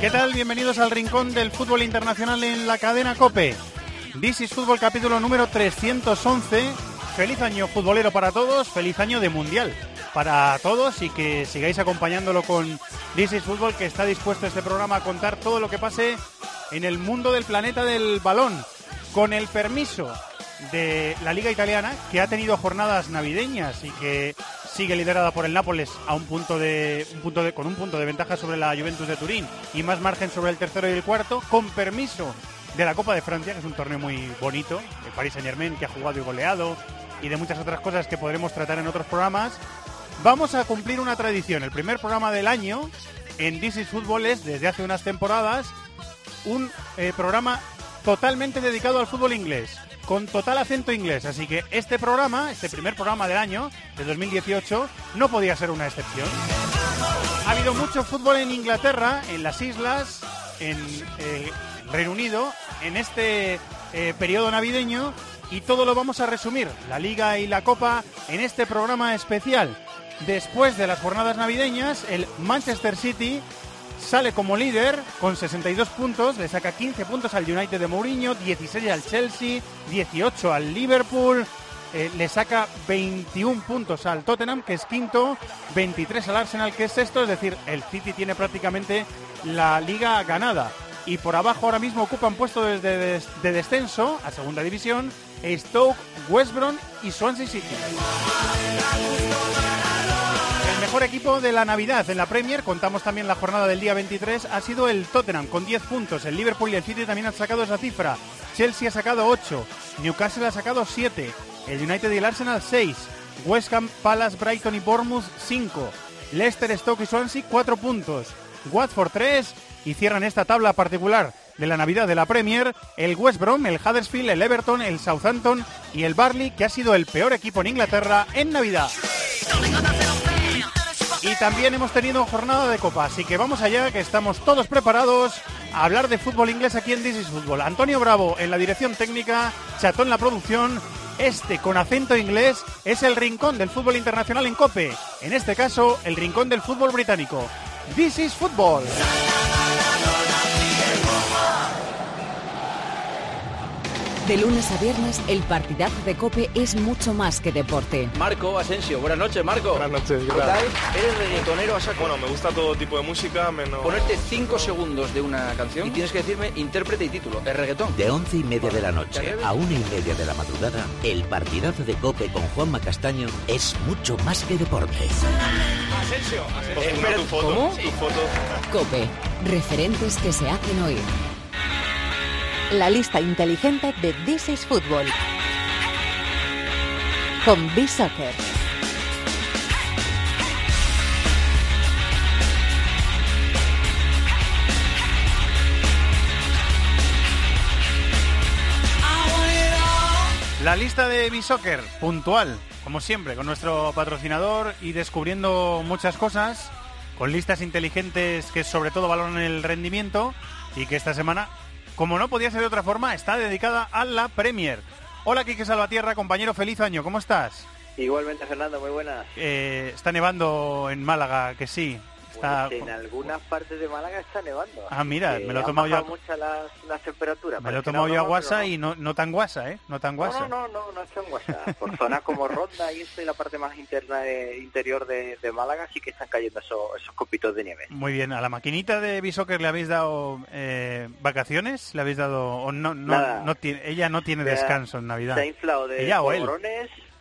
¿Qué tal? Bienvenidos al rincón del fútbol internacional en la cadena Cope. This is Fútbol capítulo número 311. Feliz año futbolero para todos, feliz año de mundial para todos y que sigáis acompañándolo con This is Fútbol que está dispuesto este programa a contar todo lo que pase en el mundo del planeta del balón con el permiso de la Liga Italiana que ha tenido jornadas navideñas y que sigue liderada por el Nápoles a un punto de, un punto de, con un punto de ventaja sobre la Juventus de Turín y más margen sobre el tercero y el cuarto, con permiso de la Copa de Francia, que es un torneo muy bonito, de Paris Saint Germain, que ha jugado y goleado, y de muchas otras cosas que podremos tratar en otros programas. Vamos a cumplir una tradición. El primer programa del año en This is Fútbol es, desde hace unas temporadas, un eh, programa totalmente dedicado al fútbol inglés con total acento inglés. Así que este programa, este primer programa del año, de 2018, no podía ser una excepción. Ha habido mucho fútbol en Inglaterra, en las islas, en eh, Reino Unido, en este eh, periodo navideño, y todo lo vamos a resumir, la liga y la copa, en este programa especial. Después de las jornadas navideñas, el Manchester City sale como líder con 62 puntos, le saca 15 puntos al United de Mourinho, 16 al Chelsea, 18 al Liverpool, eh, le saca 21 puntos al Tottenham, que es quinto, 23 al Arsenal, que es sexto, es decir, el City tiene prácticamente la liga ganada. Y por abajo ahora mismo ocupan puestos de, de descenso a segunda división Stoke, West Brom y Swansea City mejor equipo de la Navidad en la Premier, contamos también la jornada del día 23, ha sido el Tottenham con 10 puntos. El Liverpool y el City también han sacado esa cifra. Chelsea ha sacado 8, Newcastle ha sacado 7, el United y el Arsenal 6, West Ham, Palace, Brighton y Bournemouth 5, Leicester, Stoke y Swansea 4 puntos, Watford 3 y cierran esta tabla particular de la Navidad de la Premier, el West Brom, el Huddersfield, el Everton, el Southampton y el Barley, que ha sido el peor equipo en Inglaterra en Navidad. Y también hemos tenido jornada de copa, así que vamos allá, que estamos todos preparados a hablar de fútbol inglés aquí en This is Fútbol. Antonio Bravo en la dirección técnica, Chato en la producción. Este, con acento inglés, es el rincón del fútbol internacional en COPE. En este caso, el rincón del fútbol británico. This is Football. De lunes a viernes, el partidazo de Cope es mucho más que deporte. Marco Asensio, buenas noches, Marco. Buenas noches, ¿qué. Eres reggaetonero a saco. Bueno, me gusta todo tipo de música, menos... Ponerte 5 segundos de una canción y tienes que decirme intérprete y título. ¿Es reggaetón? De once y media de la noche a una y media de la madrugada, el partidazo de Cope con Juanma Castaño es mucho más que deporte. Asensio. Pues una, espera, tu foto, ¿Cómo? tu foto. Cope, referentes que se hacen oír. La lista inteligente de This is Football. Con B-Soccer. La lista de B-Soccer, puntual, como siempre, con nuestro patrocinador y descubriendo muchas cosas, con listas inteligentes que sobre todo valoran el rendimiento y que esta semana, como no podía ser de otra forma, está dedicada a la Premier. Hola, Quique Salvatierra, compañero, feliz año, ¿cómo estás? Igualmente, Fernando, muy buenas. Eh, está nevando en Málaga, que sí. Está... En algunas partes de Málaga está nevando. Ah, mira, me lo he tomado yo mucho las, las temperaturas. Me lo he tomado yo a guasa y no, no tan guasa, ¿eh? No tan guasa. No, no, no, no, está en guasa. Por zonas como Ronda y eso y la parte más interna de- interior de, de Málaga sí que están cayendo esos, esos copitos de nieve. Muy bien, a la maquinita de B-Soccer le habéis dado eh, vacaciones, le habéis dado o no, no, Nada. no tiene, ella no tiene Se descanso en Navidad. Se ha inflado de Ella o él.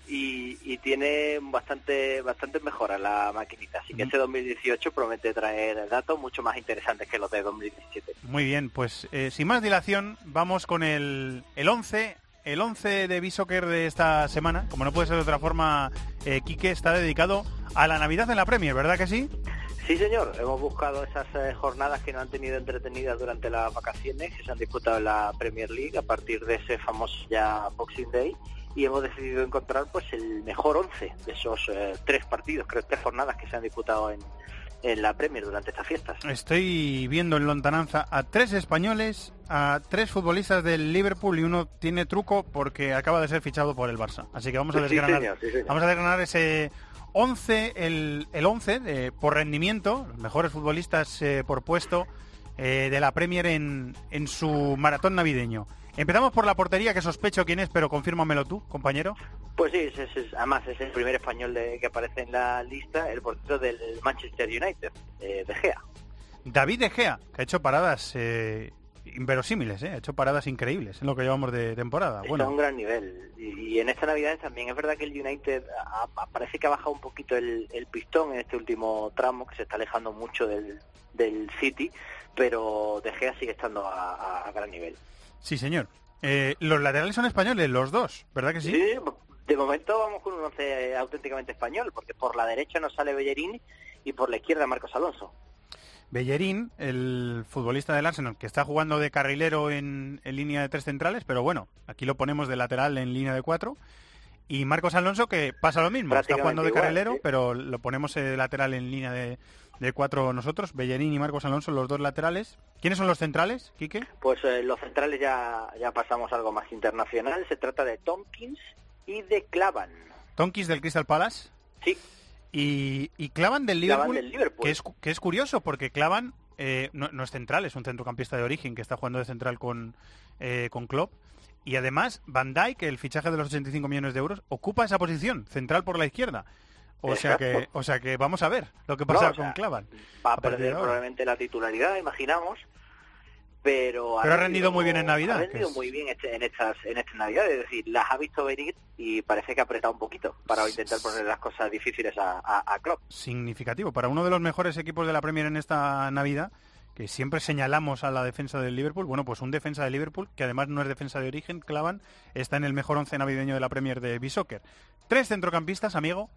Y, y tiene bastante bastante mejora la maquinita. Así que este 2018 promete traer datos mucho más interesantes que los de 2017. Muy bien, pues eh, sin más dilación vamos con el, el 11 el 11 de B-Soccer de esta semana, como no puede ser de otra forma, eh, Quique está dedicado a la Navidad en la Premier, ¿verdad que sí? Sí, señor. Hemos buscado esas eh, jornadas que nos han tenido entretenidas durante las vacaciones, que se han disputado en la Premier League a partir de ese famoso ya Boxing Day y hemos decidido encontrar pues el mejor 11 de esos eh, tres partidos, creo tres jornadas que se han disputado en, en la Premier durante estas fiestas. Estoy viendo en lontananza a tres españoles, a tres futbolistas del Liverpool y uno tiene truco porque acaba de ser fichado por el Barça. Así que vamos a Sí, desgranar, señor, sí, señor. vamos a desgranar ese 11, el, el 11 eh, por rendimiento, los mejores futbolistas eh, por puesto eh, de la Premier en, en su maratón navideño. Empezamos por la portería, que sospecho quién es, pero confírmamelo tú, compañero. Pues sí, es- además es el primer español de- que aparece en la lista, el portero del Manchester United, eh, De Gea. David De Gea, que ha hecho paradas eh, inverosímiles, eh, ha hecho paradas increíbles en lo que llevamos de temporada. Está a Bueno, un gran nivel. Y, y en esta Navidad también es verdad que el United ha- ha- parece que ha bajado un poquito el, el pistón en este último tramo, que se está alejando mucho del, del City, pero De Gea sigue estando a, a- a gran nivel. Sí, señor. Eh, los laterales son españoles, los dos, ¿verdad que sí? Sí, de momento vamos con un once auténticamente español, porque por la derecha nos sale Bellerín y por la izquierda Marcos Alonso. Bellerín, el futbolista del Arsenal, que está jugando de carrilero en, en línea de tres centrales, pero bueno, aquí lo ponemos de lateral en línea de cuatro. Y Marcos Alonso, que pasa lo mismo, está jugando de igual, carrilero, sí. pero lo ponemos de lateral en línea de, de cuatro nosotros. Bellerín y Marcos Alonso, los dos laterales. ¿Quiénes son los centrales, Quique? Pues eh, los centrales ya, ya pasamos a algo más internacional. Se trata de Tompkins y de Clavan. Tonkis del Crystal Palace Sí, y, y Clavan del Liverpool, Clavan del Liverpool. Que, es, que es curioso porque Clavan eh, no, no es central, es un centrocampista de origen que está jugando de central con, eh, con Klopp. Y además, Van Dijk, el fichaje de los 85 millones de euros, ocupa esa posición, central por la izquierda. O sea que, o sea que vamos a ver lo que pasa No, o sea, con Clavan. va a perder probablemente la titularidad, imaginamos. Pero, Pero ha rendido muy bien en Navidad, Ha rendido es- muy bien este- en estas en estas Navidades. Es decir, las ha visto venir y parece que ha apretado un poquito para intentar poner las cosas difíciles a, a, a Klopp. Significativo. Para uno de los mejores equipos de la Premier en esta Navidad, que siempre señalamos a la defensa del Liverpool, bueno, pues un defensa de Liverpool, que además no es defensa de origen, Clavan, está en el mejor once navideño de la Premier de B-Soccer. Tres centrocampistas, amigo.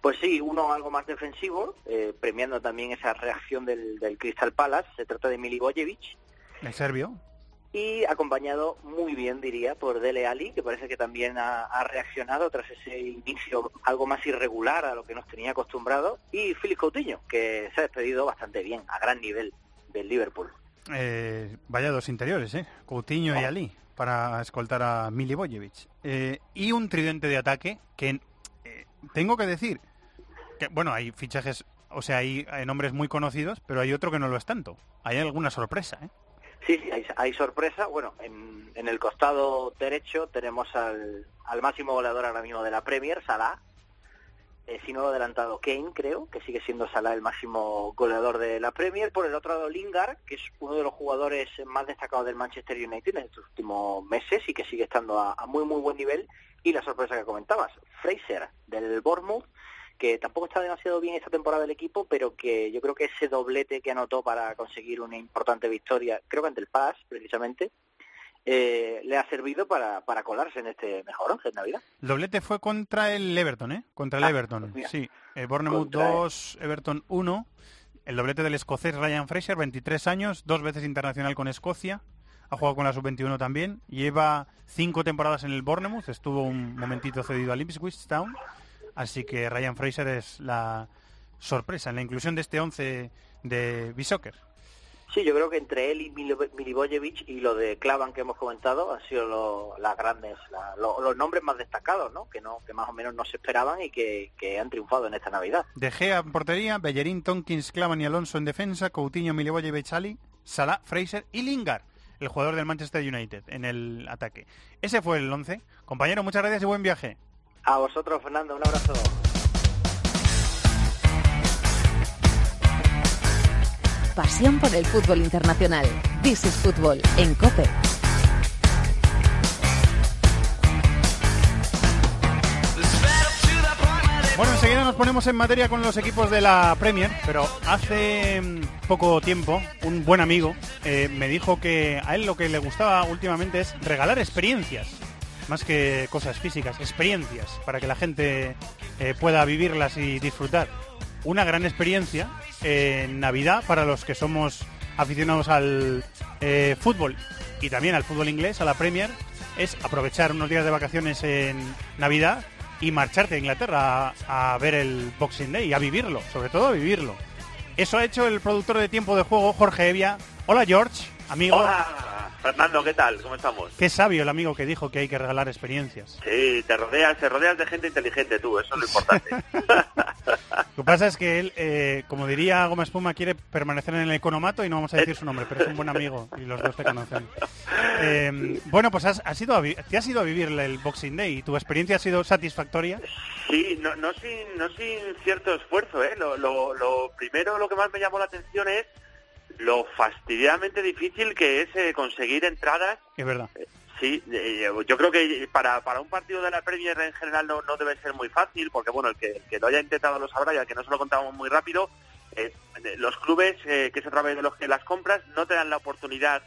Pues sí, uno algo más defensivo, eh, premiando también esa reacción del, del Crystal Palace. Se trata de Milivojevic El serbio. y acompañado muy bien, diría, por Dele Ali, que parece que también ha, ha reaccionado tras ese inicio algo más irregular a lo que nos tenía acostumbrado, y Philip Coutinho, que se ha despedido bastante bien, a gran nivel del Liverpool. Eh, vaya dos interiores, ¿eh? Coutinho y Ali, para escoltar a Milivojevic. Eh, y un tridente de ataque que eh, tengo que decir bueno, hay fichajes, o sea, hay, hay nombres muy conocidos, pero hay otro que no lo es tanto. Hay alguna sorpresa, ¿eh? Sí, sí, hay, hay sorpresa. Bueno, en, en el costado derecho tenemos al, al máximo goleador ahora mismo de la Premier, Salah. Eh, si no lo adelantado Kane, creo, que sigue siendo Salah el máximo goleador de la Premier. Por el otro lado, Lingard, que es uno de los jugadores más destacados del Manchester United en estos últimos meses y que sigue estando a, a muy, muy buen nivel. Y la sorpresa que comentabas, Fraser, del Bournemouth, que tampoco está demasiado bien esta temporada del equipo, pero que yo creo que ese doblete que anotó para conseguir una importante victoria, creo que ante el Paz, precisamente, eh, le ha servido para, para colarse en este mejor once en Navidad. El doblete fue contra el Everton, ¿eh? Contra el Ah, Everton, pues mira. sí. El Bournemouth Contra él. 2, Everton 1. El doblete del escocés Ryan Fraser, 23 años, dos veces internacional con Escocia. Ha jugado con la sub-21 también. Lleva cinco temporadas en el Bournemouth. Estuvo un momentito cedido al Ipswich Town. Así que Ryan Fraser es la sorpresa en la inclusión de este 11 de B-Soccer. Sí, yo creo que entre él y Milivojevic y lo de Clavan que hemos comentado han sido lo- las grandes, la- lo- los nombres más destacados, ¿no? Que no, que más o menos no se esperaban y que, que han triunfado en esta Navidad. De Gea en portería, Bellerín, Tonkins, Clavan y Alonso en defensa, Coutinho, Milivojevic, Ali, Salah, Fraser y Lingard, el jugador del Manchester United, en el ataque. Ese fue el 11. Compañero, muchas gracias y buen viaje. A vosotros, Fernando, un abrazo. Pasión por el fútbol internacional. This is Fútbol en COPE. Bueno, enseguida nos ponemos en materia con los equipos de la Premier, pero hace mm, poco tiempo un buen amigo eh, me dijo que a él lo que le gustaba últimamente es regalar experiencias. Más que cosas físicas, experiencias, para que la gente eh, pueda vivirlas y disfrutar. Una gran experiencia en Navidad para los que somos aficionados al eh, fútbol y también al fútbol inglés, a la Premier, es aprovechar unos días de vacaciones en Navidad y marcharte a Inglaterra a, ver el Boxing Day y a vivirlo, sobre todo a vivirlo. Eso ha hecho el productor de tiempo de juego, Jorge Evia. Hola George, amigo. Fernando, ¿qué tal? ¿Cómo estamos? Qué sabio el amigo que dijo que hay que regalar experiencias. Sí, te rodeas, te rodeas de gente inteligente tú, eso es lo importante. Lo que pasa es que él, eh, como diría Gómez Puma, quiere permanecer en el economato y no vamos a decir su nombre, pero es un buen amigo y los dos te conocen. Eh, bueno, pues has, has ido a te has ido a vivir el Boxing Day y tu experiencia ha sido satisfactoria. Sí, no, no, sin, no sin cierto esfuerzo, ¿eh? Lo, lo, lo primero, lo que más me llamó la atención es lo fastidiadamente difícil que es eh, conseguir entradas Es verdad. Sí, eh, yo creo que para, para un partido de la Premier en general no, no debe ser muy fácil, porque bueno, el que, el que lo haya intentado lo sabrá y al que no se lo contamos muy rápido, eh, los clubes, eh, que es a través de los que las compras, no te dan la oportunidad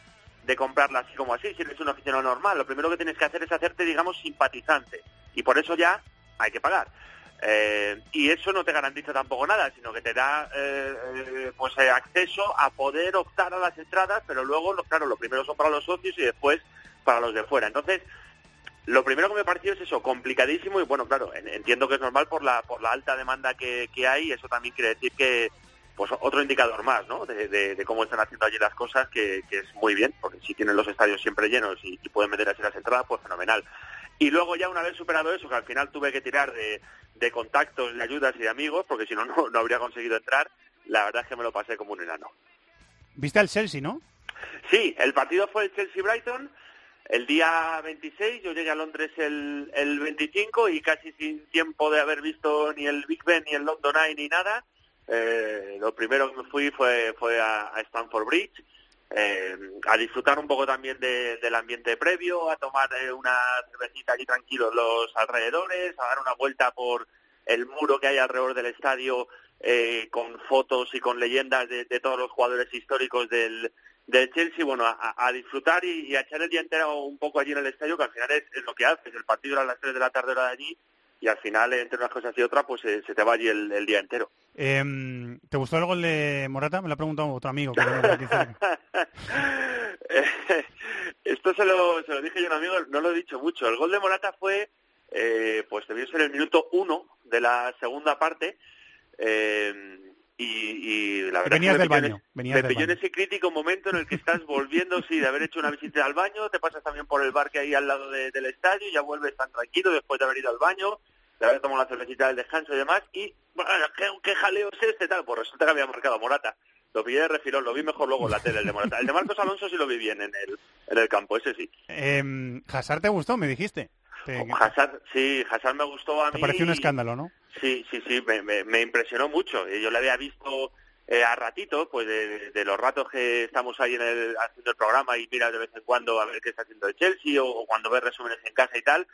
de comprarla así como así, si eres un aficionado normal. Lo primero que tienes que hacer es hacerte, digamos, simpatizante, y por eso ya hay que pagar. Eh, y eso no te garantiza tampoco nada, sino que te da eh, eh, pues eh, acceso a poder optar a las entradas, pero luego, claro, lo primero son para los socios y después para los de fuera. Entonces, lo primero que me pareció es eso, complicadísimo y bueno, claro, en- entiendo que es normal por la por la alta demanda que, que hay, eso también quiere decir que pues otro indicador más, ¿no? De, de- de cómo están haciendo allí las cosas, que, que es muy bien, porque si tienen los estadios siempre llenos y, y pueden meter así las entradas, pues fenomenal. Y luego ya una vez superado eso, que al final tuve que tirar de, de contactos, de ayudas y de amigos, porque si no, no, no habría conseguido entrar, la verdad es que me lo pasé como un enano. Viste al Chelsea, ¿no? Sí, el partido fue el Chelsea-Brighton el día 26, yo llegué a Londres el, el 25 y casi sin tiempo de haber visto ni el Big Ben, ni el London Eye, ni nada, eh, lo primero que me fui fue, fue a, a Stamford Bridge, eh, a disfrutar un poco también de- del ambiente previo, a tomar eh, una cervecita allí tranquilo en los alrededores, a dar una vuelta por el muro que hay alrededor del estadio eh, con fotos y con leyendas de, todos los jugadores históricos del, del Chelsea, bueno, a, disfrutar y, a echar el día entero un poco allí en el estadio, que al final es, es lo que haces. El partido era a las 3 de la tarde hora de allí y al final, entre unas cosas y otras, pues eh, se te va allí el, el día entero. Em, ¿Te gustó el gol de Morata? Me lo ha preguntado otro amigo. que. Eh, Esto se lo, se lo dije yo a un amigo, no lo he dicho mucho. El gol de Morata fue, eh, pues debió ser el minuto uno de la segunda parte. eh, y, y la verdad Venías que del baño, ese- venías me del pilló en baño. ese crítico momento en el que estás volviendo, sí, de haber hecho una visita al baño, te pasas también por el bar que hay al lado de- del estadio, ya vuelves tan tranquilo después de haber ido al baño, de haber tomado la cervecita del descanso y demás, y bueno, ¿qué, qué jaleo es este tal? Pues resulta que había marcado Morata. Lo pillé de refilón, lo vi mejor luego en la tele, el de Morata. El de Marcos Alonso sí lo vi bien en el, en el campo, ese sí. Em, Hazard te gustó, me dijiste. Te, Hazard, sí, Hazard me gustó a te mí. pareció un escándalo, ¿no? Sí, sí, sí, me, me- me impresionó mucho. Eh, Yo le había visto eh, a ratito, pues de, de los ratos que estamos ahí en el, haciendo el programa y mira de vez en cuando a ver qué está haciendo el Chelsea o, o cuando ves resúmenes en casa y tal,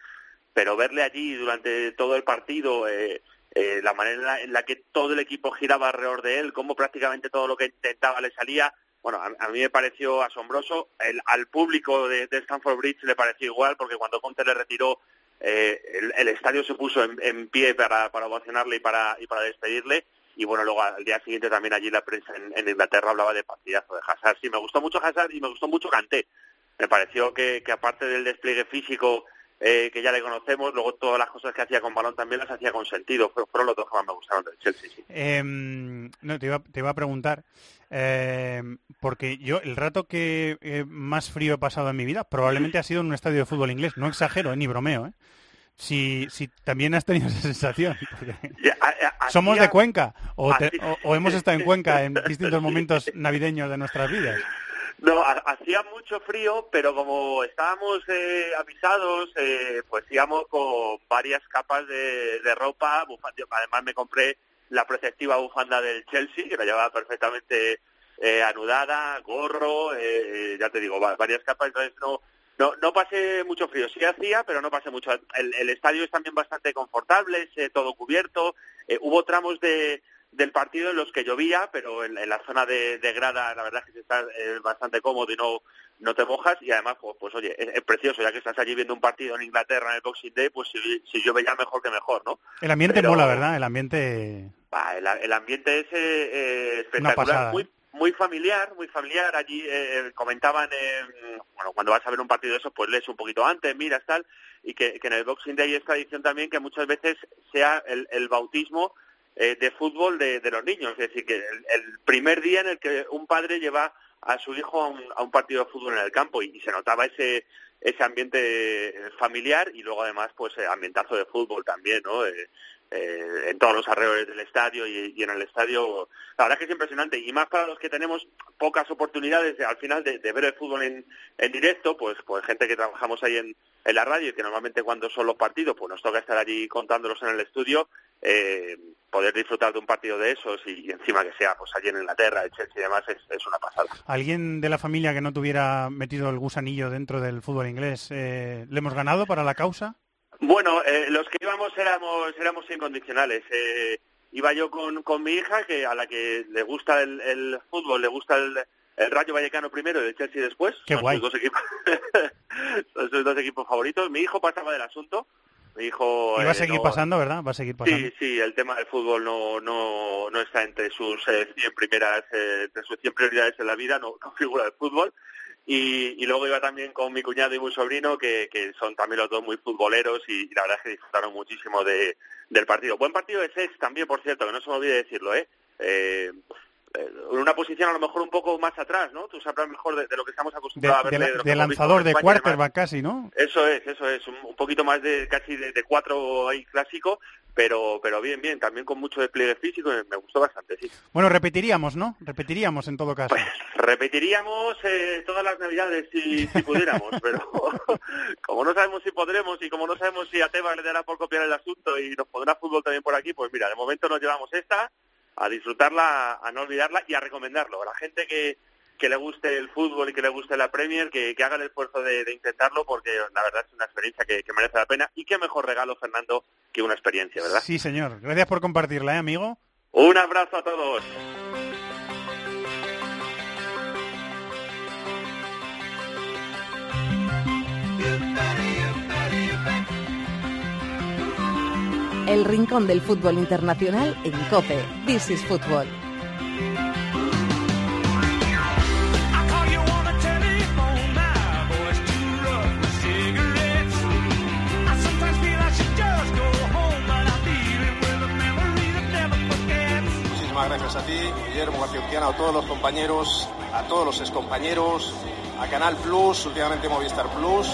pero verle allí durante todo el partido, eh, eh, la manera en la, que todo el equipo giraba alrededor de él, cómo prácticamente todo lo que intentaba le salía, bueno, a, a mí me pareció asombroso. El- al público de, de Stamford Bridge le pareció igual, porque cuando Conte le retiró, eh, el, estadio se puso en, pie para, ovacionarle y para, y para despedirle. Y bueno, luego al día siguiente también allí la prensa en, Inglaterra hablaba de partidazo de Hazard. Sí, me gustó mucho Hazard y me gustó mucho Kanté. Me pareció que aparte del despliegue físico eh, que ya le conocemos, luego todas las cosas que hacía con balón también las hacía con sentido. Fueron, los dos que más me gustaron del Chelsea, sí. Em, no, te iba, te iba a preguntar, em, porque yo el rato que eh, más frío he pasado en mi vida probablemente ha sido en un estadio de fútbol inglés. No exagero, eh, ni bromeo. ¿eh? Si, si también has tenido esa sensación. porque Ya, a- a- ¿Somos de Cuenca? O, te- o- o hemos estado en Cuenca en distintos momentos navideños de nuestras vidas? No, ha- hacía mucho frío, pero como estábamos eh, avisados, eh, pues íbamos con varias capas de, de ropa. bufa- yo Además me compré la preceptiva bufanda del Chelsea, que la llevaba perfectamente eh, anudada, gorro, eh, ya te digo, va- varias capas. Entonces no, no, no pasé mucho frío. Sí hacía, pero no pasé mucho. El, el estadio es también bastante confortable, es todo cubierto. Eh, hubo tramos de, del partido en los que llovía, pero en, en la zona de, de grada la verdad es que se está eh, bastante cómodo y no, no te mojas y además, pues, pues oye, es, precioso, ya que estás allí viendo un partido en Inglaterra en el Boxing Day, pues si, si llueve ya mejor que mejor, ¿no? El ambiente mola, ¿verdad? El ambiente... el, ambiente es eh, espectacular, muy, muy familiar, muy familiar. Allí eh, comentaban, bueno, cuando vas a ver un partido de esos, pues lees un poquito antes, miras tal, y que, en el Boxing Day es tradición también que muchas veces sea el, bautismo eh, de fútbol de, los niños. Es decir, que el, primer día en el que un padre lleva a su hijo a un, partido de fútbol en el campo y, se notaba ese ese ambiente familiar y luego además pues eh, ambientazo de fútbol también, ¿no? Eh, en todos los alrededores del estadio y, en el estadio. La verdad es que es impresionante y más para los que tenemos pocas oportunidades al final de, ver el fútbol en, en, directo, pues pues gente que trabajamos ahí en, en, la radio y que normalmente cuando son los partidos pues nos toca estar allí contándolos en el estudio, eh, poder disfrutar de un partido de esos y, encima que sea pues allí en Inglaterra, el Chelsea y demás es, es, una pasada. ¿Alguien de la familia que no tuviera metido el gusanillo dentro del fútbol inglés, eh, le hemos ganado para la causa? Bueno, eh, los que íbamos éramos éramos incondicionales. Eh, iba yo con, con mi hija, que a la que le gusta el, fútbol, le gusta el, el Rayo Vallecano primero y el Chelsea después. Qué son guay. Sus dos equipos, son sus dos equipos favoritos. Mi hijo pasaba del asunto. Mi hijo... Y va a eh, seguir pasando, ¿verdad? Va a seguir pasando. Sí, sí, el tema del fútbol no, no, no está entre sus eh, 100 primeras, eh, entre sus 100 prioridades en la vida, no, no figura el fútbol. Y, luego iba también con mi cuñado y mi sobrino, que, son también los dos muy futboleros y, la verdad es que disfrutaron muchísimo de, del partido. Buen partido de sex también, por cierto, que no se me olvide decirlo, ¿eh? eh en una posición a lo mejor un poco más atrás, ¿no? Tú sabrás mejor de, lo que estamos acostumbrados a ver. De, lanzador, de quarterback casi, ¿no? Eso es, eso es, un, poquito más de casi de, cuatro ahí clásico, pero pero bien, bien, también con mucho despliegue físico, me gustó bastante, sí. Bueno, repetiríamos, ¿no? Repetiríamos en todo caso. Pues repetiríamos eh, todas las navidades si, si pudiéramos, pero como no sabemos si podremos y como no sabemos si a Tebas le dará por copiar el asunto y nos pondrá fútbol también por aquí, pues mira, de momento nos llevamos esta a disfrutarla, a no olvidarla y a recomendarlo. A la gente que, que le guste el fútbol y que le guste la Premier, que, que haga el esfuerzo de, intentarlo, porque la verdad es una experiencia que, merece la pena. Y qué mejor regalo, Fernando, que una experiencia, ¿verdad? Sí, señor. Gracias por compartirla, ¿eh, amigo? Un abrazo a todos. El rincón del fútbol internacional en COPE. This is Football. Muchísimas gracias a ti, Guillermo García a todos los compañeros, a todos los excompañeros, a Canal Plus, últimamente Movistar Plus,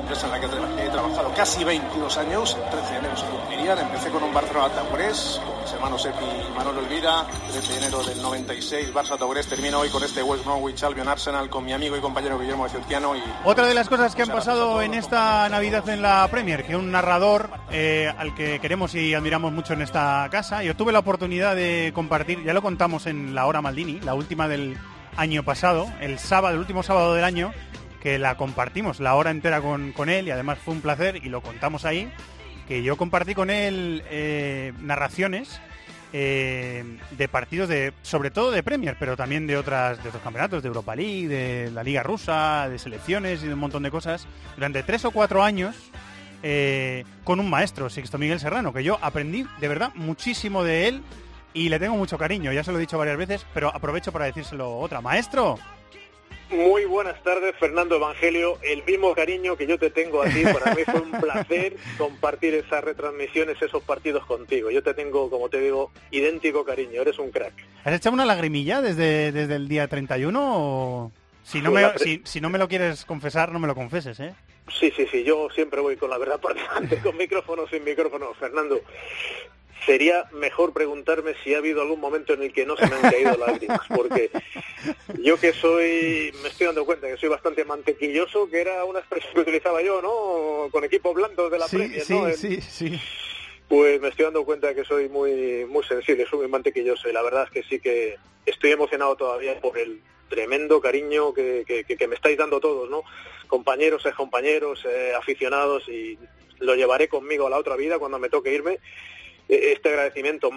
empresa en la que he trabajado casi 22 años, 13 de enero se cumplirían. Empecé con un Barcelona Taurés, con mis hermanos Epi y Manuel Elvira, 13 de enero del 96, Barça Taurés. Termino hoy con este West Bromwich Albion Arsenal con mi amigo y compañero Guillermo Ciutiano. Y... Otra de las cosas que han pasado en esta Navidad en la Premier, que un narrador eh, al que queremos y admiramos mucho en esta casa, yo tuve la oportunidad de compartir, ya lo contamos en la hora Maldini, la última del año pasado, el sábado, el último sábado del año, que la compartimos la hora entera con, con, él y además fue un placer y lo contamos ahí, que yo compartí con él eh, narraciones eh, de partidos de, sobre todo de Premier, pero también de otras, de otros campeonatos, de Europa League, de la Liga Rusa, de selecciones y de un montón de cosas, durante tres o cuatro años. Eh, con un maestro, Sixto Miguel Serrano, que yo aprendí de verdad muchísimo de él y le tengo mucho cariño, ya se lo he dicho varias veces, pero aprovecho para decírselo otra. Maestro, muy buenas tardes, Fernando Evangelio. El mismo cariño que yo te tengo a ti, para mí fue un placer compartir esas retransmisiones, esos partidos contigo. Yo te tengo, como te digo, idéntico cariño, eres un crack. ¿Has echado una lagrimilla desde, desde el día 31 o...? Si no, me, si, si no me lo quieres confesar, no me lo confeses, ¿eh? Sí, sí, sí, yo siempre voy con la verdad por delante, con micrófono sin micrófono, Fernando sería mejor preguntarme si ha habido algún momento en el que no se me han caído lágrimas, porque yo que soy, me estoy dando cuenta que soy bastante mantequilloso, que era una expresión que utilizaba yo, ¿no? Con equipos blancos de la sí, sí, Sí, sí, Pues me estoy dando cuenta que soy muy, muy sensible, soy muy mantequilloso y la verdad es que sí que estoy emocionado todavía por el tremendo cariño que, que, me estáis dando todos, ¿no? Compañeros, excompañeros, eh, aficionados y lo llevaré conmigo a la otra vida cuando me toque irme este agradecimiento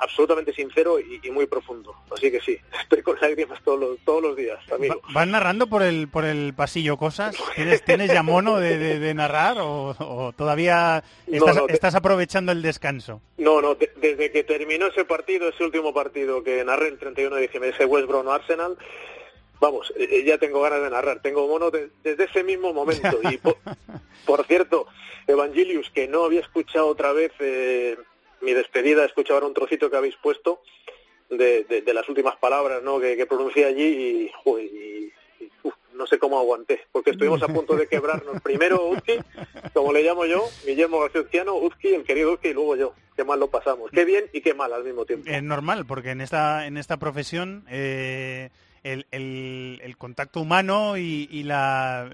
absolutamente sincero y, y muy profundo. Así que sí, estoy con lágrimas todos los, todos los días, amigo. ¿Vas narrando por el por el pasillo cosas? ¿Tienes, tienes ya mono de, de- de narrar o, o todavía estás, no, estás aprovechando el descanso? No, no, de- desde que terminó ese partido, ese último partido que narré el 31 de diciembre, ese West Brom Arsenal, vamos, eh, ya tengo ganas de narrar, tengo mono de- desde ese mismo momento. Y por, por cierto, Evangelius, que no había escuchado otra vez eh, mi despedida, escuchaba ahora un trocito que habéis puesto de, de- de las últimas palabras ¿no? que, que pronuncié allí y, joder, y- y, uf, no sé cómo aguanté, porque estuvimos a punto de quebrarnos. Primero Uzki, como le llamo yo, Guillermo García Uzki, el querido Uzki, y luego yo. Qué mal lo pasamos. Qué bien y qué mal al mismo tiempo. Es normal, porque en esta, en esta profesión eh, el, el- el contacto humano y, y la,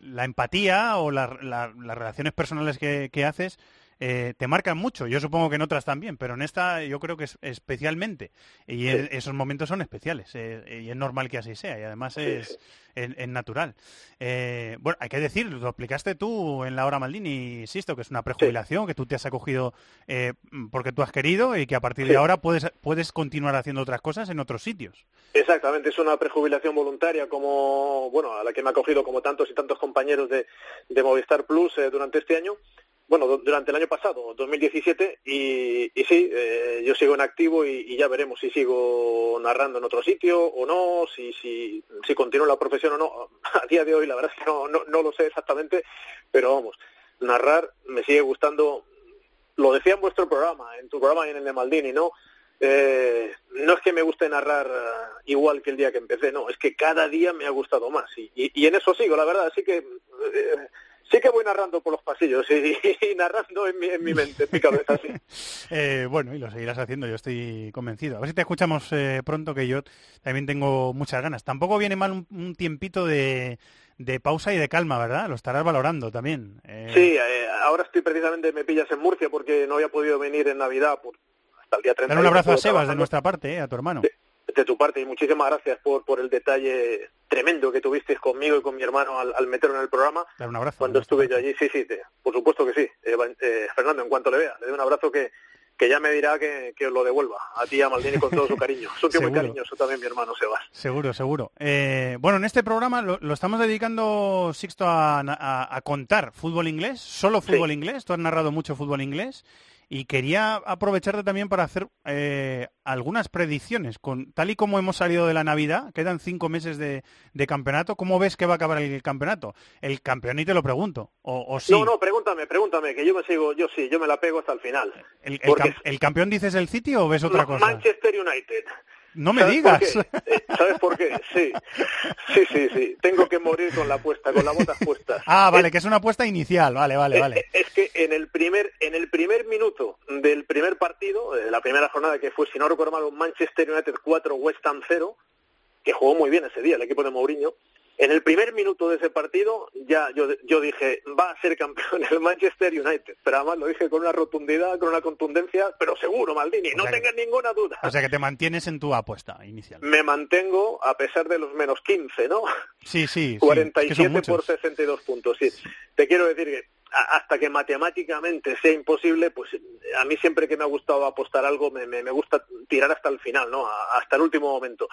la empatía o la- la- las relaciones personales que, que haces eh, te marcan mucho. Yo supongo que en otras también, pero en esta yo creo que es especialmente. Y Sí. esos momentos son especiales eh, y es normal que así sea y además Sí, es, es- es natural. Eh, bueno, hay que decir, lo explicaste tú en la hora Maldini, Sisto, que es una prejubilación, que tú te has acogido eh, porque tú has querido y que a partir de ahora puedes, puedes continuar haciendo otras cosas en otros sitios. Exactamente, es una prejubilación voluntaria como, bueno, a la que me ha acogido como tantos y tantos compañeros de, de Movistar Plus durante este año, bueno, du- durante el año pasado, 2017, y, y sí, eh, yo sigo en activo y, y ya veremos si sigo narrando en otro sitio o no, si, si, si continúo la profesión o no. A día de hoy la verdad es que no, no, no lo sé exactamente, pero vamos, narrar me sigue gustando lo decía en vuestro programa, en tu programa y en el de Maldini, ¿no? Eh, no es que me guste narrar eh, igual que el día que empecé, no, es que cada día me ha gustado más y, y- y en eso sigo, la verdad, así que eh, sí que voy narrando por los pasillos y, y narrando en mi, en mi mente, en mi cabeza, sí. Eh, bueno, y lo seguirás haciendo, yo estoy convencido. A ver si te escuchamos eh, pronto, que yo también tengo muchas ganas. Tampoco viene mal un, un tiempito de, de pausa y de calma, ¿verdad? Lo estarás valorando también. Eh, Sí, eh, ahora estoy precisamente, me pillas en Murcia porque no había podido venir en Navidad por, hasta el día 30. Dar un abrazo a Sebas de nuestra parte, eh, a tu hermano. de tu parte y muchísimas gracias por, por el detalle tremendo que tuvisteis conmigo y con mi hermano al, al meterlo en el programa Dar un abrazo. cuando estuve yo allí. Sí, sí, te- por supuesto que sí. Eh, eh, Fernando, en cuanto le vea, le doy un abrazo que, que ya me dirá que, que os lo devuelva a ti a Maldini con todo su cariño. Es un tío muy cariñoso también mi hermano Sebas. Seguro, seguro. Eh, bueno, en este programa lo, lo estamos dedicando, Sixto, a, a- a contar fútbol inglés, solo fútbol Sí. inglés. Tú has narrado mucho fútbol inglés. Y quería aprovecharte también para hacer eh, algunas predicciones. Con, tal y como hemos salido de la Navidad, quedan cinco meses de, de campeonato. ¿Cómo ves que va a acabar el campeonato? El campeón, y te lo pregunto. O, o sí. No, no, pregúntame, pregúntame, que yo me sigo, yo sí, yo me la pego hasta el final. ¿El, el porque- cam- el campeón dices el City o ves otra cosa? Manchester United. No me ¿Sabes digas. por? Eh, ¿Sabes por qué? Sí, sí, sí, sí. Tengo que morir con la apuesta, con las botas puestas. Ah, vale, que es una apuesta inicial. Vale, vale, Eh, vale. Es que en el primer en el primer minuto del primer partido, de la primera jornada que fue, si no recuerdo mal, un Manchester United 4, West Ham 0, que jugó muy bien ese día el equipo de Mourinho, en el primer minuto de ese partido ya yo, yo dije, va a ser campeón el Manchester United. Pero además lo dije con una rotundidad, con una contundencia, pero seguro, Maldini, O no que- tengas ninguna duda. O sea que te mantienes en tu apuesta inicial. Me mantengo a pesar de los menos 15, ¿no? Sí, sí. sí, es que 47 por muchos. 62 puntos, sí. Te quiero decir que hasta que matemáticamente sea imposible, pues a mí siempre que me ha gustado apostar algo, me, me, me gusta tirar hasta el final, ¿no? A- hasta el último momento.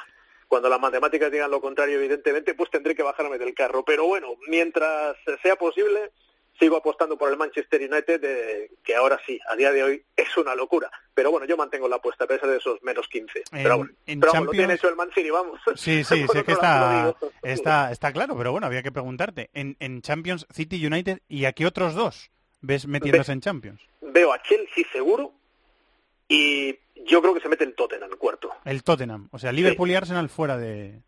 Cuando las matemáticas digan lo contrario, evidentemente, pues tendré que bajarme del carro. Pero bueno, mientras sea posible, sigo apostando por el Manchester United, eh, que ahora sí, a día de hoy, es una locura. Pero bueno, yo mantengo la apuesta a pesar de esos menos 15. En- pero bueno, en pero vamos, lo Champions- tiene hecho el Man City, vamos. Sí, sí, sé que está, claro, pero bueno, había que preguntarte. En, en Champions, City United, ¿y aquí otros dos ves metiéndose en Champions? Veo a Chelsea seguro y yo creo que se mete el Tottenham cuarto. El Tottenham, o sea, Liverpool y Arsenal fuera de...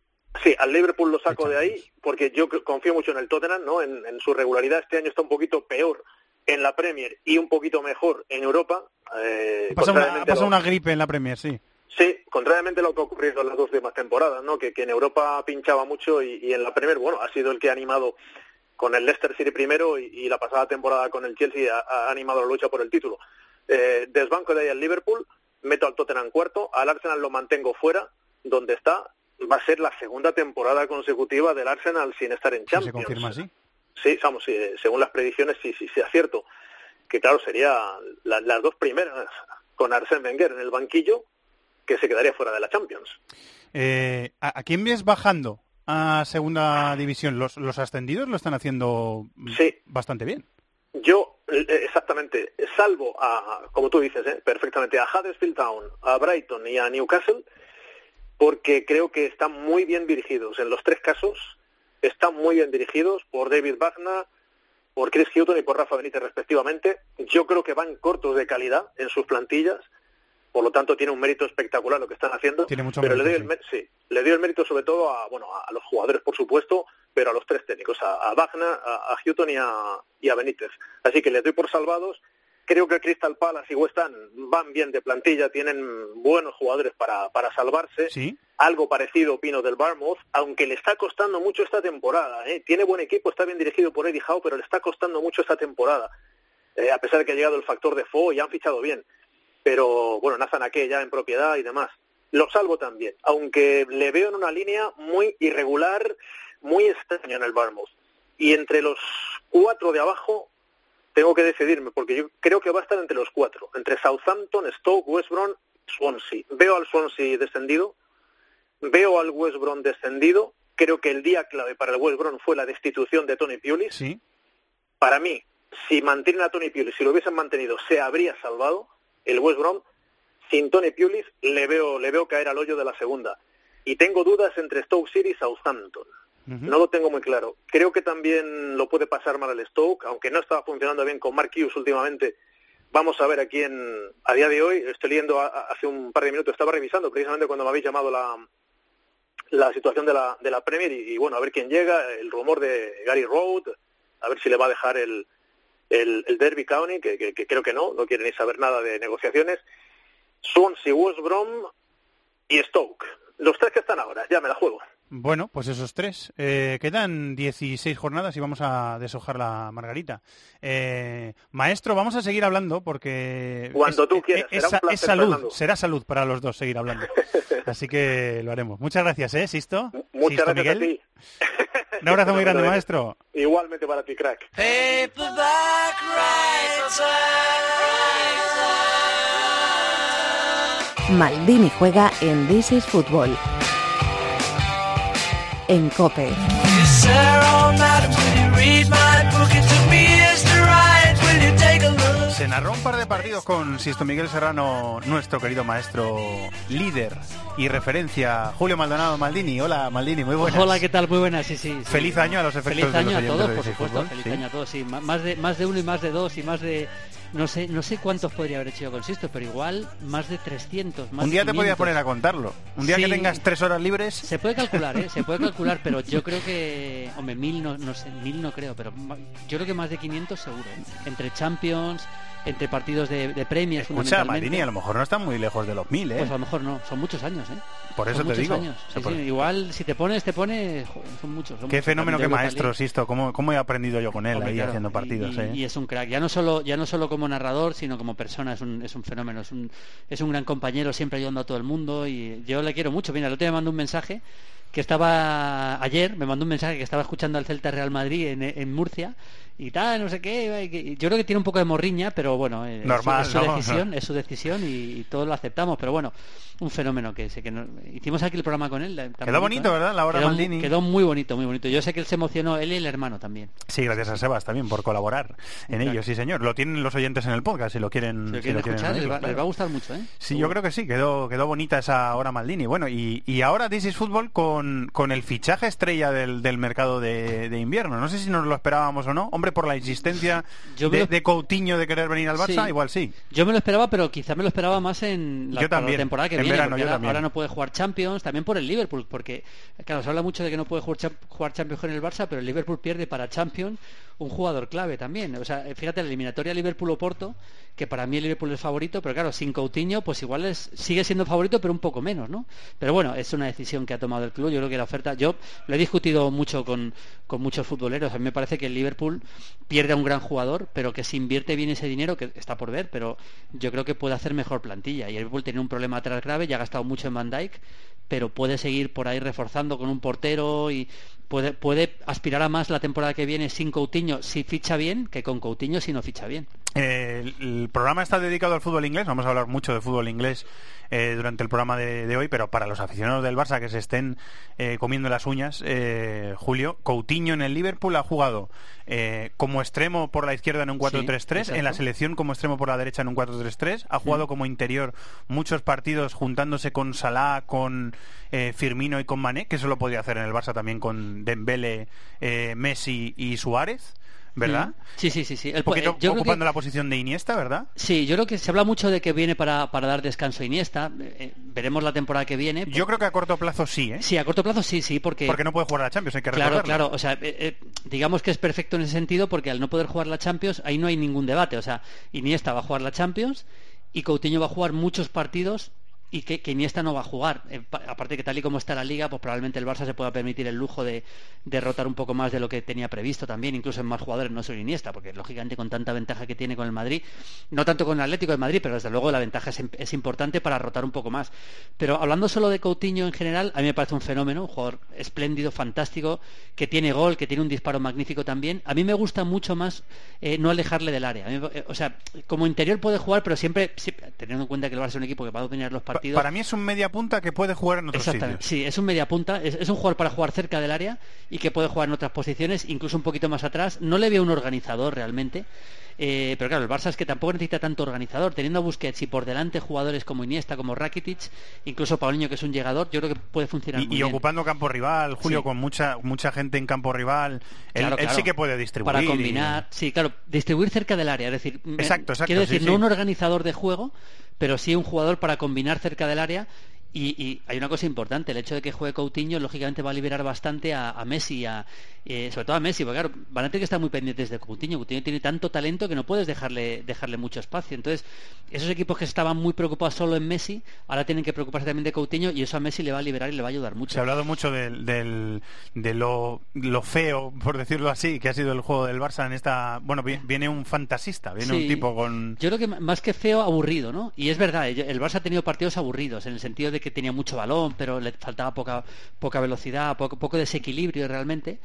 Sí, al Liverpool lo saco De de ahí porque yo confío mucho en el Tottenham, ¿no? En, en su regularidad este año está un poquito peor en la Premier y un poquito mejor en Europa. eh, Ha pasado, una, ha contrariamente a pasado lo- una gripe en la Premier, sí. Sí, contrariamente a lo que ha ocurrido en las dos últimas temporadas, ¿no? Que, que en Europa pinchaba mucho y, y en la Premier, bueno, ha sido el que ha animado con el Leicester City primero y, y la pasada temporada con el Chelsea ha, ha animado la lucha por el título. Eh, desbanco de ahí al Liverpool, meto al Tottenham cuarto, al Arsenal lo mantengo fuera, donde está. Va a ser la segunda temporada consecutiva del Arsenal sin estar en Champions. se confirma así. Sí, vamos, sí, según las predicciones, sí, sí, sí, acierto. Que claro, sería la- las dos primeras con Arsène Wenger en el banquillo, que se quedaría fuera de la Champions. Eh, ¿a, quién ves bajando a segunda división? ¿Los, los ascendidos lo están haciendo bastante bien? Yo, eh, exactamente, salvo a, como tú dices, ¿eh? perfectamente, a Huddersfield Town, a Brighton y a Newcastle, porque creo que están muy bien dirigidos. En los tres casos están muy bien dirigidos por David Wagner, por Chris Hutton y por Rafa Benítez respectivamente. Yo creo que van cortos de calidad en sus plantillas, por lo tanto tiene un mérito espectacular lo que están haciendo. pero le doy el sí. le doy el mérito sobre todo a bueno a los jugadores por supuesto, pero a los tres técnicos, a, Wagner, a, a Hutton y a, Benítez. Así que les doy por salvados. Creo que Crystal Palace y West Ham van bien de plantilla, tienen buenos jugadores para, para salvarse. Algo parecido opino del Barmouth, aunque le está costando mucho esta temporada. ¿eh? Tiene buen equipo, está bien dirigido por Eddie Howe, pero le está costando mucho esta temporada. Eh, a pesar de que ha llegado el factor de Fo y han fichado bien. Pero bueno, Nathan Ake ya en propiedad y demás. Lo salvo también, aunque le veo en una línea muy irregular, muy extraño en el Barmouth. Y entre los cuatro de abajo tengo que decidirme, porque yo creo que va a estar entre los cuatro, entre Southampton, Stoke, West Brom, Swansea. Veo al Swansea descendido, veo al West Brom descendido, creo que el día clave para el West Brom fue la destitución de Tony Pulis. Sí. Para mí, si mantienen a Tony Pulis, si lo hubiesen mantenido, se habría salvado el West Brom. Sin Tony Pulis le veo, le veo caer al hoyo de la segunda. Y tengo dudas entre Stoke City y Southampton. No lo tengo muy claro. Creo que también lo puede pasar mal el Stoke, aunque no estaba funcionando bien con Mark Hughes últimamente. Vamos a ver aquí en, a día de hoy, estoy leyendo hace un par de minutos, estaba revisando precisamente cuando me habéis llamado la, la situación de la, de la Premier y, bueno, a ver quién llega, el rumor de Gary Road, a ver si le va a dejar el, el, Derby County, que, creo que no, no quiere ni saber nada de negociaciones. Swansea, West Brom y Stoke. Los tres que están ahora, ya me la juego. Bueno, pues esos tres. Eh, quedan 16 jornadas y vamos a deshojar la margarita. Eh, maestro, vamos a seguir hablando porque... Cuando tú quieras. Es, salud, será salud para los dos seguir hablando. Así que lo haremos. Muchas gracias, ¿eh, Sisto? Muchas gracias a ti. Un abrazo muy grande, maestro. Igualmente para ti, crack. Maldini juega en This is Football en COPE. Se narró un par de partidos con Sisto Miguel Serrano, nuestro querido maestro líder y referencia, Julio Maldonado Maldini. Hola Maldini, muy buenas. Hola, ¿qué tal? Muy buenas, sí, sí. Feliz año a los efectos Feliz año de los a todos, por supuesto. Feliz año a todos, sí. Más de, más de uno y más de dos y más de no sé, no sé cuántos podría haber hecho con Sisto, pero igual más de 300. Más un día te podías poner a contarlo. Un día que tengas tres horas libres. Se puede calcular, ¿eh? Se puede calcular, pero yo creo que. Hombre, mil no, no sé, mil no creo, pero yo creo que más de 500 seguro. Entre Champions, entre partidos de, de premios. Escucha, Marini, a lo mejor no están muy lejos de los mil, ¿eh? Pues a lo mejor no, son muchos años, ¿eh? Por eso te digo. Años. igual si te pones, te pones, son muchos. Qué fenómeno, qué maestro, Sisto. ¿Cómo, ¿Cómo, he aprendido yo con él ahí haciendo partidos? Y, ¿eh? y, es un crack, ya no solo ya no solo como narrador, sino como persona, es un, es un fenómeno, es un, es un gran compañero, siempre ayudando a todo el mundo y yo le quiero mucho. Mira, el otro día me mandó un mensaje que estaba ayer, me mandó un mensaje que estaba escuchando al Celta Real Madrid en, en Murcia y tal, no sé qué. Yo creo que tiene un poco de morriña, pero bueno, eh, Normal, es, su, decisión, es su decisión y, todos lo aceptamos. Pero bueno, un fenómeno que, sé que hicimos aquí el programa con él. Quedó bonito, ¿verdad? La hora quedó, Maldini. Quedó muy bonito, muy bonito. Yo sé que él se emocionó, él y el hermano también. Sí, gracias a Sebas también por colaborar en ello, sí señor. Lo tienen los oyentes en el podcast si lo quieren, si lo quieren, escuchar. les, va, a gustar mucho, ¿eh? Sí, yo creo que sí, quedó, quedó bonita esa hora Maldini. Bueno, y, y ahora This is Football con, con el fichaje estrella del, del mercado de, de invierno. No sé si nos lo esperábamos o no. Hombre, por la existencia de, Coutinho de querer venir al Barça, igual sí. Yo me lo esperaba, pero quizá me lo esperaba más en la, temporada que viene. ahora, no puede jugar Champions, también por el Liverpool, porque claro, se habla mucho de que no puede jugar, jugar Champions con el Barça, pero el Liverpool pierde para Champions un jugador clave también. O sea, fíjate, la eliminatoria Liverpool-Oporto, que para mí el Liverpool es favorito, pero claro, sin Coutinho, pues igual es, sigue siendo favorito, pero un poco menos, ¿no? Pero bueno, es una decisión que ha tomado el club. Yo creo que la oferta, yo lo he discutido mucho con, con muchos futboleros. A mí me parece que el Liverpool pierde a un gran jugador, pero que si invierte bien ese dinero, que está por ver, pero yo creo que puede hacer mejor plantilla. Y el Liverpool tiene un problema atrás grave, ya ha gastado mucho en Van Dijk, pero puede seguir por ahí reforzando con un portero y puede, puede aspirar a más la temporada que viene sin Coutinho si ficha bien que con Coutinho si no ficha bien. Eh, el, programa está dedicado al fútbol inglés, vamos a hablar mucho de fútbol inglés eh, durante el programa de, de hoy, pero para los aficionados del Barça que se estén eh, comiendo las uñas, eh, Julio, Coutinho en el Liverpool ha jugado como extremo por la izquierda en un 4-3-3, Sí, en la selección como extremo por la derecha en un 4-3-3, ha jugado como interior muchos partidos juntándose con Salah, con Firmino y con Mané, que eso lo podía hacer en el Barça también con Dembele, Messi y Suárez. ¿Verdad? Sí, sí, sí, sí. El poquito eh, yo creo que- ocupando la posición de Iniesta, ¿verdad? Sí, yo creo que se habla mucho de que viene para, para dar descanso a Iniesta. Eh, eh, veremos la temporada que viene. Yo creo que a corto plazo sí, ¿eh? Sí, a corto plazo sí, sí, porque... Porque no puede jugar a la Champions, hay que Claro, claro, o sea, eh, digamos que es perfecto en ese sentido porque al no poder jugar la Champions, ahí no hay ningún debate, o sea, Iniesta va a jugar la Champions y Coutinho va a jugar muchos partidos y que, Iniesta no va a jugar. Eh, pa- aparte que tal y como está la liga, pues probablemente el Barça se pueda permitir el lujo de, de rotar un poco más de lo que tenía previsto también, incluso en más jugadores, no solo Iniesta, porque lógicamente con tanta ventaja que tiene con el Madrid, no tanto con el Atlético de Madrid, pero desde luego la ventaja es, importante para rotar un poco más. Pero hablando solo de Coutinho en general, a mí me parece un fenómeno, un jugador espléndido, fantástico, que tiene gol, que tiene un disparo magnífico también. A mí me gusta mucho más eh, no alejarle del área. Mí, eh, o sea, como interior puede jugar, pero siempre, siempre- teniendo en cuenta que el Barça es un equipo que va a dominar los Pa- Para mí es un media punta que puede jugar en otros Exactamente, sitios. sí, es un media punta, es, es un jugador para jugar cerca del área y que puede jugar en otras posiciones, incluso un poquito más atrás. No le veo un organizador realmente, eh, pero claro, el Barça es que tampoco necesita tanto organizador. Teniendo a Busquets y por delante jugadores como Iniesta, como Rakitic, incluso Paulinho que es un llegador, yo creo que puede funcionar Y, muy y bien. ocupando campo rival, Julio, Sí. con mucha mucha gente en campo rival, él, Claro, él sí que puede distribuir. Para y- combinar, sí, claro, distribuir cerca del área, es decir, Exacto, exacto, quiero decir, sí, no sí. un organizador de juego, pero sí un jugador para combinar cerca del área. Y, y hay una cosa importante, el hecho de que juegue Coutinho, lógicamente va a liberar bastante a, a Messi, a, eh, sobre todo a Messi, porque claro, van a tener que estar muy pendientes de Coutinho. Coutinho tiene tanto talento que no puedes dejarle, dejarle mucho espacio. Entonces, esos equipos que estaban muy preocupados solo en Messi, ahora tienen que preocuparse también de Coutinho y eso a Messi le va a liberar y le va a ayudar mucho. Se ha hablado mucho del, del- de lo, lo feo, por decirlo así, que ha sido el juego del Barça en esta... Bueno, vi- viene un fantasista, viene un tipo con... Yo creo que más que feo, aburrido, ¿no? Y es verdad, el el Barça ha tenido partidos aburridos, en el sentido de que tenía mucho balón, pero le faltaba poca, poca velocidad, poco, poco desequilibrio realmente.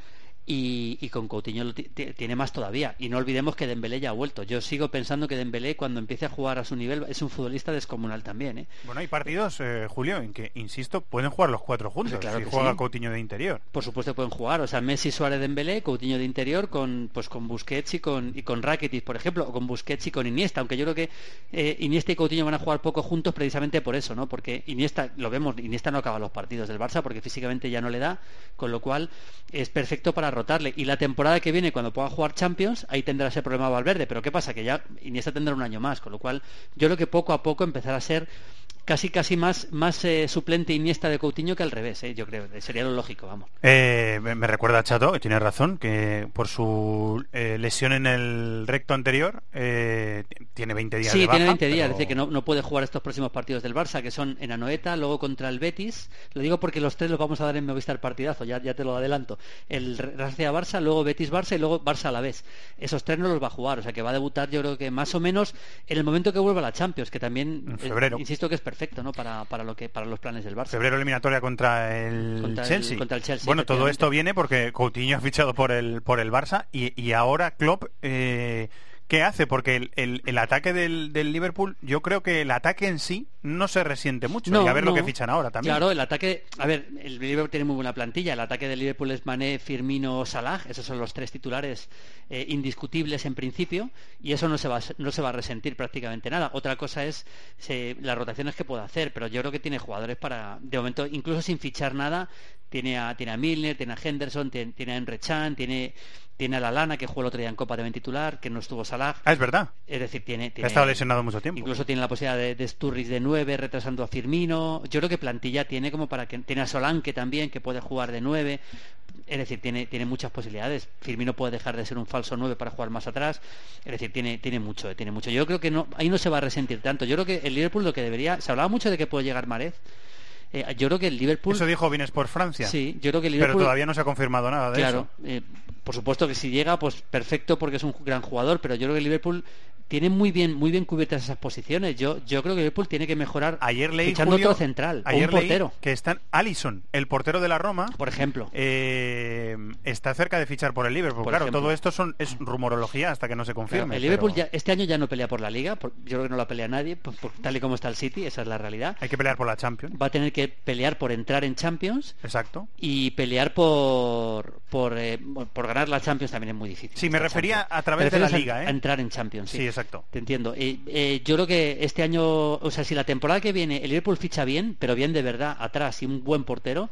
Y, y con Coutinho tiene más todavía. Y no olvidemos que Dembélé ya ha vuelto. Yo sigo pensando que Dembélé, cuando empiece a jugar a su nivel, es un futbolista descomunal también, ¿eh? Bueno, hay partidos, eh, Julio, en que, insisto, pueden jugar los cuatro juntos Claro si juega sí. Coutinho de interior. Por supuesto pueden jugar, o sea, Messi, Suárez, Dembélé, Coutinho de interior con pues con Busquets y con y con Rakitic, por ejemplo, o con Busquets y con Iniesta, aunque yo creo que eh, Iniesta y Coutinho van a jugar poco juntos precisamente por eso, ¿no? Porque Iniesta, lo vemos, Iniesta no acaba los partidos del Barça porque físicamente ya no le da, con lo cual es perfecto para rotarle y la temporada que viene cuando pueda jugar Champions, ahí tendrá ese problema Valverde, pero qué pasa que ya Iniesta tendrá un año más, con lo cual yo creo que poco a poco empezará a ser casi casi más más eh, suplente Iniesta de Coutinho que al revés, ¿eh? yo creo, sería lo lógico, vamos. Eh, me recuerda a Chato, que tiene razón, que por su lesión en el recto anterior tiene 20 días Sí, de baja. tiene 20 días, pero- es decir, que no, no puede jugar estos próximos partidos del Barça, que son en Anoeta, luego contra el Betis. Lo digo porque los tres los vamos a dar en Movistar partidazo, ya, ya te lo adelanto. El Gracia Barça, luego Betis Barça y luego Barça a la vez. Esos tres no los va a jugar, o sea que va a debutar yo creo que más o menos en el momento que vuelva a la Champions, que también, En febrero. insisto que es perfecto, ¿no? Para, para, lo que, para los planes del Barça. Febrero eliminatoria contra el, Contra el- Chelsea. contra el Chelsea, Bueno, todo esto viene porque Coutinho ha fichado por el por el Barça y, y ahora Klopp eh, ¿qué hace? Porque el, el- el ataque del, del Liverpool, yo creo que el ataque en sí no se resiente mucho. y a ver lo que fichan ahora también. Claro, el ataque, a ver, el Liverpool tiene muy buena plantilla. El ataque del Liverpool es Mané, Firmino, Salah. Esos son los tres titulares eh, indiscutibles en principio y eso no se va a, no se va a resentir prácticamente nada. Otra cosa es se- las rotaciones que pueda hacer, pero yo creo que tiene jugadores para, de momento, incluso sin fichar nada, tiene a, tiene a Milner, tiene a Henderson, tiene, tiene a Emre Can, tiene tiene a la Lana que jugó el otro día en Copa también titular, que no estuvo Salah. Ah, es verdad. Es decir, tiene, Ha estado lesionado mucho tiempo. Incluso tiene la posibilidad de, de Sturridge de 9, retrasando a Firmino. Yo creo que plantilla tiene como para que... Tiene a Solanke también, que puede jugar de 9. Es decir, tiene, tiene muchas posibilidades. Firmino puede dejar de ser un falso 9 para jugar más atrás. Es decir, tiene, tiene mucho, eh, tiene mucho. Yo creo que no, ahí no se va a resentir tanto. Yo creo que el Liverpool lo que debería... Se hablaba mucho de que puede llegar Marez. Eh, yo creo que el Liverpool... Eso dijo Vienes por Francia. Sí, yo creo que el Pero Liverpool... todavía no se ha confirmado nada de Claro, eso. eh, por supuesto que si llega, pues perfecto porque es un gran jugador, pero yo creo que el Liverpool tiene muy bien muy bien cubiertas esas posiciones. Yo yo creo que Liverpool tiene que mejorar ayer leí, fichando Julio, otro central, o ayer un portero. leí que están Allison, el portero de la Roma, por ejemplo, eh, está cerca de fichar por el Liverpool. Por claro, ejemplo. todo esto son es rumorología hasta que no se Claro, confirme. el Liverpool pero ya, este año ya no pelea por la liga, por- yo creo que no la pelea nadie, por- tal y como está el City, esa es la realidad. Hay que pelear por la Champions. Va a tener que pelear por entrar en Champions Exacto. y pelear por por, eh, por ganar la Champions también es muy difícil. Sí, me refería Champions. a través de la liga, a, ¿eh? a entrar en Champions. Sí, Sí, exacto. Te entiendo. Eh, yo creo que este año, o sea, si la temporada que viene el Liverpool ficha bien, pero bien de verdad, atrás y un buen portero,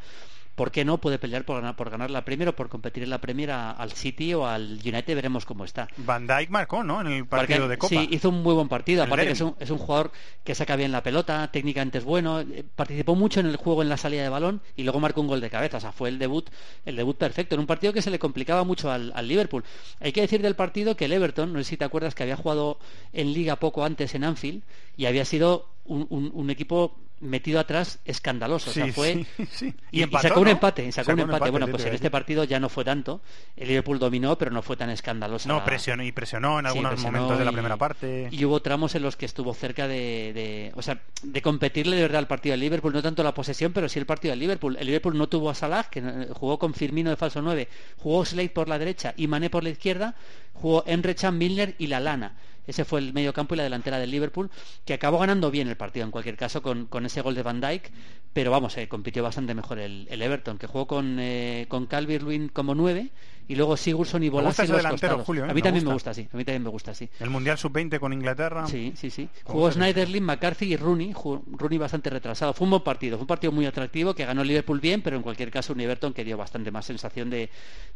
¿por qué no puede pelear por ganar, por ganar la Premier o por competir en la Premier a- al City o al United? Veremos cómo está. Van Dijk marcó, ¿no? En el partido Porque, de Copa. Sí, hizo un muy buen partido. Aparte que es un, es un jugador que saca bien la pelota, técnicamente es bueno. eh, Participó mucho en el juego en la salida de balón y luego marcó un gol de cabeza. O sea, fue el debut, el debut perfecto. En un partido que se le complicaba mucho al, al Liverpool. Hay que decir del partido que el Everton, no sé si te acuerdas que había jugado en Liga poco antes en Anfield y había sido un, un- un equipo metido atrás escandaloso. o sea, Sí, fue sí, sí. y, Y y empató, sacó un empate, sacó un empate. Bueno, pues en este partido ya no fue tanto. El Liverpool dominó, pero no fue tan escandaloso. No, la- presionó y presionó en algunos presionó momentos de la primera parte. Y hubo tramos en los que estuvo cerca de, de- o sea, de competirle de verdad al partido del Liverpool, no tanto la posesión, pero sí el partido del Liverpool. El Liverpool no tuvo a Salah, que eh, jugó con Firmino de falso 9, jugó Slade por la derecha y Mané por la izquierda, jugó Emre Can, Milner y Lalana. Ese fue el medio campo y la delantera del Liverpool, que acabó ganando bien el partido en cualquier caso con, ese gol de Van Dijk, pero vamos, eh, compitió bastante mejor el, Everton, que jugó con, eh, con Calvert-Lewin como 9 y luego Sigurdsson y gusta Bolasie los costados. Julio, ¿eh? A mí Me también me gusta. gusta, sí. A mí también me gusta, sí. El Mundial Sub-20 con Inglaterra. Sí, sí, sí. ¿Cómo Jugó? Snyderlin, McCarthy y Rooney. Jugó- Rooney bastante retrasado. Fue un buen partido. Fue un partido muy atractivo que ganó Liverpool bien, pero en cualquier caso un Everton que dio bastante más sensación de,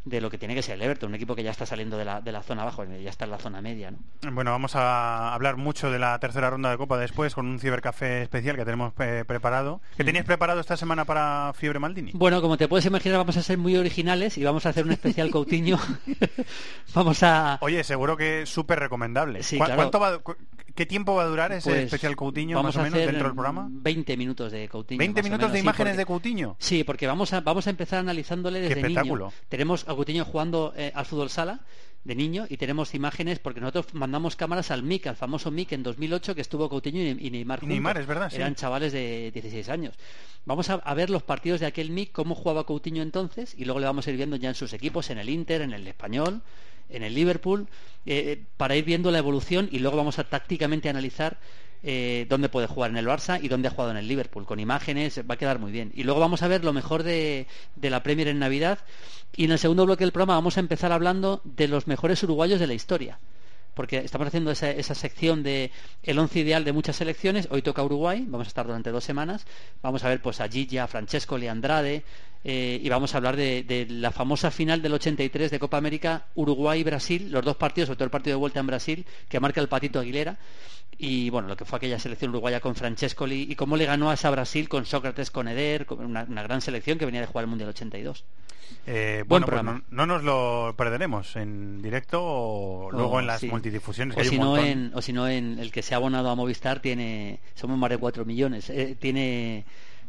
de lo que tiene que ser el Everton. Un equipo que ya está saliendo de la, de la zona abajo, ya está en la zona media. ¿no? Bueno, vamos a hablar mucho de la tercera ronda de Copa después con un cibercafé especial que tenemos eh, preparado. ¿Qué Mm. tenías preparado esta semana para Fiebre Maldini? Bueno, como te puedes imaginar, vamos a ser muy originales y vamos a hacer un especial Coutinho. vamos a... Oye, seguro que súper recomendable. Sí, ¿Cu- claro. ¿Cuánto va, cu- ¿Qué tiempo va a durar ese Pues, especial Coutinho vamos más o menos hacer dentro del programa? 20 minutos de Coutinho. 20 más o minutos de sí, imágenes porque- de Coutinho. Sí, porque vamos a, vamos a empezar analizándole desde espectáculo. niño. Tenemos a Coutinho jugando eh, al fútbol sala de niño y tenemos imágenes porque nosotros mandamos cámaras al MIC, al famoso MIC en 2008 que estuvo Coutinho y, Neymar Y Neymar, juntos. es verdad, sí. Eran chavales de 16 años. Vamos a, a ver los partidos de aquel MIC, cómo jugaba Coutinho entonces y luego le vamos a ir viendo ya en sus equipos, en el Inter, en el Español, en el Liverpool, eh, para ir viendo la evolución y luego vamos a tácticamente analizar eh, dónde puede jugar en el Barça y dónde ha jugado en el Liverpool. Con imágenes va a quedar muy bien. Y luego vamos a ver lo mejor de, de la Premier en Navidad. Y en el segundo bloque del programa vamos a empezar hablando de los mejores uruguayos de la historia. Porque estamos haciendo esa, esa sección de el once ideal de muchas selecciones. Hoy toca Uruguay, vamos a estar durante dos semanas. Vamos a ver pues a Gilla, a Francesco, Leandrade, eh, y vamos a hablar de, de la famosa final del 83 de Copa América Uruguay-Brasil, los dos partidos, sobre todo el partido de vuelta en Brasil, que marca el Patito Aguilera, y bueno, lo que fue aquella selección uruguaya con Francescoli y cómo le ganó a esa Brasil con Sócrates, con Eder, con una, una gran selección que venía de jugar el Mundial 82. Eh, Buen bueno, pues programa. no, no nos lo perderemos en directo o luego O, en las sí. multidifusiones. que O hay si, un no en, o si no en el que se ha abonado a Movistar tiene somos más de 4 millones eh, tiene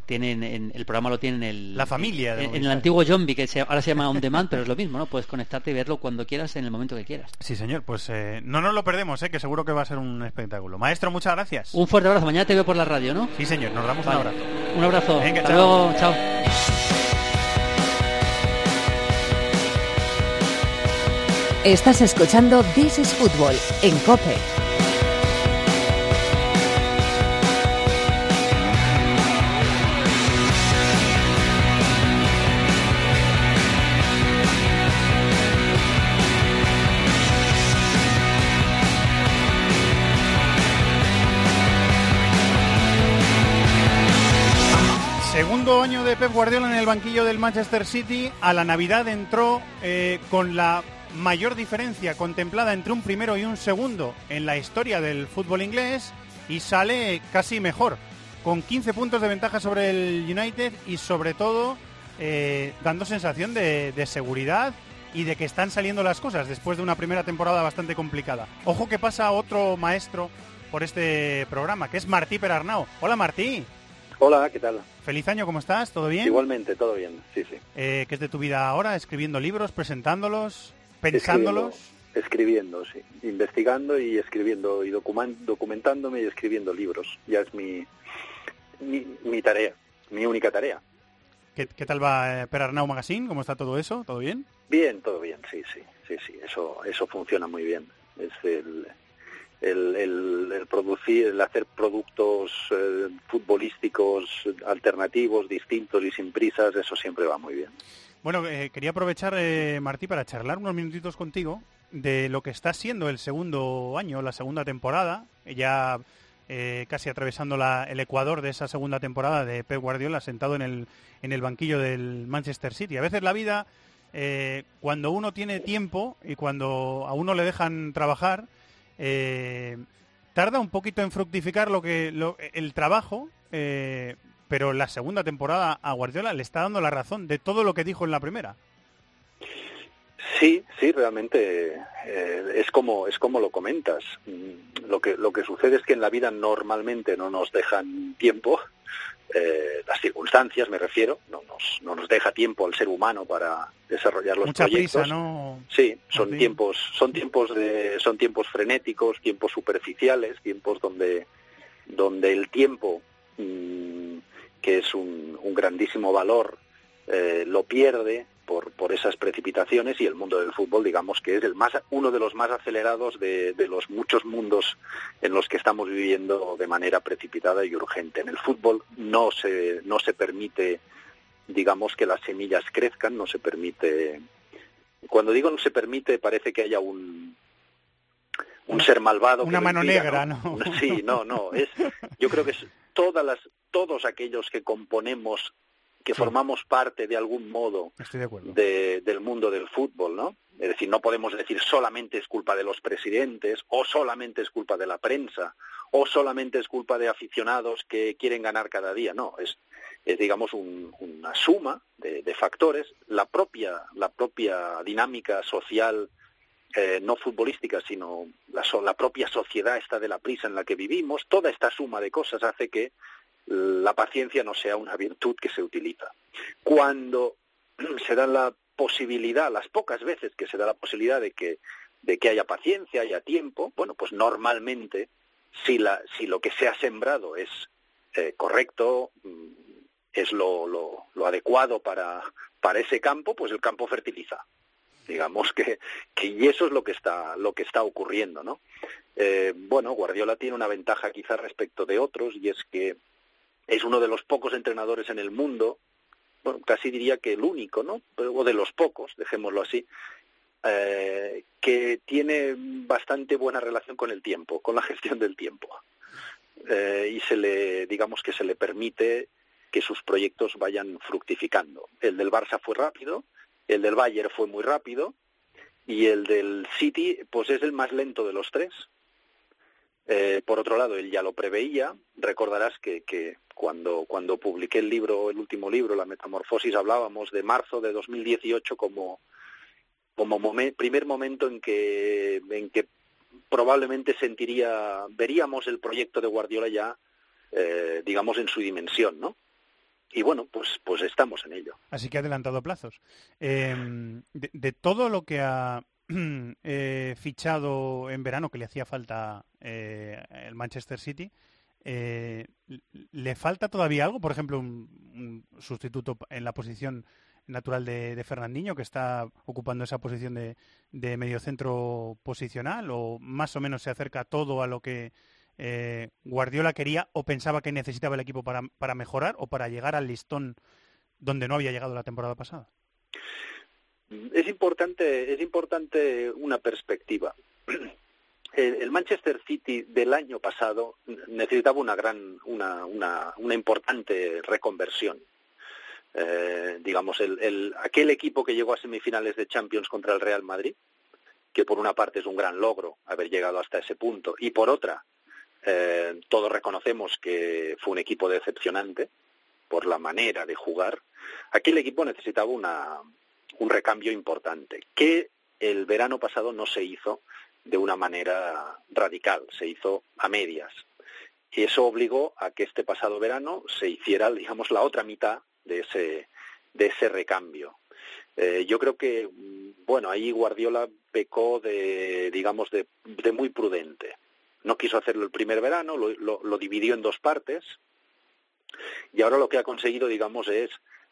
tienen en- el programa lo tiene en el La familia de en, en el antiguo Zombie que se- ahora se llama On Demand pero es lo mismo no puedes conectarte y verlo cuando quieras en el momento que quieras Sí, señor, pues eh, no nos lo perdemos, eh, que seguro que va a ser un espectáculo. Maestro, muchas gracias. un fuerte abrazo mañana te veo por la radio ¿no? Sí, señor, nos damos Vale. un abrazo. un abrazo Venga, hasta chao. luego chao Estás escuchando This is Football en Cope. Pep Guardiola en el banquillo del Manchester City. A la Navidad entró eh, con la mayor diferencia contemplada entre un primero y un segundo en la historia del fútbol inglés y sale casi mejor, con 15 puntos de ventaja sobre el United y sobre todo eh, dando sensación de, de seguridad y de que están saliendo las cosas después de una primera temporada bastante complicada. Ojo que pasa otro maestro por este programa, que es Martí Perarnao. Hola Martí. Hola, ¿qué tal? Feliz año, ¿cómo estás? ¿Todo bien? Igualmente, todo bien, sí, sí. Eh, ¿Qué es de tu vida ahora? ¿Escribiendo libros, presentándolos, pensándolos? Escribiendo, escribiendo, sí, investigando y escribiendo y documentándome y escribiendo libros. Ya es mi, mi, tarea, mi única tarea. ¿Qué, tal va eh, Perarnau Magazine? ¿Cómo está todo eso? ¿Todo bien? Bien, todo bien, sí, sí, sí, sí, eso, eso funciona muy bien. Es el, el, producir, el hacer productos eh, futbolísticos alternativos, distintos y sin prisas, eso siempre va muy bien. Bueno, eh, quería aprovechar, eh, Martí, para charlar unos minutitos contigo de lo que está siendo el segundo año, la segunda temporada, ya casi atravesando el Ecuador de esa segunda temporada de Pep Guardiola sentado en el, en el banquillo del Manchester City. A veces la vida, cuando uno tiene tiempo y cuando a uno le dejan trabajar, eh, tarda un poquito en fructificar lo que el trabajo, eh, pero la segunda temporada a Guardiola le está dando la razón de todo lo que dijo en la primera. Sí, sí, realmente eh, es como es como lo comentas. Mm, lo que lo que sucede es que en la vida normalmente no nos dejan tiempo eh, las circunstancias, me refiero, no nos, no nos deja tiempo al ser humano para desarrollar los Mucha proyectos. Prisa, ¿no? Sí, son tiempos, son tiempos de, son tiempos frenéticos, tiempos superficiales, tiempos donde, donde el tiempo, mm, que es un, un grandísimo valor, eh, lo pierde por, por esas precipitaciones y el mundo del fútbol, digamos que es el más, uno de los más acelerados de, de los muchos mundos en los que estamos viviendo de manera precipitada y urgente. En el fútbol no se, no se permite, digamos, que las semillas crezcan, no se permite. Cuando digo no se permite, parece que haya un, un ser malvado. Una mano negra, ¿no? Sí, no, no. Es, yo creo que es todas las, todos aquellos que componemos que formamos parte de algún modo de del mundo del fútbol, ¿no? Es decir, no podemos decir solamente es culpa de los presidentes, o solamente es culpa de la prensa, o solamente es culpa de aficionados que quieren ganar cada día. No, es, es digamos, una suma de, factores. La propia, la propia dinámica social, eh, no futbolística, sino la, la propia sociedad esta de la prisa en la que vivimos, toda esta suma de cosas hace que la paciencia no sea una virtud que se utiliza. Cuando se da la posibilidad, las pocas veces que se da la posibilidad de que, de que haya paciencia, haya tiempo, bueno, pues normalmente, si, la, si lo que se ha sembrado es eh, correcto, mm, es lo, lo, lo adecuado para, para ese campo, pues el campo fertiliza digamos que, que y eso es lo que está lo que está ocurriendo no eh, bueno Guardiola tiene una ventaja quizás respecto de otros y es que es uno de los pocos entrenadores en el mundo, bueno, casi diría que el único, ¿no? O de los pocos, dejémoslo así, eh, que tiene bastante buena relación con el tiempo, con la gestión del tiempo. Eh, y se le, digamos que se le permite que sus proyectos vayan fructificando. El del Barça fue rápido, el del Bayern fue muy rápido, y el del City, pues es el más lento de los tres. Eh, por otro lado, él ya lo preveía. Recordarás que, cuando, cuando publiqué el libro, el último libro, La Metamorfosis, hablábamos de marzo de 2018 como, como primer momento en que, en que probablemente sentiría, veríamos el proyecto de Guardiola ya, eh, digamos, en su dimensión, ¿no? Y bueno, pues, pues estamos en ello. Así que ha adelantado plazos. Em, de, todo lo que ha fichado en verano, que le hacía falta eh, el Manchester City, eh, ¿Le falta todavía algo? Por ejemplo, un, sustituto en la posición natural de, Fernandinho, que está ocupando esa posición de, de mediocentro posicional, o más o menos se acerca todo a lo que eh, Guardiola quería o pensaba que necesitaba el equipo para, para mejorar o para llegar al listón donde no había llegado la temporada pasada. Es importante, es importante una perspectiva. el Manchester City del año pasado necesitaba una gran, una, una, una importante reconversión. Eh, digamos, el, el, aquel equipo que llegó a semifinales de Champions contra el Real Madrid, que por una parte es un gran logro haber llegado hasta ese punto, y por otra, eh, todos reconocemos que fue un equipo decepcionante por la manera de jugar, aquel equipo necesitaba una, un recambio importante, que el verano pasado no se hizo de una manera radical, se hizo a medias. Y eso obligó a que este pasado verano se hiciera, digamos, la otra mitad de ese, de ese recambio. Eh, yo creo que, bueno, ahí Guardiola pecó de, digamos, de, muy prudente. No quiso hacerlo el primer verano, lo, lo, lo dividió en dos partes y ahora lo que ha conseguido, digamos, es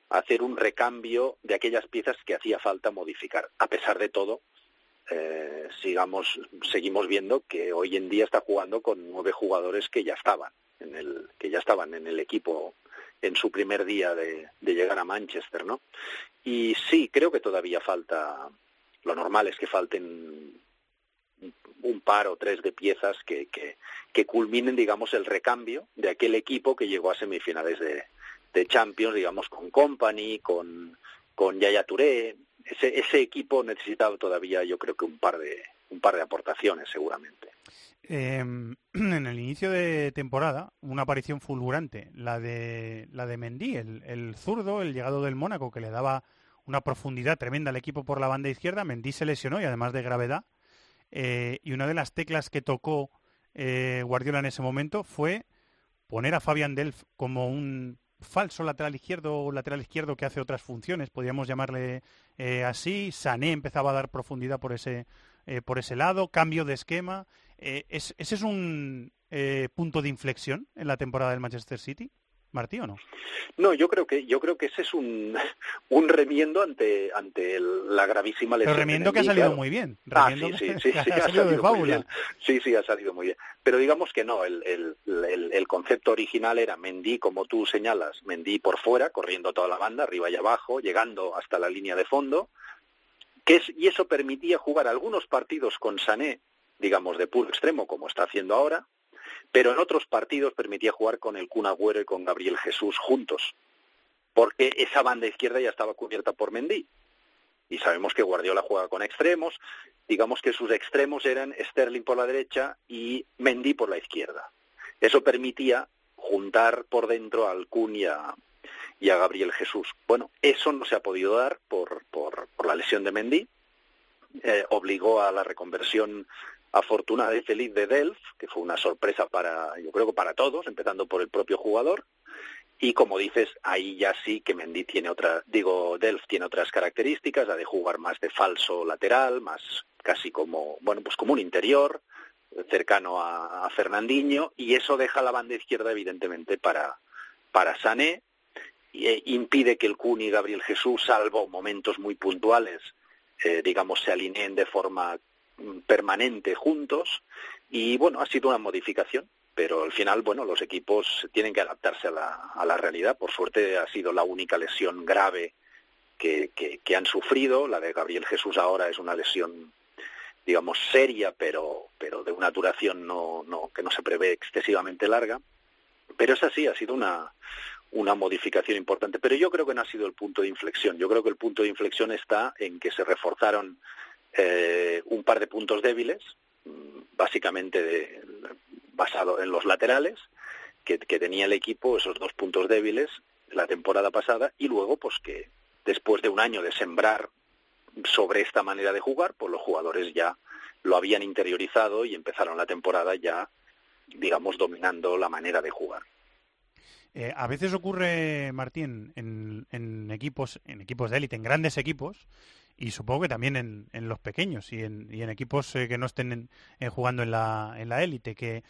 hacer un recambio de aquellas piezas que hacía falta modificar. A pesar de todo, eh, sigamos, seguimos viendo que hoy en día está jugando con nueve jugadores que ya estaban en el, que ya estaban en el equipo en su primer día de, de llegar a Manchester, ¿no? Y sí, creo que todavía falta, lo normal es que falten un par o tres de piezas que, que, que culminen, digamos, el recambio de aquel equipo que llegó a semifinales de, de Champions, digamos, con Company, con, con Yaya Touré. Ese, ese equipo necesitaba todavía, yo creo que un par de, un par de aportaciones, seguramente. Eh, en el inicio de temporada, una aparición fulgurante, la de la de Mendy, el, el zurdo, el llegado del Mónaco, que le daba una profundidad tremenda al equipo por la banda izquierda. Mendy se lesionó y además de gravedad. Eh, y una de las teclas que tocó eh, Guardiola en ese momento fue poner a Fabian Delf como un falso lateral izquierdo o lateral izquierdo que hace otras funciones, podríamos llamarle eh, así. Sané empezaba a dar profundidad por ese, eh, por ese lado, cambio de esquema. Eh, ¿es, ¿Ese es un punto de inflexión en la temporada del Manchester City? Martí o no? No, yo creo que yo creo que ese es un, un remiendo ante ante el, la gravísima lesión. Pero remiendo que ha salido claro. muy bien. Remiendo ah, sí, sí, sí, que, sí, ha, salido, de fábula. Sí, sí, ha salido muy bien. Pero digamos que no, el, el, el, el concepto original era Mendy, como tú señalas, Mendy por fuera, corriendo toda la banda, arriba y abajo, llegando hasta la línea de fondo, que es, y eso permitía jugar algunos partidos con Sané, digamos, de puro extremo, como está haciendo ahora, pero en otros partidos permitía jugar con el Kun Agüero y con Gabriel Jesús juntos, porque esa banda izquierda ya estaba cubierta por Mendy. Y sabemos que Guardiola juega con extremos, digamos que sus extremos eran Sterling por la derecha y Mendy por la izquierda. Eso permitía juntar por dentro al Kun y a, Gabriel Jesús. Bueno, eso no se ha podido dar por, por, por la lesión de Mendy, eh, obligó a la reconversión afortunada y feliz de Delf, que fue una sorpresa para, yo creo que para todos, empezando por el propio jugador. Y como dices, ahí ya sí que Mendy tiene otra, digo, Delf tiene otras características, la de jugar más de falso lateral, más casi como, bueno, pues como un interior, cercano a, Fernandinho, y eso deja la banda izquierda, evidentemente, para, para Sané, e impide que el Kun y Gabriel Jesús, salvo momentos muy puntuales, eh, digamos, se alineen de forma permanente juntos y bueno, ha sido una modificación, pero al final, bueno, los equipos tienen que adaptarse a la, a la realidad. Por suerte ha sido la única lesión grave que, que, han sufrido. La de Gabriel Jesús ahora es una lesión, digamos, seria, pero, pero de una duración no, no, que no se prevé excesivamente larga. Pero esa sí ha sido una, una modificación importante. Pero yo creo que no ha sido el punto de inflexión. Yo creo que el punto de inflexión está en que se reforzaron eh, un par de puntos débiles, básicamente de, basado en los laterales, que, que, tenía el equipo, esos dos puntos débiles la temporada pasada, y luego, pues que después de un año de sembrar sobre esta manera de jugar, pues los jugadores ya lo habían interiorizado y empezaron la temporada ya, digamos, dominando la manera de jugar. Eh, a veces ocurre, Martín, en, en, equipos, en equipos de élite, en grandes equipos, y supongo que también en, en los pequeños y en, y en equipos eh, que no estén en, eh, jugando en la, en la élite, que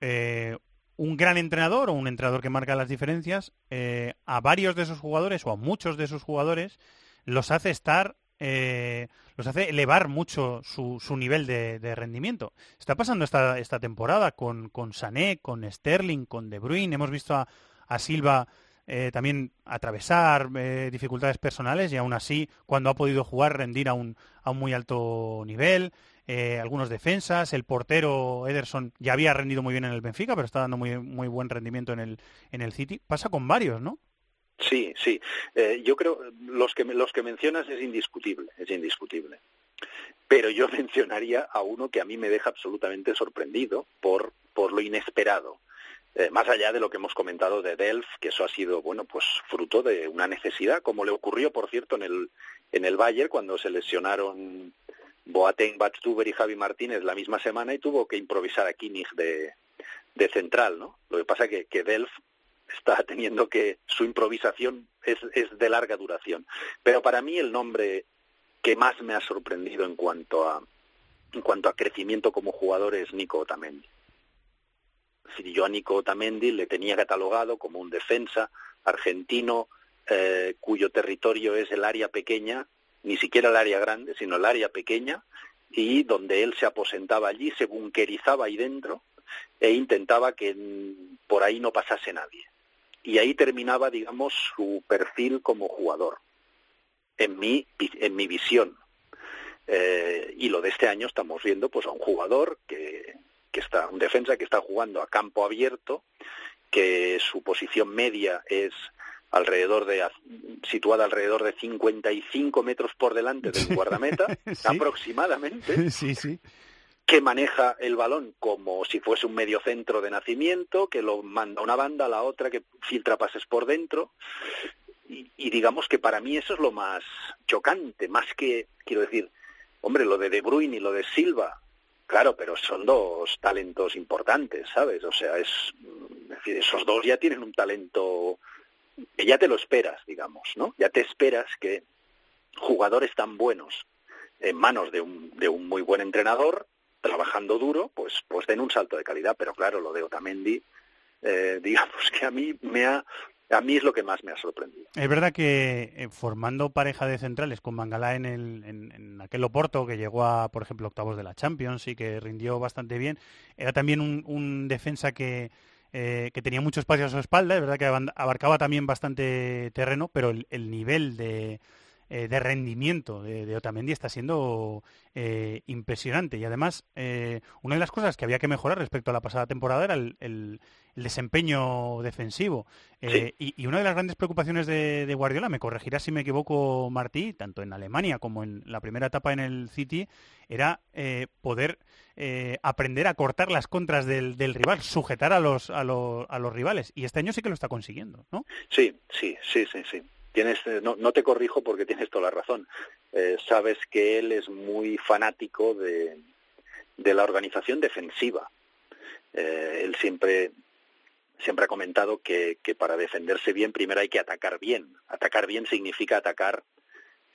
eh, un gran entrenador o un entrenador que marca las diferencias a varios de esos jugadores o a muchos de esos jugadores los hace estar eh, los hace elevar mucho su, su nivel de, de, rendimiento. Está pasando esta, esta temporada con, con Sané, con Sterling, con De Bruyne. Hemos visto a, a Silva eh, también atravesar eh, dificultades personales y aún así, cuando ha podido jugar, rendir a un, a un muy alto nivel. Eh, algunos defensas, el portero Ederson ya había rendido muy bien en el Benfica, pero está dando muy, muy buen rendimiento en el, en el City. Pasa con varios, ¿no? Sí, sí. Eh, yo creo los que los que mencionas es indiscutible, es indiscutible. Pero yo mencionaría a uno que a mí me deja absolutamente sorprendido por por lo inesperado eh, más allá de lo que hemos comentado de Delft, que eso ha sido, bueno, pues fruto de una necesidad, como le ocurrió, por cierto, en el, en el Bayern, cuando se lesionaron Boateng, Batstuber y Javi Martínez la misma semana y tuvo que improvisar a Kimmich de, de central, ¿no? Lo que pasa que, que Delft está teniendo que su improvisación es, es de larga duración. Pero para mí el nombre que más me ha sorprendido en cuanto a en cuanto a crecimiento como jugador es Nico Otamendi. Si yo a Nico Otamendi le tenía catalogado como un defensa argentino eh, cuyo territorio es el área pequeña, ni siquiera el área grande, sino el área pequeña, y donde él se aposentaba allí, se bunkerizaba ahí dentro e intentaba que por ahí no pasase nadie. Y ahí terminaba, digamos, su perfil como jugador, en mi, en mi visión. Eh, y lo de este año estamos viendo pues a un jugador que, que está, un defensa que está jugando a campo abierto, que su posición media es alrededor de situada alrededor de 55 metros por delante del guardameta aproximadamente sí, sí. que maneja el balón como si fuese un medio centro de nacimiento que lo manda una banda a la otra que filtra pases por dentro. Y, y digamos que para mí eso es lo más chocante más que quiero decir hombre lo de De Bruyne y lo de Silva Claro, pero son dos talentos importantes, ¿sabes? O sea, es, es decir, esos dos ya tienen un talento que ya te lo esperas, digamos, ¿no? Ya te esperas que jugadores tan buenos en manos de un, de un muy buen entrenador, trabajando duro, pues, pues den un salto de calidad. Pero claro, lo de Otamendi, eh, digamos que a mí me ha, a mí es lo que más me ha sorprendido. Es verdad que eh, formando pareja de centrales con Mangalá en, el, en, aquel Oporto que llegó a, por ejemplo, octavos de la Champions y que rindió bastante bien, era también un, defensa que, eh, que tenía mucho espacio a su espalda, es verdad que abarcaba también bastante terreno, pero el nivel de, eh, de rendimiento de, de, Otamendi está siendo eh, impresionante. Y además, eh, una de las cosas que había que mejorar respecto a la pasada temporada era el, el, el desempeño defensivo. Sí. Y, y, una de las grandes preocupaciones de, de, Guardiola, me corregirá si me equivoco, Martí, tanto en Alemania como en la primera etapa en el City, era poder eh, aprender a cortar las contras del, del rival, sujetar a los, a, los, a los rivales. Y este año sí que lo está consiguiendo, ¿no? Sí, sí, sí, sí, sí. Tienes, eh, no, no te corrijo porque tienes toda la razón. Eh, sabes que él es muy fanático de, la organización defensiva. Eh, él siempre siempre ha comentado que, que, para defenderse bien primero hay que atacar bien. Atacar bien significa atacar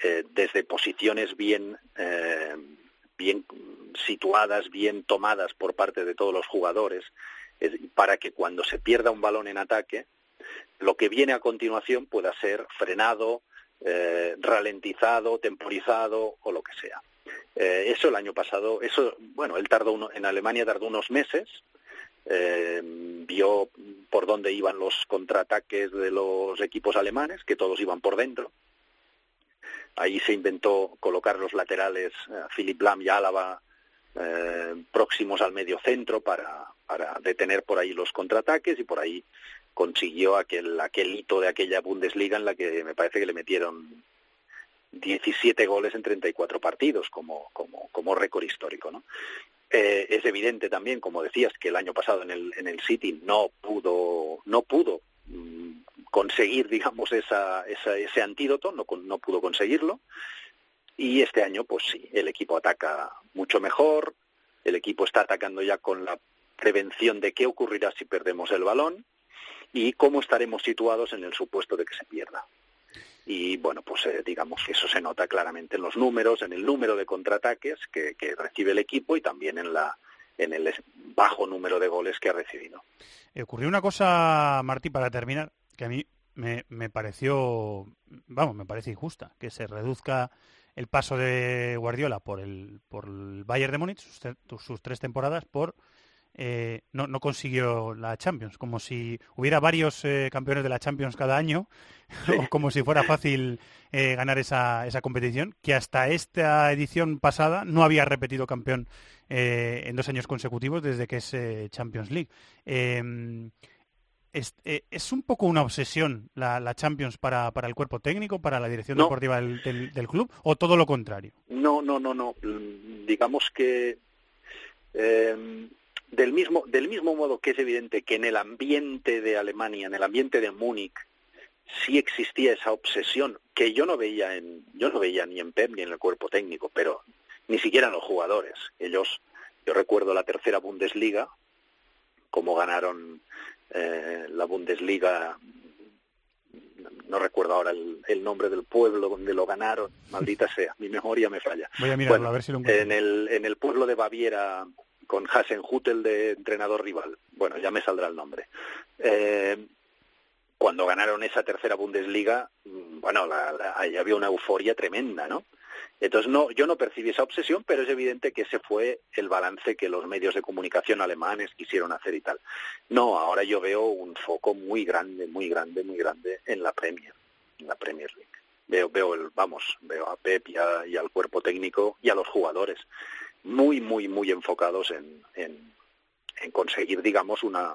eh, desde posiciones bien eh, bien situadas, bien tomadas por parte de todos los jugadores, para que cuando se pierda un balón en ataque, lo que viene a continuación pueda ser frenado, eh, ralentizado, temporizado o lo que sea. Eh, eso el año pasado, eso, bueno, él tardó uno, en Alemania tardó unos meses, eh, vio por dónde iban los contraataques de los equipos alemanes, que todos iban por dentro, Ahí se inventó colocar los laterales Philip Lam y Álava próximos al medio centro para, para detener por ahí los contraataques y por ahí consiguió aquel, aquel hito de aquella Bundesliga en la que me parece que le metieron 17 goles en 34 partidos como, como, como récord histórico. ¿no? Eh, es evidente también, como decías, que el año pasado en el, en el City no pudo, no pudo mm, conseguir, digamos, esa, esa, ese antídoto, no, no pudo conseguirlo. Y este año, pues sí, el equipo ataca mucho mejor, el equipo está atacando ya con la prevención de qué ocurrirá si perdemos el balón y cómo estaremos situados en el supuesto de que se pierda. Y bueno, pues eh, digamos que eso se nota claramente en los números, en el número de contraataques que, recibe el equipo y también en la en el bajo número de goles que ha recibido. Eh, ocurrió una cosa, Martí, para terminar, que a mí me, me pareció, vamos, me parece injusta, que se reduzca el paso de Guardiola por el, por el Bayern de Múnich, sus, sus tres temporadas, por eh, no, no, consiguió la Champions, como si hubiera varios eh, campeones de la Champions cada año, sí. o como si fuera fácil eh, ganar esa, esa competición, que hasta esta edición pasada no había repetido campeón en dos años consecutivos desde que es Champions League. Eh, es, es, un poco una obsesión la, la Champions para, para, el cuerpo técnico, para la dirección no. deportiva del, del, del, club, o todo lo contrario? No, no, no, no. Digamos que eh, del mismo del mismo modo que es evidente que en el ambiente de Alemania, en el ambiente de Múnich, sí existía esa obsesión que yo no veía en yo no veía ni en Pep ni en el cuerpo técnico, pero ni siquiera en los jugadores. Ellos, yo recuerdo la tercera Bundesliga, cómo ganaron eh, la Bundesliga, no recuerdo ahora el, nombre del pueblo donde lo ganaron, maldita sea, mi memoria me falla. Voy a mirarlo, a ver si lo en el, en el pueblo de Baviera con Hasenhutel de entrenador rival. Bueno, ya me saldrá el nombre. Eh, cuando ganaron esa tercera Bundesliga, mm, bueno, ahí había una euforia tremenda, ¿no? Entonces, no, yo no percibí esa obsesión, pero es evidente que ese fue el balance que los medios de comunicación alemanes quisieron hacer y tal. No, ahora yo veo un foco muy grande, muy grande, muy grande en la Premier, en la Premier League. Veo, veo el, vamos, veo a Pep y, y al cuerpo técnico y a los jugadores muy, muy, muy enfocados en, en, conseguir, digamos, una,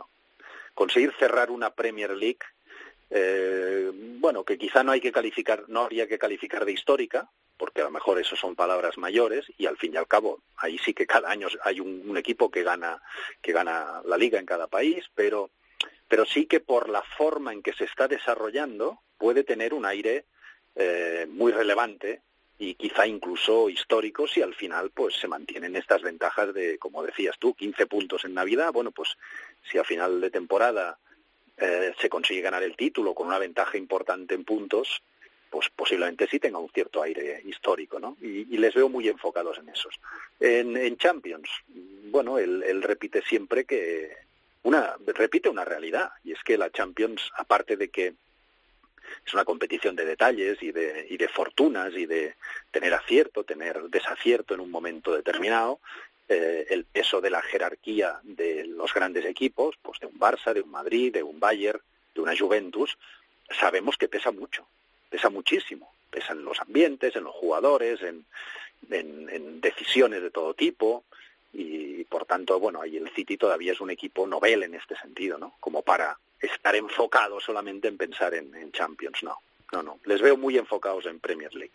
conseguir cerrar una Premier League eh, bueno, que quizá no hay que calificar, no habría que calificar de histórica, porque a lo mejor eso son palabras mayores y al fin y al cabo ahí sí que cada año hay un, equipo que gana que gana la liga en cada país, pero pero sí que por la forma en que se está desarrollando puede tener un aire eh, muy relevante y quizá incluso histórico si al final pues se mantienen estas ventajas de como decías tú 15 puntos en Navidad bueno pues si a final de temporada eh, se consigue ganar el título con una ventaja importante en puntos, pues posiblemente sí tenga un cierto aire histórico, ¿no? Y, les veo muy enfocados en esos. En, Champions, bueno, él, repite siempre que una repite una realidad y es que la Champions, aparte de que es una competición de detalles y de, y de fortunas y de tener acierto, tener desacierto en un momento determinado, eh, el peso de la jerarquía de los grandes equipos, pues de un Barça, de un Madrid, de un Bayern, de una Juventus, sabemos que pesa mucho, pesa muchísimo, pesa en los ambientes, en los jugadores, en, en, decisiones de todo tipo. Y por tanto, bueno, ahí el City todavía es un equipo novel en este sentido, ¿no? Como para estar enfocado solamente en pensar en, en Champions, no, no, no, les veo muy enfocados en Premier League.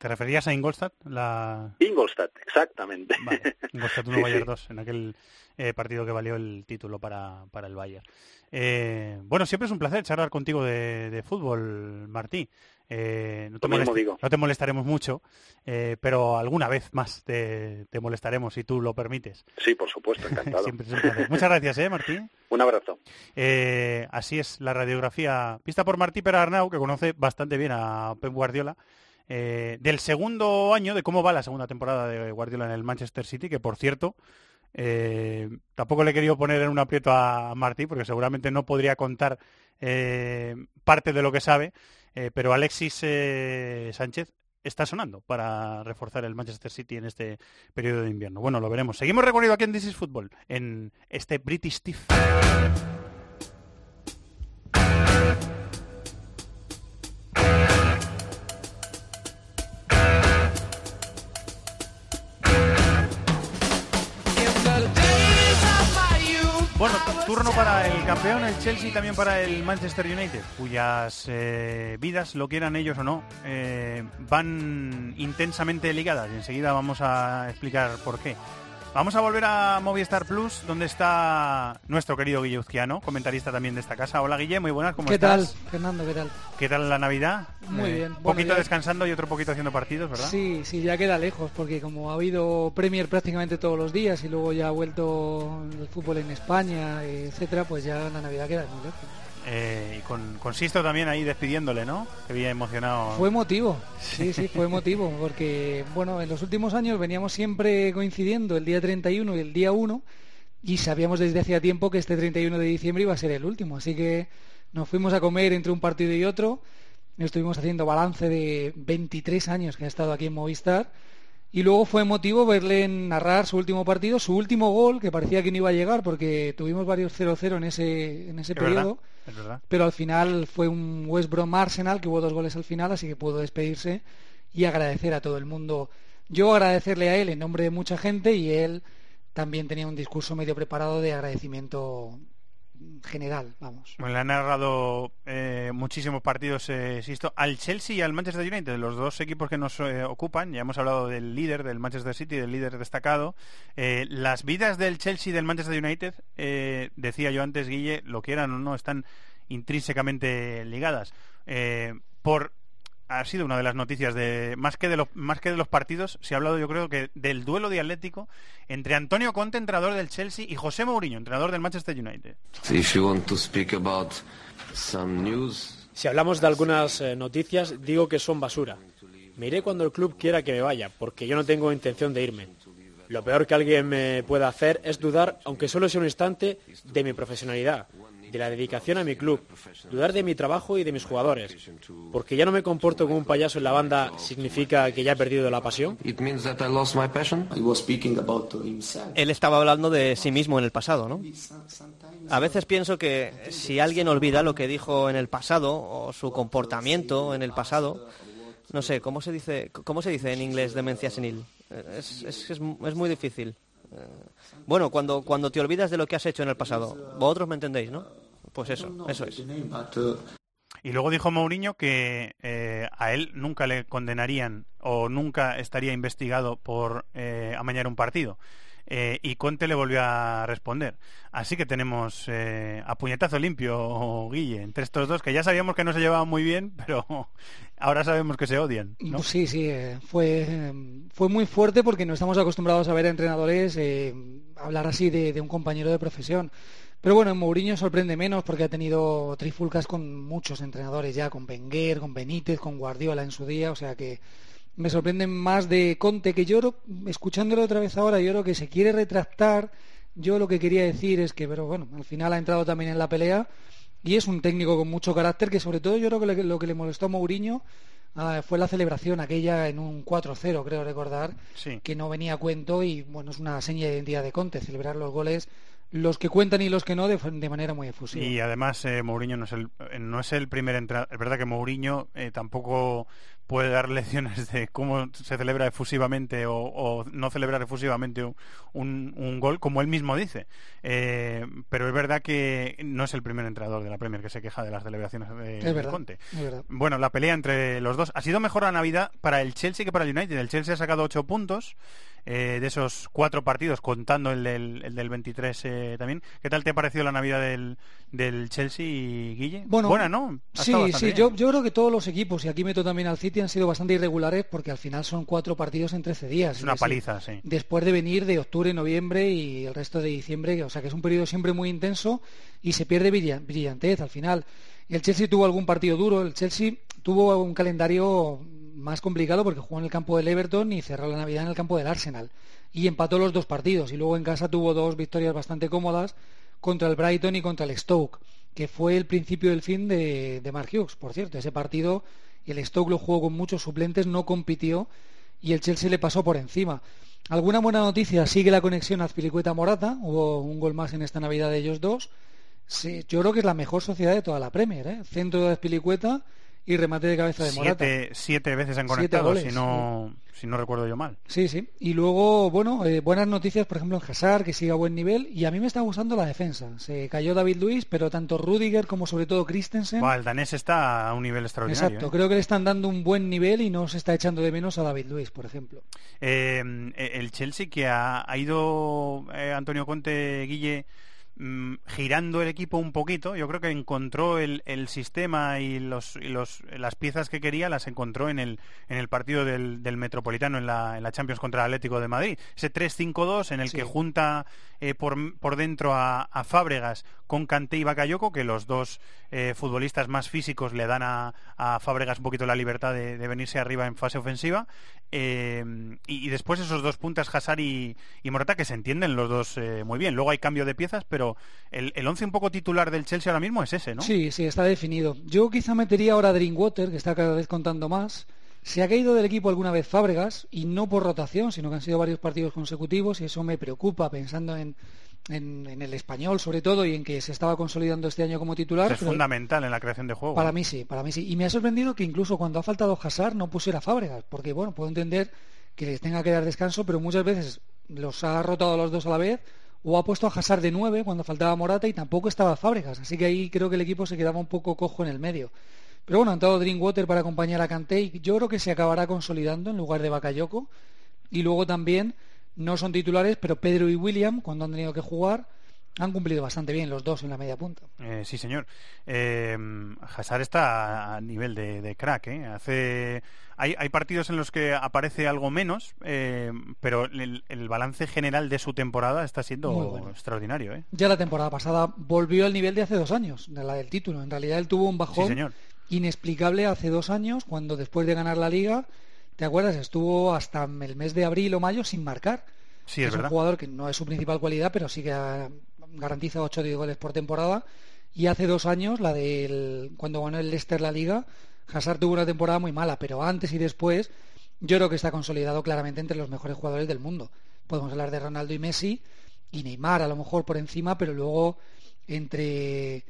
¿Te referías a Ingolstadt? La... Ingolstadt, exactamente. Ingolstadt 1 Bayern 2, en aquel eh, partido que valió el título para, para el Bayern. Eh, bueno, siempre es un placer charlar contigo de, fútbol, Martí. Eh, no, te no, te molestaremos mucho, pero alguna vez más te, molestaremos si tú lo permites. Sí, por supuesto, encantado. Muchas gracias, ¿eh, Martí? Un abrazo. así es la radiografía vista por Martí Perarnau, que conoce bastante bien a Pep Guardiola. Eh, del segundo año, de cómo va la segunda temporada de Guardiola en el Manchester City, que por cierto, eh, tampoco le he querido poner en un aprieto a Martí, porque seguramente no podría contar eh, parte de lo que sabe, pero Alexis Sánchez está sonando para reforzar el Manchester City en este periodo de invierno. Bueno, lo veremos. Seguimos recorrido aquí en This is Football, en este British Stiff. Bueno, turno para el campeón, el Chelsea, y también para el Manchester United, cuyas eh, vidas, lo quieran ellos o no, eh, van intensamente ligadas. Y enseguida vamos a explicar por qué. Vamos a volver a Movistar Plus, donde está nuestro querido Guille Uzquiano, comentarista también de esta casa. Hola Guille, muy buenas, ¿cómo estás? ¿Qué tal, Fernando? ¿Qué tal? ¿Qué tal la Navidad? Muy bien. Un poquito descansando y otro poquito haciendo partidos, ¿verdad? Sí, sí, ya queda lejos, porque como ha habido Premier prácticamente todos los días y luego ya ha vuelto el fútbol en España, etcétera, pues ya la Navidad queda muy lejos. Eh, y con, con, Sisto también ahí despidiéndole, ¿no? Que había emocionado. Fue emotivo, sí, sí, fue emotivo, porque, bueno, en los últimos años veníamos siempre coincidiendo el día 31 y el día 1, y sabíamos desde hacía tiempo que este 31 de diciembre iba a ser el último, así que nos fuimos a comer entre un partido y otro, estuvimos haciendo balance de 23 años que ha estado aquí en Movistar, y luego fue emotivo verle narrar su último partido, su último gol, que parecía que no iba a llegar porque tuvimos varios 0-0 en ese, en ese periodo. Pero al final fue un West Brom Arsenal que hubo dos goles al final, así que pudo despedirse y agradecer a todo el mundo. Yo agradecerle a él en nombre de mucha gente y él también tenía un discurso medio preparado de agradecimiento general, vamos. Bueno, le han narrado eh, muchísimos partidos, eh, al Chelsea y al Manchester United, los dos equipos que nos eh, ocupan. Ya hemos hablado del líder del Manchester City, del líder destacado. Eh, las vidas del Chelsea y del Manchester United, decía yo antes, Guille, lo quieran o no, están intrínsecamente ligadas. por ha sido una de las noticias de más que de los más que de los partidos, se ha hablado yo creo que del duelo de Atlético entre Antonio Conte, entrenador del Chelsea, y José Mourinho, entrenador del Manchester United. Si hablamos de algunas eh, noticias, digo que son basura. Me iré cuando el club quiera que me vaya, porque yo no tengo intención de irme. Lo peor que alguien me pueda hacer es dudar, aunque solo sea un instante, de mi profesionalidad, de la dedicación a mi club, dudar de mi trabajo y de mis jugadores. Porque ya no me comporto como un payaso en la banda significa que ya he perdido la pasión. Él estaba hablando de sí mismo en el pasado, ¿no? A veces pienso que si alguien olvida lo que dijo en el pasado o su comportamiento en el pasado, no sé, ¿cómo se dice, cómo se dice en inglés demencia senil? Es, es, es, muy difícil. Eh, bueno, cuando, cuando te olvidas de lo que has hecho en el pasado, vosotros me entendéis, ¿no? Pues eso, eso es. Y luego dijo Mourinho que eh, a él nunca le condenarían o nunca estaría investigado por eh, amañar un partido. Eh, y Conte le volvió a responder. Así que tenemos eh, a puñetazo limpio, Guille, entre estos dos, que ya sabíamos que no se llevaban muy bien, pero ahora sabemos que se odian. ¿no? Sí, sí, eh, fue, fue muy fuerte porque no estamos acostumbrados a ver a entrenadores hablar así de, un compañero de profesión. Pero bueno, Mourinho sorprende menos porque ha tenido trifulcas con muchos entrenadores ya, con Wenger, con Benítez, con Guardiola en su día, o sea que me sorprende más de Conte, que yo, escuchándolo otra vez ahora, yo creo que se quiere retractar. Yo lo que quería decir es que, pero bueno, al final ha entrado también en la pelea y es un técnico con mucho carácter que sobre todo yo creo que lo que le molestó a Mourinho ah, fue la celebración aquella en un 4-0, creo recordar, que no venía a cuento y bueno, es una seña de identidad de Conte, celebrar los goles los que cuentan y los que no de, manera muy efusiva. Y además eh, Mourinho no es el no es el primer entrenador, es verdad que Mourinho eh, tampoco puede dar lecciones de cómo se celebra efusivamente o, no celebrar efusivamente un, gol, como él mismo dice. Eh, pero es verdad que no es el primer entrenador de la Premier que se queja de las celebraciones de, Conte. Bueno, la pelea entre los dos ha sido mejor la Navidad para el Chelsea que para el United. El Chelsea ha sacado ocho puntos eh, de esos cuatro partidos, contando el del, el del 23 eh, también. ¿Qué tal te ha parecido la Navidad del, del Chelsea, Guille? Bueno, Buena, ¿no? sí, sí, yo, yo, creo que todos los equipos, y aquí meto también al City, han sido bastante irregulares porque al final son cuatro partidos en 13 días. Es una paliza, sí. Después de venir de octubre, noviembre y el resto de diciembre, o sea que es un periodo siempre muy intenso y se pierde brillantez al final. El Chelsea tuvo algún partido duro, el Chelsea tuvo un calendario más complicado porque jugó en el campo del Everton y cerró la Navidad en el campo del Arsenal. Y empató los dos partidos. Y luego en casa tuvo dos victorias bastante cómodas contra el Brighton y contra el Stoke, que fue el principio del fin de, de Mark Hughes. Por cierto, ese partido el Stoke lo jugó con muchos suplentes, no compitió y el Chelsea le pasó por encima. Alguna buena noticia, sigue la conexión Azpilicueta-Morata, hubo un gol más en esta Navidad de ellos dos. Sí, yo creo que es la mejor sociedad de toda la Premier, ¿eh? centro de Azpilicueta y remate de cabeza de Morata. Siete, veces han conectado, si, no, si no recuerdo yo mal. Sí, sí. Y luego, bueno, eh, buenas noticias, por ejemplo, en Hazard, que sigue a buen nivel. Y a mí me está gustando la defensa. Se cayó David Luis, pero tanto Rudiger como sobre todo Christensen. el danés está a un nivel extraordinario. Exacto, ¿eh? creo que le están dando un buen nivel y no se está echando de menos a David Luis, por ejemplo. Eh, el Chelsea que ha, ha ido Antonio Conte, Guille Mm, girando el equipo un poquito. Yo creo que encontró el, el sistema y, los, y los, las piezas que quería las encontró en el, en el partido del, del Metropolitano en la, en la Champions contra el Atlético de Madrid. Ese 3-5-2 en el que junta eh, por, por dentro a, a Fábregas con Kanté y Bakayoko, que los dos eh, futbolistas más físicos le dan a, a, Fábregas un poquito la libertad de, venirse arriba en fase ofensiva. Eh, y, después esos dos puntas, Hazard y, Morata, que se entienden los dos muy bien. Luego hay cambio de piezas, pero el, el once un poco titular del Chelsea ahora mismo es ese, ¿no? Sí, sí, está definido. Yo quizá metería ahora a Drinkwater, que está cada vez contando más. Se ha caído del equipo alguna vez Fábregas, y no por rotación, sino que han sido varios partidos consecutivos, y eso me preocupa pensando en en, el español sobre todo y en que se estaba consolidando este año como titular. Es fundamental en la creación de juego. Para mí sí, para mí sí. Y me ha sorprendido que incluso cuando ha faltado Hazard no pusiera Fábregas, porque bueno, puedo entender que les tenga que dar descanso, pero muchas veces los ha rotado los dos a la vez o ha puesto a Hazard de nueve cuando faltaba Morata y tampoco estaba Fábregas. Así que ahí creo que el equipo se quedaba un poco cojo en el medio. Pero bueno, ha entrado Drinkwater para acompañar a Kanté y yo creo que se acabará consolidando en lugar de Bakayoko. Y luego también no son titulares, pero Pedro y William, cuando han tenido que jugar, Han cumplido bastante bien los dos en la media punta. Eh, sí, señor. Eh, Hazard está a nivel de, crack. ¿eh? Hace, hay, hay, partidos en los que aparece algo menos, eh, pero el, balance general de su temporada está siendo extraordinario. ¿eh? Ya la temporada pasada volvió al nivel de hace dos años, de la del título. En realidad él tuvo un bajón inexplicable hace dos años, cuando después de ganar la liga, ¿te acuerdas? Estuvo hasta el mes de abril o mayo sin marcar. Sí, es, un jugador que no es su principal cualidad, pero sí que garantiza 8 o 10 goles por temporada. Y hace dos años, la del cuando ganó el Leicester la liga, Hazard tuvo una temporada muy mala, pero antes y después yo creo que está consolidado claramente entre los mejores jugadores del mundo. Podemos hablar de Ronaldo y Messi y Neymar a lo mejor por encima, pero luego entre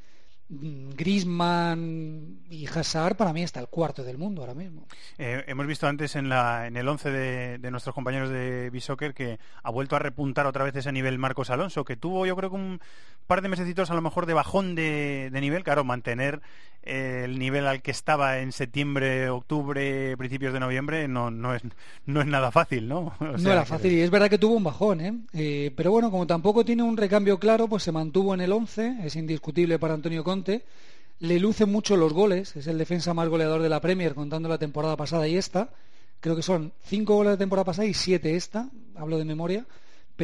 Mm, Grisman y Hazard para mí está el cuarto del mundo ahora mismo. Eh, hemos visto antes en, la, en el 11 de, nuestros compañeros de Bisoccer que ha vuelto a repuntar otra vez ese nivel Marcos Alonso, que tuvo yo creo que un par de mesecitos a lo mejor de bajón de, nivel, claro, mantener el nivel al que estaba en septiembre, octubre, principios de noviembre no, no, es, no es nada fácil, ¿no? no era fácil y es verdad que tuvo un bajón, ¿eh? ¿eh? Pero bueno, como tampoco tiene un recambio claro, pues se mantuvo en el 11, es indiscutible para Antonio Conte le luce mucho los goles, es el defensa más goleador de la Premier contando la temporada pasada y esta. Creo que son cinco goles de temporada pasada y siete esta, hablo de memoria,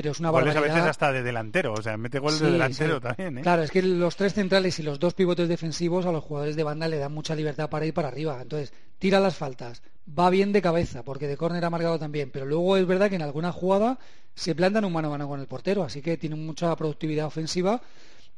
pero es una goles a veces hasta de delantero, o sea, mete goles de delantero también. ¿eh? Claro, es que los tres centrales y los dos pivotes defensivos a los jugadores de banda le dan mucha libertad para ir para arriba. Entonces, tira las faltas, va bien de cabeza, porque de córner ha marcado también, pero luego es verdad que en alguna jugada se plantan un mano a mano con el portero, así que tiene mucha productividad ofensiva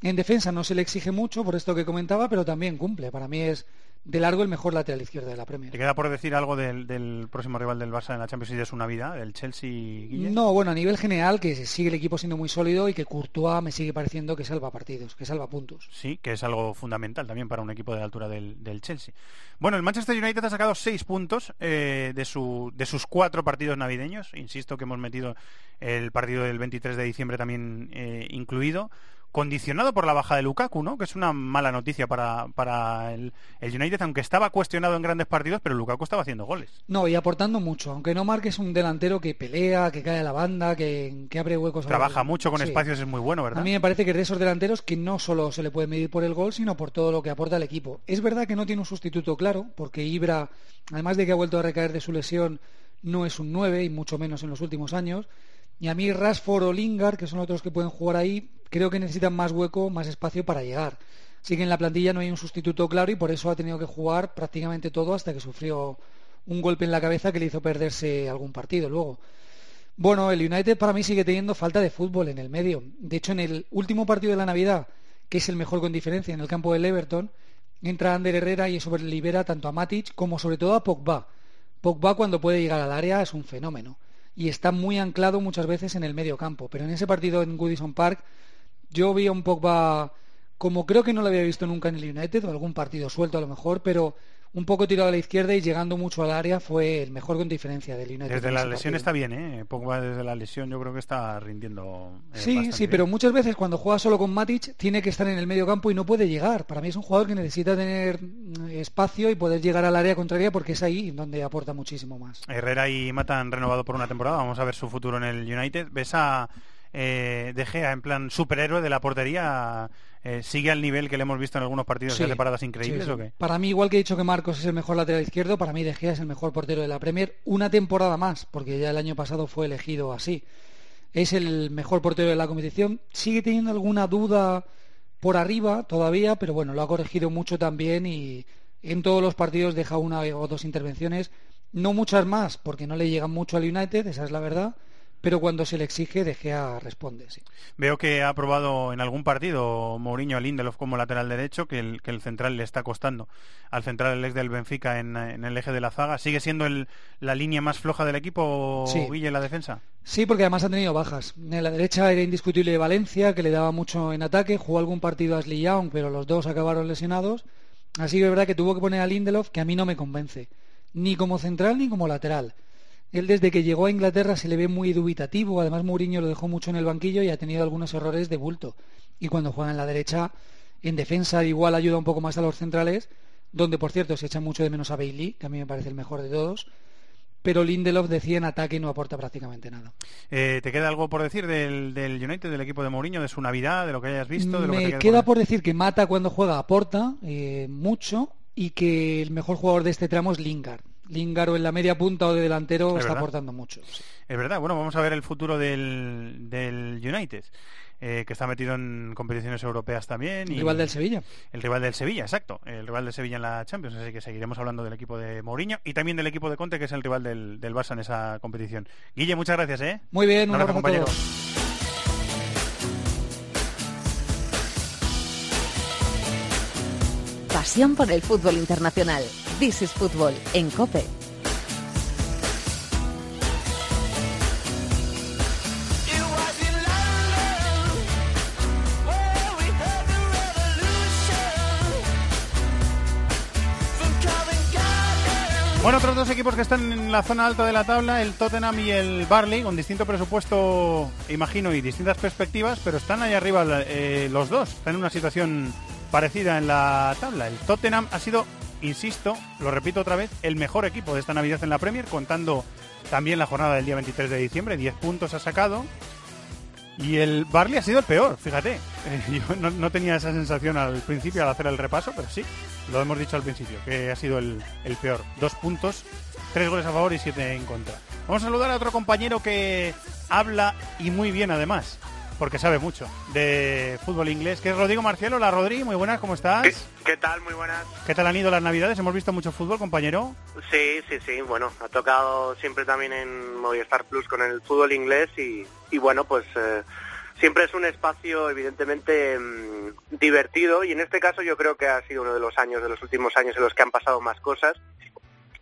en defensa no se le exige mucho, por esto que comentaba, pero también cumple. Para mí es de largo el mejor lateral izquierdo de la Premier. ¿Te queda por decir algo del, próximo rival del Barça en la Champions League de su Navidad, el Chelsea? No, bueno, a nivel general que sigue el equipo siendo muy sólido y que Courtois me sigue pareciendo que salva partidos, que salva puntos. Sí, que es algo fundamental también para un equipo de la altura del, Chelsea. Bueno, el Manchester United ha sacado seis puntos eh, de, su, de sus cuatro partidos navideños. Insisto que hemos metido el partido del 23 de diciembre también eh, incluido condicionado por la baja de Lukaku, ¿no? Que es una mala noticia para, para el, United, aunque estaba cuestionado en grandes partidos, pero Lukaku estaba haciendo goles. No, y aportando mucho, aunque no marques un delantero que pelea, que cae a la banda, que, abre huecos. Trabaja mucho con espacios, es muy bueno, ¿verdad? A mí me parece que es de esos delanteros que no solo se le puede medir por el gol, sino por todo lo que aporta al equipo. Es verdad que no tiene un sustituto claro, porque Ibra, además de que ha vuelto a recaer de su lesión, no es un 9 y mucho menos en los últimos años. Y a mí Rashford o Lingard, que son otros que pueden jugar ahí, creo que necesitan más hueco, más espacio para llegar. Así que en la plantilla no hay un sustituto claro y por eso ha tenido que jugar prácticamente todo hasta que sufrió un golpe en la cabeza que le hizo perderse algún partido luego. Bueno, el United para mí sigue teniendo falta de fútbol en el medio. De hecho, en el último partido de la Navidad, que es el mejor con diferencia en el campo del Everton, entra Ander Herrera y eso libera tanto a Matic como sobre todo a Pogba. Pogba cuando puede llegar al área es un fenómeno y está muy anclado muchas veces en el medio campo. Pero en ese partido en Goodison Park yo vi a un Pogba como creo que no lo había visto nunca en el United, o algún partido suelto a lo mejor, pero un poco tirado a la izquierda y llegando mucho al área fue el mejor con diferencia del United. Desde la lesión está bien, ¿eh? Pogba desde la lesión yo creo que está rindiendo. Eh, sí, sí, pero muchas veces cuando juega solo con Matic tiene que estar en el medio campo y no puede llegar. Para mí es un jugador que necesita tener mm, espacio y poder llegar al área contraria porque es ahí donde aporta muchísimo más. Herrera y Mata han renovado por una temporada. Vamos a ver su futuro en el United. ¿Ves a eh, De Gea en plan superhéroe de la portería? Eh, sigue al nivel que le hemos visto en algunos partidos de paradas increíbles o qué? Para mí, igual que he dicho que Marcos es el mejor lateral izquierdo, para mí De Gea es el mejor portero de la Premier una temporada más, porque ya el año pasado fue elegido así. Es el mejor portero de la competición. Sigue teniendo alguna duda por arriba todavía, pero bueno, lo ha corregido mucho también y en todos los partidos deja una o dos intervenciones, no muchas más, porque no le llegan mucho al United, esa es la verdad pero cuando se le exige De Gea responde. Sí. Veo que ha probado en algún partido Mourinho a Lindelof como lateral derecho, que el, que el central le está costando al central el ex del Benfica en, el eje de la zaga. ¿Sigue siendo la línea más floja del equipo, sí. en la defensa? Sí, porque además han tenido bajas. En la derecha era indiscutible Valencia, que le daba mucho en ataque, jugó algún partido a Ashley Young, pero los dos acabaron lesionados. Así que es verdad que tuvo que poner a Lindelof, que a mí no me convence, ni como central ni como lateral. Él desde que llegó a Inglaterra se le ve muy dubitativo, además Mourinho lo dejó mucho en el banquillo y ha tenido algunos errores de bulto. Y cuando juega en la derecha, en defensa igual ayuda un poco más a los centrales, donde por cierto se echa mucho de menos a Bailey, que a mí me parece el mejor de todos. pero Lindelof decía en ataque y no aporta prácticamente nada. Eh, ¿Te queda algo por decir del, del, United, del equipo de Mourinho, de su Navidad, de lo que hayas visto? De lo Me que te queda por... decir que Mata cuando juega aporta eh, mucho y que el mejor jugador de este tramo es Lingard. Lingard o en la media punta o de delantero está aportando mucho. Sí. Es verdad, bueno, vamos a ver el futuro del, del United. Eh, que está metido en competiciones europeas también. El y rival del Sevilla. El rival del Sevilla, exacto. El rival del Sevilla en la Champions. Así que seguiremos hablando del equipo de Mourinho y también del equipo de Conte, que es el rival del, del Barça en esa competición. Guille, muchas gracias, ¿eh? Muy bien, un, abrazo, compañero. Pasión por el fútbol internacional. This is Fútbol en COPE. Bueno, otros dos equipos que están en la zona alta de la tabla, el Tottenham y el Barley, con distinto presupuesto, imagino, y distintas perspectivas, pero están ahí arriba eh, los dos. Están en una situación parecida en la tabla. El Tottenham ha sido, insisto, lo repito otra vez, el mejor equipo de esta Navidad en la Premier, contando también la jornada del día 23 de diciembre. 10 puntos ha sacado. Y el Barley ha sido el peor, fíjate. Yo no, no, tenía esa sensación al principio al hacer el repaso, pero sí, lo hemos dicho al principio, que ha sido el, el peor. Dos puntos, tres goles a favor y siete en contra. Vamos a saludar a otro compañero que habla y muy bien además, porque sabe mucho de fútbol inglés, que es Rodrigo Marcial. Hola Rodri, muy buenas, ¿cómo estás? ¿Qué, ¿Qué, tal? Muy buenas. ¿Qué tal han ido las navidades? ¿Hemos visto mucho fútbol, compañero? Sí, sí, sí. Bueno, ha tocado siempre también en Movistar Plus con el fútbol inglés y, y bueno, pues... Eh, siempre es un espacio evidentemente mmm, divertido y en este caso yo creo que ha sido uno de los años, de los últimos años en los que han pasado más cosas,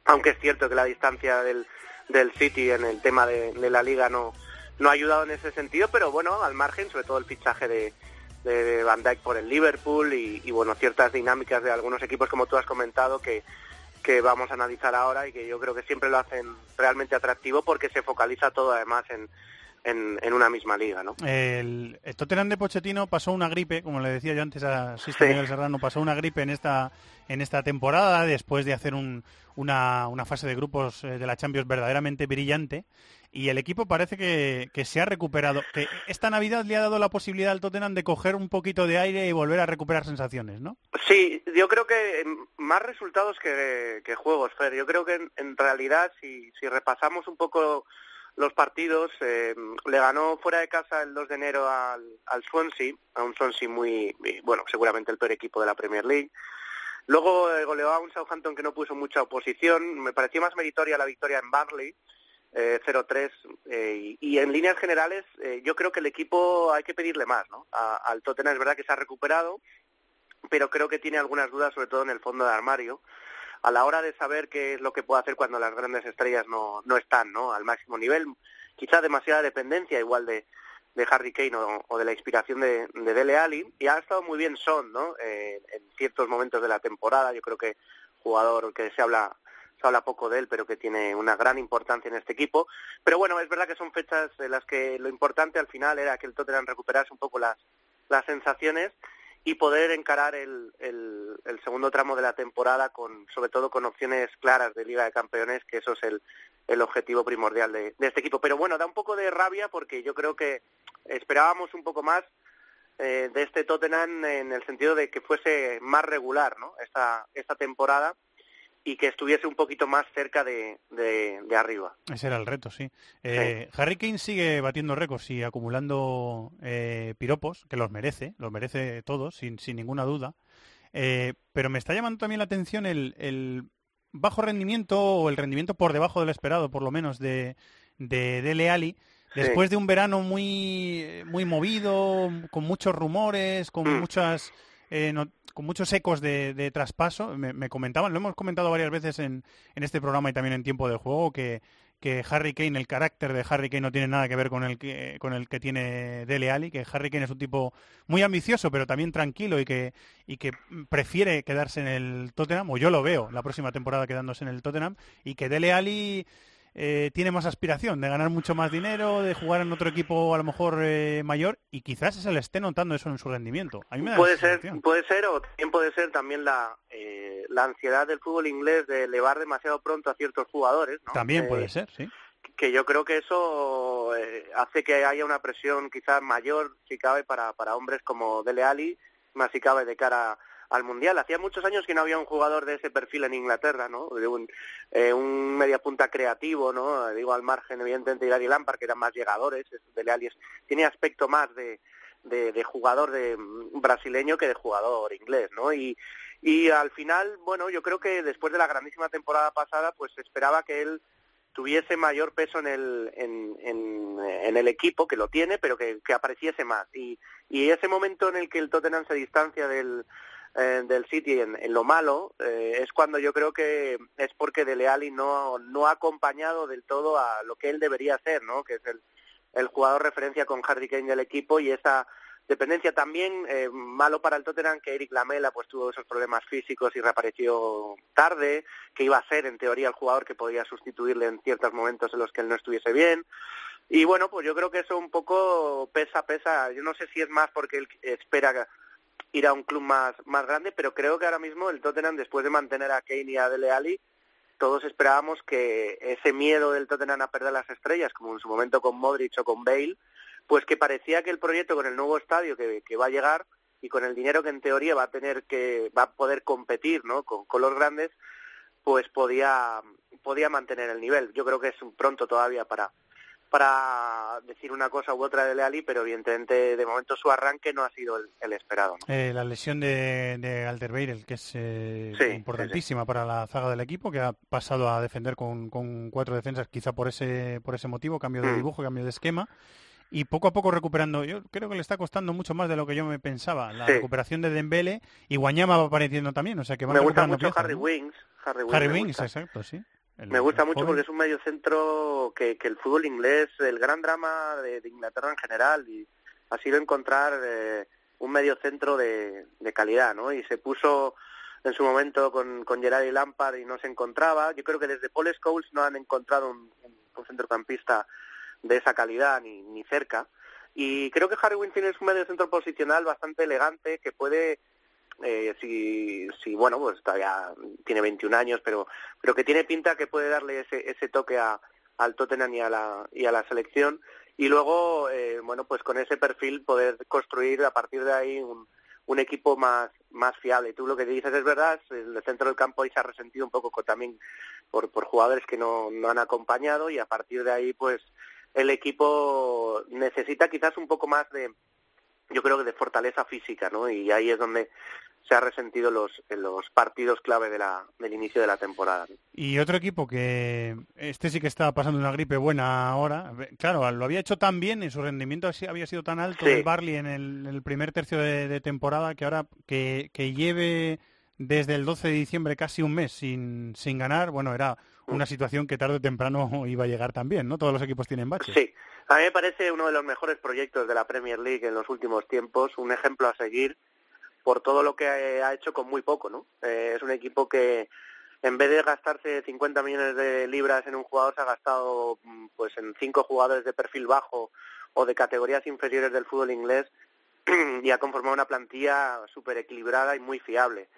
aunque es cierto que la distancia del, del City en el tema de, de, la liga no, no ha ayudado en ese sentido, pero bueno, al margen, sobre todo el fichaje de, de Van Dijk por el Liverpool y, y bueno, ciertas dinámicas de algunos equipos como tú has comentado que que vamos a analizar ahora y que yo creo que siempre lo hacen realmente atractivo porque se focaliza todo además en, en, en, una misma liga, ¿no? El, el, Tottenham de Pochettino pasó una gripe, como le decía yo antes a Sisto sí. Miguel Serrano, pasó una gripe en esta en esta temporada después de hacer un, una, una, fase de grupos eh, de la Champions verdaderamente brillante y el equipo parece que, que, se ha recuperado. Que esta Navidad le ha dado la posibilidad al Tottenham de coger un poquito de aire y volver a recuperar sensaciones, ¿no? Sí, yo creo que más resultados que, juegos, Fer. Yo creo que en, en realidad si, si repasamos un poco los partidos. Eh, le ganó fuera de casa el 2 de enero al, al Swansea, a un Swansea muy, bueno, seguramente el peor equipo de la Premier League. Luego eh, goleó a un Southampton que no puso mucha oposición. Me pareció más meritoria la victoria en Barley, eh, 0-3. Eh, y, en líneas generales, eh, yo creo que el equipo hay que pedirle más, ¿no? A, al Tottenham es verdad que se ha recuperado, pero creo que tiene algunas dudas, sobre todo en el fondo de armario a la hora de saber qué es lo que puede hacer cuando las grandes estrellas no, no están ¿no? al máximo nivel. Quizá demasiada dependencia igual de, de Harry Kane o, o, de la inspiración de, de Dele Alli. Y ha estado muy bien Son ¿no? Eh, en ciertos momentos de la temporada. Yo creo que jugador que se habla se habla poco de él, pero que tiene una gran importancia en este equipo. Pero bueno, es verdad que son fechas en las que lo importante al final era que el Tottenham recuperase un poco las, las sensaciones y poder encarar el, el, el, segundo tramo de la temporada con sobre todo con opciones claras de Liga de Campeones, que eso es el, el objetivo primordial de, de, este equipo. Pero bueno, da un poco de rabia porque yo creo que esperábamos un poco más eh, de este Tottenham en el sentido de que fuese más regular ¿no? esta, esta temporada y que estuviese un poquito más cerca de, de, de arriba. Ese era el reto, sí. Eh, sí. Harry Kane sigue batiendo récords y acumulando eh, piropos, que los merece, los merece todos, sin, sin ninguna duda. Eh, pero me está llamando también la atención el, el, bajo rendimiento o el rendimiento por debajo del esperado, por lo menos, de, de Dele. Después sí. de un verano muy, muy movido, con muchos rumores, con mm. muchas eh, no, con muchos ecos de, de traspaso. Me, me, comentaban, lo hemos comentado varias veces en, en, este programa y también en tiempo del juego, que, que Harry Kane, el carácter de Harry Kane no tiene nada que ver con el que, con el que tiene Dele Alli, que Harry Kane es un tipo muy ambicioso, pero también tranquilo y que, y que prefiere quedarse en el Tottenham, o yo lo veo la próxima temporada quedándose en el Tottenham, y que Dele Alli eh, tiene más aspiración de ganar mucho más dinero, de jugar en otro equipo a lo mejor eh, mayor y quizás se le esté notando eso en su rendimiento. A mí me da puede ser, puede ser o también puede ser también la, eh, la ansiedad del fútbol inglés de elevar demasiado pronto a ciertos jugadores. ¿no? También Eh, puede ser, sí. que yo creo que eso eh, hace que haya una presión quizás mayor, si cabe, para, para hombres como Dele Alli, más si cabe de cara al Mundial. Hacía muchos años que no había un jugador de ese perfil en Inglaterra, ¿no? De un, eh, un media punta creativo, ¿no? Digo, al margen, evidentemente, de Gary Lampard, que eran más llegadores. Dele Alli es- tiene aspecto más de, de, de jugador de mm, brasileño que de jugador inglés, ¿no? Y, y al final, bueno, yo creo que después de la grandísima temporada pasada, pues se esperaba que él tuviese mayor peso en el, en, en, en el equipo, que lo tiene, pero que, que apareciese más. Y, y ese momento en el que el Tottenham se distancia del, eh, del City en, en lo malo, eh, es cuando yo creo que es porque Dele Alli no, no ha acompañado del todo a lo que él debería ser, ¿no? Que es el, el jugador referencia con Harry Kane del equipo y esa dependencia también eh, malo para el Tottenham que Eric Lamela pues tuvo esos problemas físicos y reapareció tarde que iba a ser en teoría el jugador que podía sustituirle en ciertos momentos en los que él no estuviese bien y bueno pues yo creo que eso un poco pesa pesa yo no sé si es más porque él espera ir a un club más más grande pero creo que ahora mismo el Tottenham después de mantener a Kane y a Dele Alli todos esperábamos que ese miedo del Tottenham a perder las estrellas, como en su momento con Modric o con Bale, pues que parecía que el proyecto con el nuevo estadio que, que va a llegar y con el dinero que en teoría va a tener que va a poder competir, ¿no? Con, con los grandes, pues podía podía mantener el nivel. Yo creo que es pronto todavía para para decir una cosa u otra de Leali, pero evidentemente de momento su arranque no ha sido el, el esperado. ¿no? Eh, la lesión de, de Alderweireld, que es eh, Sí, importantísima para la zaga del equipo, que ha pasado a defender con, con cuatro defensas, quizá por ese, por ese motivo, cambio de Mm. dibujo, cambio de esquema. Y poco a poco recuperando, yo creo que le está costando mucho más de lo que yo me pensaba. La recuperación de Dembele y Guañama va apareciendo también, o sea que van Me gusta mucho piezas, Harry ¿no? Wings. Harry Wings, Harry gusta. exacto, sí. Me gusta mucho joven. porque es un medio centro que, que el fútbol inglés, el gran drama de, de Inglaterra en general, y ha sido encontrar eh, un medio centro de, de calidad, ¿no? Y se puso en su momento con, con Gerard y Lampard y no se encontraba. Yo creo que desde Paul Scholes no han encontrado un centrocampista de esa calidad ni, ni cerca. Y creo que Harry Winfield es un medio centro posicional bastante elegante que puede eh, si, si bueno pues todavía tiene 21 años pero pero que tiene pinta que puede darle ese ese toque a, al Tottenham y a la y a la selección. Y luego eh, bueno pues con ese perfil poder construir a partir de ahí un, equipo más más fiable. Tú lo que dices es verdad el centro del campo ahí se ha resentido un poco también por por jugadores que no no han acompañado y a partir de ahí pues el equipo necesita quizás un poco más de yo creo que de fortaleza física, ¿no? Y ahí es donde se ha resentido los, en los partidos clave de la, del inicio de la temporada. Y otro equipo que este sí que estaba pasando una gripe buena ahora. Claro, lo había hecho tan bien y su rendimiento había sido tan alto Sí. el Barley en el, en el primer tercio de, de temporada que ahora que, que lleve desde el 12 de diciembre casi un mes sin, sin ganar, bueno, era una situación que tarde o temprano iba a llegar también, ¿no? Todos los equipos tienen baches. Sí, a mí me parece uno de los mejores proyectos de la Premier League en los últimos tiempos, un ejemplo a seguir por todo lo que ha hecho con muy poco, ¿no? Eh, es un equipo que en vez de gastarse 50 millones de libras en un jugador se ha gastado mm, pues en cinco jugadores de perfil bajo o de categorías inferiores del fútbol inglés y ha conformado una plantilla súper equilibrada y muy fiable.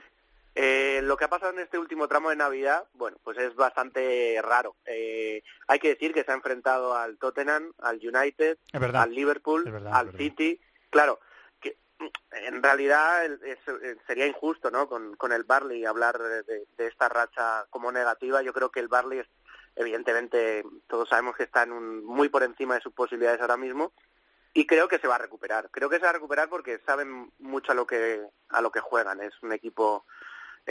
Eh, lo que ha pasado en este último tramo de Navidad, bueno, pues es bastante raro. Eh, hay que decir que se ha enfrentado al Tottenham, al United, verdad. al Liverpool, verdad, al. City. Claro, que en realidad es- eh, sería injusto, ¿no? Con, con el Barley hablar de esta racha como negativa. Yo creo que el Barley, es, evidentemente, todos sabemos que está en un, muy por encima de sus posibilidades ahora mismo y creo que se va a recuperar. Creo que se va a recuperar porque saben mucho a lo que a lo que juegan. Es un equipo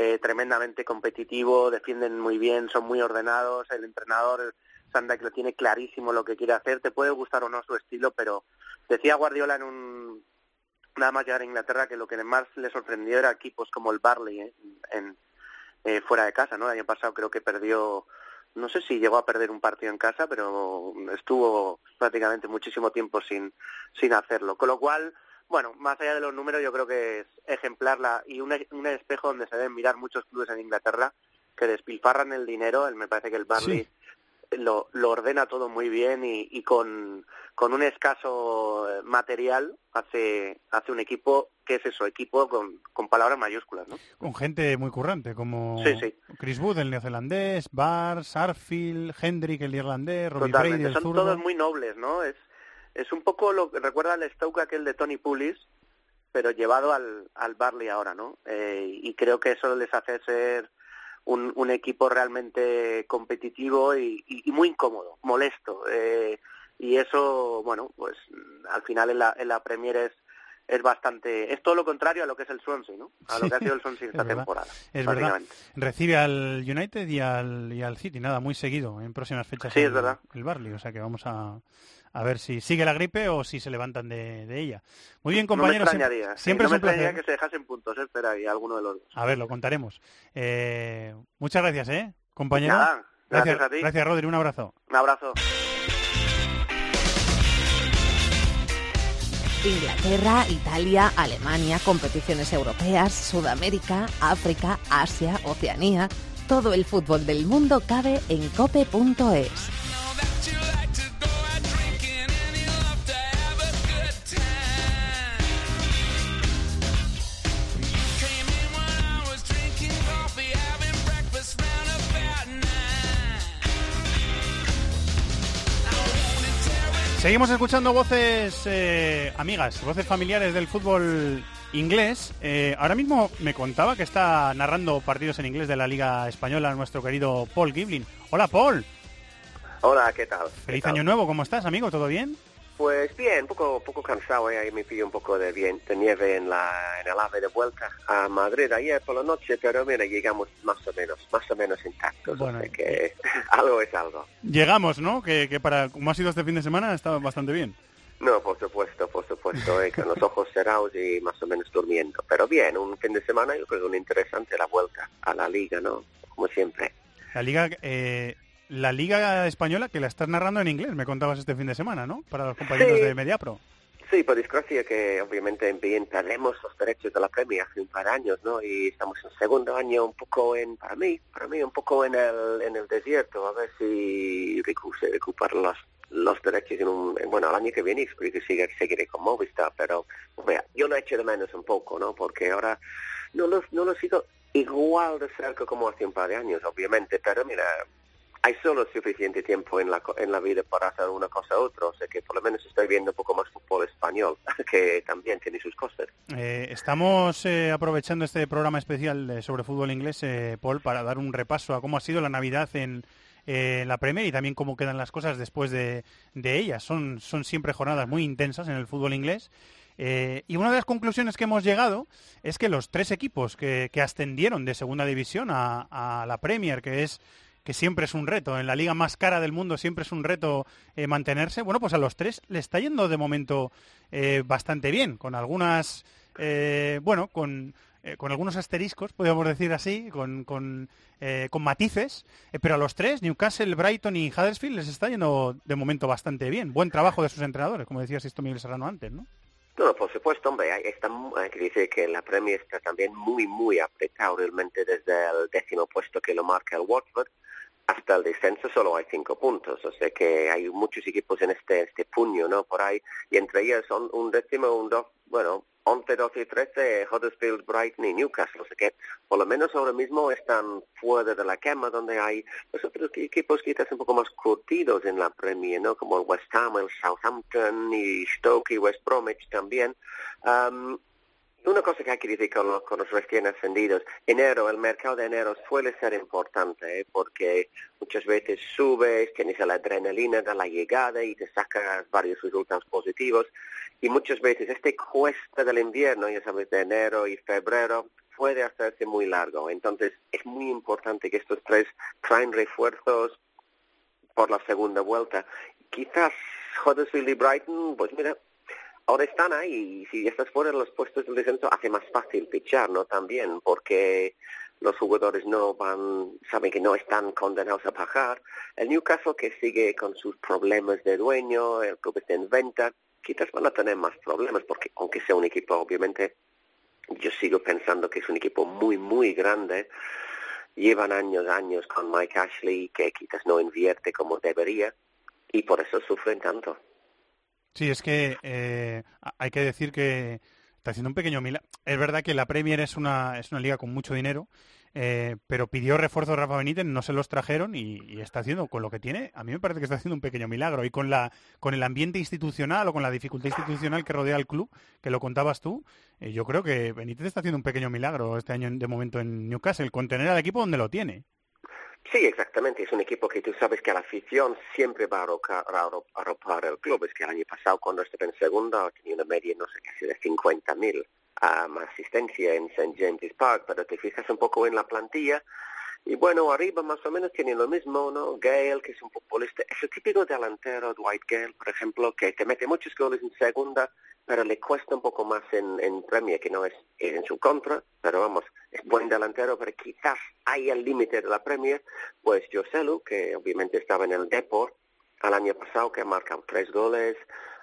eh, tremendamente competitivo, defienden muy bien, son muy ordenados. El entrenador Sandak lo tiene clarísimo lo que quiere hacer. Te puede gustar o no su estilo, pero decía Guardiola en un nada más llegar a Inglaterra que lo que más le sorprendió era equipos como el Barley ¿eh? en eh, fuera de casa, ¿no? El año pasado creo que perdió no sé si llegó a perder un partido en casa, pero estuvo prácticamente muchísimo tiempo sin, sin hacerlo. Con lo cual, bueno, más allá de los números, yo creo que es ejemplar la, y un, un espejo donde se deben mirar muchos clubes en Inglaterra que despilfarran el dinero. Me parece que el Barley lo, lo ordena todo muy bien y, y con, con un escaso eh, material hace, hace un equipo que es eso, equipo con, con palabras mayúsculas, ¿no? Con gente muy currante, como Sí, sí. Chris Wood, el neozelandés, Bars, Arfield, Hendrick, el irlandés, Robbie Brady, el son zurdo. todos muy nobles, ¿no? Es, es un poco lo que recuerda al Stoke aquel de Tony Pulis, pero llevado al, al Barley ahora, ¿no? Eh, y creo que eso les hace ser un, un equipo realmente competitivo y, y- y muy incómodo, molesto. eh, y eso, bueno, pues mm, al final en la, en la Premier es es bastante es todo lo contrario a lo que es el Swansea, ¿no? A lo que ha sido el Swansea Es esta temporada. Es verdad. Recibe al United y al, y al City, nada, muy seguido en próximas fechas. Sí, es el, verdad. El Barley, o sea que vamos a, a ver si sigue la gripe o si se levantan de, de ella. Muy bien, compañeros. no me siempre extrañaría, sí, siempre no es placer. que se dejasen puntos, eh, espera, y alguno de los dos. A ver, lo contaremos. Eh, muchas gracias, ¿eh, compañero? Nada, gracias a ti. Gracias, Rodri. Un abrazo. Un abrazo. Inglaterra, Italia, Alemania, competiciones europeas, Sudamérica, África, Asia, Oceanía. Todo el fútbol del mundo cabe en cope.es. Seguimos escuchando voces eh, amigas, voces familiares del fútbol inglés. Eh, ahora mismo me contaba que está narrando partidos en inglés de la Liga Española nuestro querido Paul Giblin. Hola, Paul. Hola, ¿qué tal? Feliz año nuevo. ¿Cómo estás, amigo? ¿Todo bien? Pues bien, poco poco cansado, eh, ahí me pilló un poco de, bien, de nieve en, la, en el ave de vuelta a Madrid ayer por la noche, pero mira, llegamos más o menos, más o menos intactos, Bueno, sea que algo es algo. Llegamos, ¿no? Que, que para como ha sido este fin de semana estaba bastante bien. No, por supuesto, por supuesto, eh, con los ojos cerrados y más o menos durmiendo, pero bien, un fin de semana yo creo que un interesante la vuelta a la liga, ¿no? Como siempre. La Liga eh, la Liga Española que la estás narrando en inglés, me contabas este fin de semana, ¿no? Para los compañeros Sí. de Mediapro. Sí, por desgracia que obviamente en bien perdemos los derechos de la Premier hace un par de años, ¿no? Y estamos en segundo año un poco en, para mí, para mí un poco en el, en el desierto, a ver si se recuperan los, los derechos en un, en- bueno, el año que viene espero que siga, seguiré con Movistar, pero, vea, yo lo echo de menos un poco, ¿no? Porque ahora no lo, no lo sigo igual de cerca como hace un par de años, obviamente, pero mira, hay solo suficiente tiempo en la, en la vida para hacer una cosa u otra, o sea que por lo menos estoy viendo un poco más fútbol español, que también tiene sus cosas. Eh, estamos eh, aprovechando este programa especial sobre fútbol inglés, eh, Paul, para dar un repaso a cómo ha sido la Navidad en eh, la Premier y también cómo quedan las cosas después de, de ella. Son, son siempre jornadas muy intensas en el fútbol inglés. Eh, y una de las conclusiones que hemos llegado es que los tres equipos que, que ascendieron de segunda división a, a la Premier, que es que siempre es un reto, en la liga más cara del mundo siempre es un reto eh, mantenerse, bueno, pues a los tres le está yendo de momento eh, bastante bien, con algunas, eh, bueno, con, eh, con algunos asteriscos, podríamos decir así, con, con, eh, con matices, eh, pero a los tres, Newcastle, Brighton y Huddersfield, les está yendo de momento bastante bien. Buen trabajo de sus entrenadores, como decía Sisto Miguel Serrano antes, ¿no? No, por supuesto, hombre, hay, está, que decir que la Premier está también muy, muy apretado realmente desde el décimo puesto que lo marca el Watford hasta el descenso solo hay cinco puntos, o sea que hay muchos equipos en este este puño, ¿no? Por ahí, y entre ellos son un décimo, un dos, bueno, 11, 12 y 13, Huddersfield, Brighton y Newcastle, o sea que por lo menos ahora mismo están fuera de la cama donde hay los otros equipos quizás un poco más curtidos en la Premier, ¿no? Como el West Ham, el Southampton y Stoke y West Bromwich también. Am, una cosa que hay que decir con los, con los recién ascendidos, enero, el mercado de enero suele ser importante, ¿eh? porque muchas veces subes, tienes la adrenalina de la llegada y te sacas varios resultados positivos, y muchas veces este cuesta del invierno, ya sabes, de enero y febrero, puede hacerse muy largo. Entonces es muy importante que estos tres traen refuerzos por la segunda vuelta. Quizás Huddersfield y Brighton, pues mira, ahora están ahí y si estás fuera de los puestos del descenso hace más fácil fichar, ¿no? También porque los jugadores no van, saben que no están condenados a pagar. El Newcastle que sigue con sus problemas de dueño, el club está en venta, quizás van a tener más problemas porque aunque sea un equipo obviamente yo sigo pensando que es un equipo muy muy grande llevan años años con Mike Ashley que quizás no invierte como debería y por eso sufren tanto Sí, es que eh, hay que decir que está haciendo un pequeño milagro. Es verdad que la Premier es una, es una liga con mucho dinero, eh, pero pidió refuerzos Rafa Benítez, no se los trajeron y, está haciendo con lo que tiene. A mí me parece que está haciendo un pequeño milagro y con la con el ambiente institucional o con la dificultad institucional que rodea al club, que lo contabas tú, eh, yo creo que Benítez está haciendo un pequeño milagro este año de momento en Newcastle, con tener al equipo donde lo tiene. Sí, exactamente. Es un equipo que tú sabes que la afición siempre va a arropar el club. Es que el año pasado, cuando estuve en segunda, tenía una media, no sé, casi de 50.000 um, asistencia en St. James's Park, pero te fijas un poco en la plantilla y bueno, arriba más o menos tiene lo mismo, ¿no? Gale, que es un futbolista, es el típico delantero, Dwight Gale, por ejemplo, que te mete muchos goles en segunda, pero le cuesta un poco más en, en Premier, que no es, en su contra, pero vamos, es buen delantero, pero quizás hay el límite de la Premier, pues Joselu, que obviamente estaba en el Deport al año pasado, que ha marcado tres goles,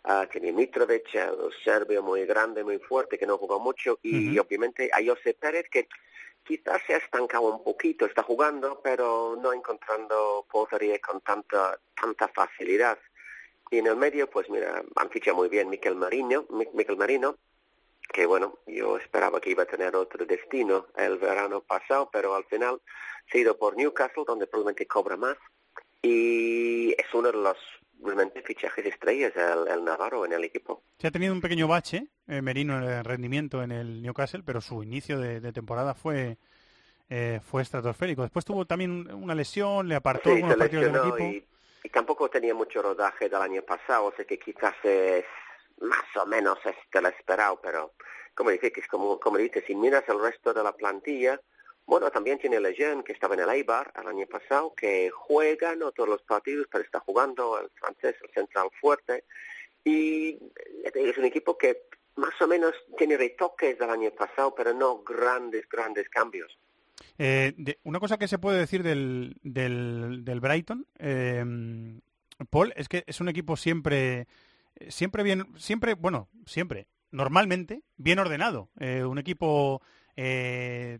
uh, tiene Mitrovic, el serbio muy grande, muy fuerte, que no jugó mucho, y obviamente a José Pérez, que quizás se ha estancado un poquito, está jugando, pero no encontrando portería con tanta, tanta facilidad. Y en el medio, pues mira, han fichado muy bien Miquel Marino, Miquel Marino, que bueno, yo esperaba que iba a tener otro destino el verano pasado, pero al final se ha ido por Newcastle, donde probablemente cobra más. Y es uno de los realmente fichajes estrellas el, el, Navarro en el equipo. Se ha tenido un pequeño bache, eh, Merino, en el rendimiento en el Newcastle, pero su inicio de, temporada fue eh, fue estratosférico. Después tuvo también una lesión, le apartó algunos partidos del equipo y tampoco tenía mucho rodaje del año pasado, sea que quizás es más o menos este lo esperado, pero como dices, como, como dices, si miras el resto de la plantilla, bueno, también tiene Lejeune, que estaba en el Eibar el año pasado, que juega no todos los partidos, pero está jugando el francés, el central fuerte, y es un equipo que más o menos tiene retoques del año pasado, pero no grandes, grandes cambios. Eh, una cosa que se puede decir del, del, Brighton, eh, Paul, es que es un equipo siempre, siempre bien, siempre, bueno, siempre, normalmente bien ordenado. Eh, un equipo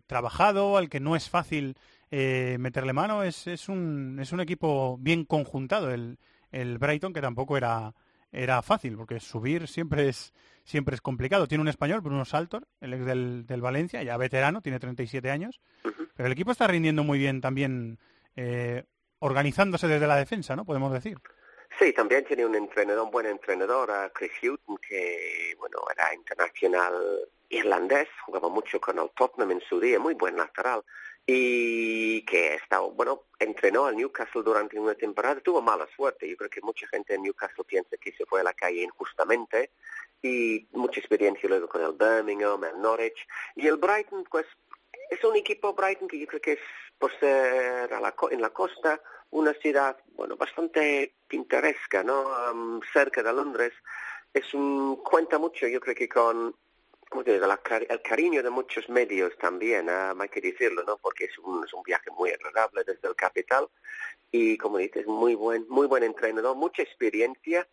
trabajado, al que no es fácil meterle mano. Es, es, un, es un equipo bien conjuntado el, el Brighton, que tampoco era, era fácil, porque subir siempre es, siempre es complicado. Tiene un español, Bruno Saltor, el ex del, del Valencia, ya veterano, tiene 37 años, pero el equipo está rindiendo muy bien también, eh, organizándose desde la defensa, ¿no? Podemos decir. Sí, también tiene un entrenador, un buen entrenador, Chris Hutton, que, bueno, era internacional irlandés, jugaba mucho con el Tottenham en su día, muy buen lateral y que estado, bueno, entrenó al Newcastle durante una temporada, tuvo mala suerte. Yo creo que mucha gente en Newcastle piensa que se fue a la calle injustamente y mucha experiencia luego con el Birmingham, el Norwich y el Brighton, pues es un equipo Brighton que yo creo que es por ser a la, en la costa una ciudad, bueno, bastante pintoresca, ¿no? cerca de Londres. Es un, cuenta mucho, yo creo que con el cariño de muchos medios también, ¿eh? hay que decirlo, ¿no? Porque es un, es un viaje muy agradable desde el capital y, como dices, muy buen, muy buen entrenador, mucha experiencia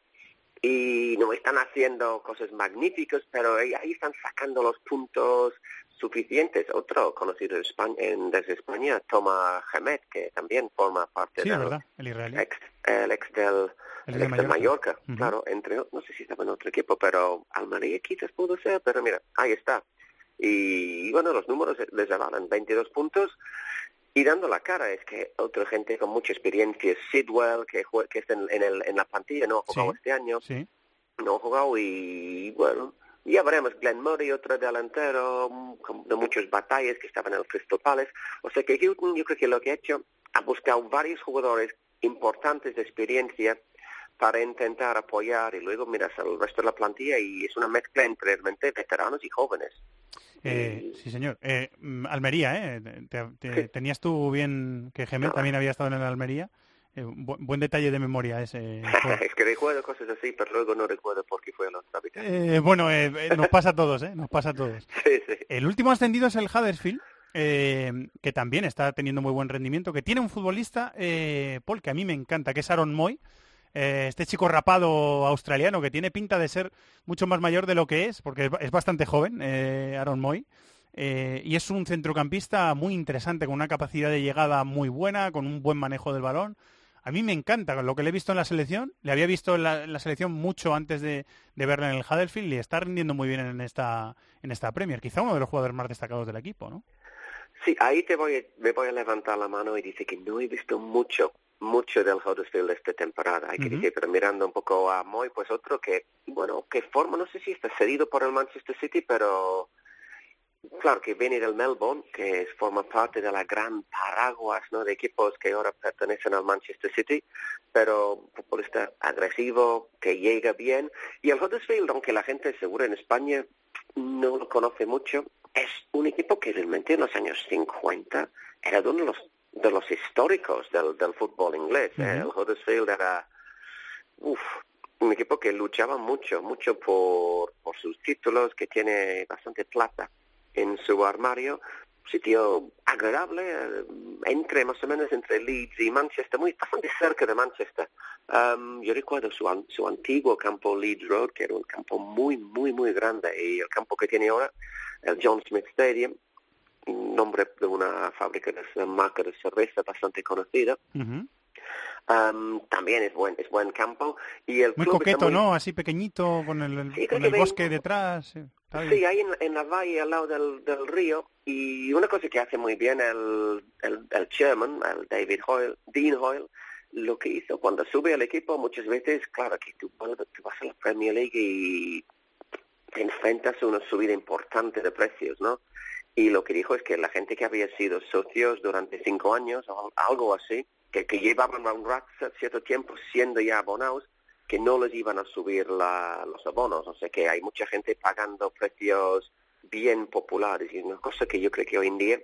y no están haciendo cosas magníficas, pero ahí, están sacando los puntos suficientes. Otro conocido España, en, desde España, Toma Gemet, que también forma parte del el, ex, el ex del el, de Mallorca, claro, entre, no sé si estaba en otro equipo, pero Almería quizás pudo ser, pero mira, ahí está. Y, bueno, los números les avalan 22 puntos y dando la cara es que otra gente con mucha experiencia, Sidwell, que, que está en, el, en la plantilla, no ha jugado este año, no ha jugado y bueno, ya veremos, Glenn Murray, otro delantero de muchas batallas que estaban en el Crystal Palace, o sea que yo creo que lo que ha hecho, ha buscado varios jugadores importantes de experiencia para intentar apoyar y luego miras al resto de la plantilla y es una mezcla entre realmente veteranos y jóvenes. Eh, sí, señor. Eh, mm, Almería, ¿eh? Tenías tú bien que Gemel también había estado en el Almería. Eh, buen detalle de memoria ese. es que recuerdo cosas así, pero luego no recuerdo por qué fue los eh, Bueno, nos pasa a todos, ¿eh? Nos pasa a todos. El último ascendido es el Huddersfield, que también está teniendo muy buen rendimiento, que tiene un futbolista, Paul, que a mí me encanta, que es Aaron Moy, eh, este chico rapado australiano que tiene pinta de ser mucho más mayor de lo que es, porque es, bastante joven, eh, Aaron Moy. Eh, y es un centrocampista muy interesante, con una capacidad de llegada muy buena, con un buen manejo del balón. A mí me encanta lo que le he visto en la selección. Le había visto en la, selección mucho antes de, de verla en el Huddersfield y está rindiendo muy bien en esta, en esta Premier. Quizá uno de los jugadores más destacados del equipo, ¿no? Sí, ahí te voy, me voy a levantar la mano y dice que no he visto mucho, mucho del Huddersfield esta temporada, hay que decir, pero mirando un poco a Moy, pues otro que, bueno, que forma, no sé si está cedido por el Manchester City, pero claro que viene del Melbourne, que forma parte de la gran paraguas ¿no? de equipos que ahora pertenecen al Manchester City, pero un futbolista agresivo, que llega bien. Y el Huddersfield, aunque la gente seguro en España no lo conoce mucho, es un equipo que realmente en los años 50 era uno de los, de los históricos del, del fútbol inglés. El Huddersfield era uf, un equipo que luchaba mucho, mucho por, por sus títulos, que tiene bastante plata en su armario, sitio agradable, eh, entre más o menos entre Leeds y Manchester, muy bastante cerca de Manchester. Um, yo recuerdo su, su antiguo campo Leeds Road, que era un campo muy, muy, muy grande, y el campo que tiene ahora, el John Smith Stadium, nombre de una fábrica de marca de cerveza bastante conocida. Um, también es buen es buen campo y el muy coqueto no así pequeñito con el, con el bosque detrás sí, ahí en, la valle al lado del, del, río y una cosa que hace muy bien el, el, el chairman el David Hoyle Dean Hoyle lo que hizo cuando sube al equipo muchas veces claro que tú, tú vas a la Premier League y te enfrentas a una subida importante de precios no y lo que dijo es que la gente que había sido socios durante cinco años o algo así que, que llevaban un cierto tiempo siendo ya abonados, que no les iban a subir la, los abonos. O sea que hay mucha gente pagando precios bien populares y una cosa que yo creo que hoy en día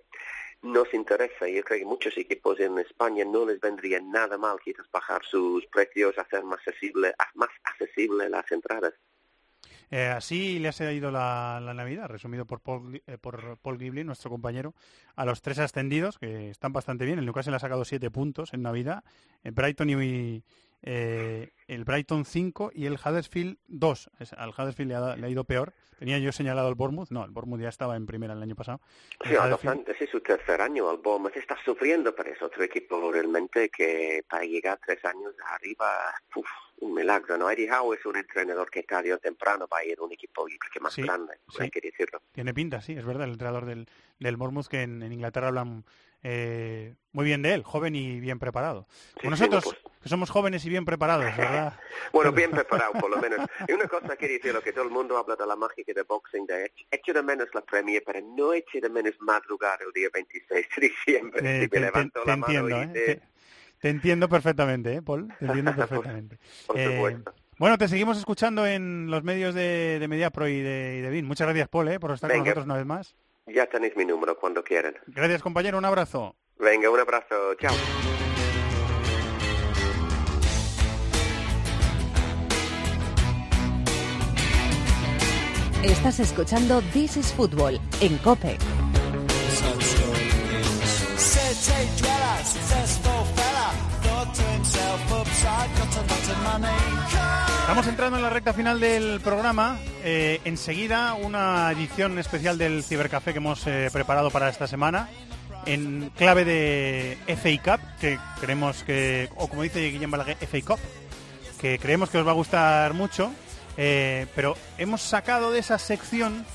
nos interesa. Yo creo que muchos equipos en España no les vendría nada mal quizás bajar sus precios, hacer más accesible, más accesible las entradas. Eh, así le ha ido la, Navidad, resumido por Paul, eh, por Paul Giblin, nuestro compañero, a los tres ascendidos, que están bastante bien. El Newcastle ha sacado siete puntos en Navidad. El Brighton y, eh, el Brighton 5 y el Huddersfield 2. Al Huddersfield le ha, ido peor. Tenía yo señalado el Bournemouth. No, el Bournemouth ya estaba en primera el año pasado. Sí, Huddersfield... es su tercer año. El Bournemouth está sufriendo, pero es otro equipo realmente que para llegar tres años arriba, un milagro. ¿no? Eddie Howe es un entrenador que tarde o temprano va a ir a un equipo que más grande, hay que decirlo. Tiene pinta, sí, es verdad, el entrenador del, del Bournemouth que en, en Inglaterra hablan eh, muy bien de él, joven y bien preparado. nosotros, pues. Que somos jóvenes y bien preparados, ¿verdad? bueno, bien preparado, por lo menos. Y una cosa que decir, lo que todo el mundo habla de la mágica de Boxing Day, echo de menos la Premier, pero no echo de menos madrugar el día 26 de diciembre. Eh, te, levanto la entiendo, mano ¿eh? te, entiendo perfectamente, ¿eh, Paul? Te entiendo perfectamente. por supuesto. Bueno, te seguimos escuchando en los medios de, de MediaPro y de, y de BIN. Muchas gracias, Paul, por estar con nosotros una vez más. Ya tenéis mi número cuando quieran. Gracias, compañero. Un abrazo. Venga, un abrazo. Chao. Estás escuchando This is Football en COPE. Estamos entrando en la recta final del programa. Eh, enseguida una edición especial del Cibercafé que hemos eh, preparado para esta semana en clave de FA Cup, que creemos que, o como dice Guillem Balaguer, FA Cup, que creemos que os va a gustar mucho. Eh, pero hemos sacado de esa sección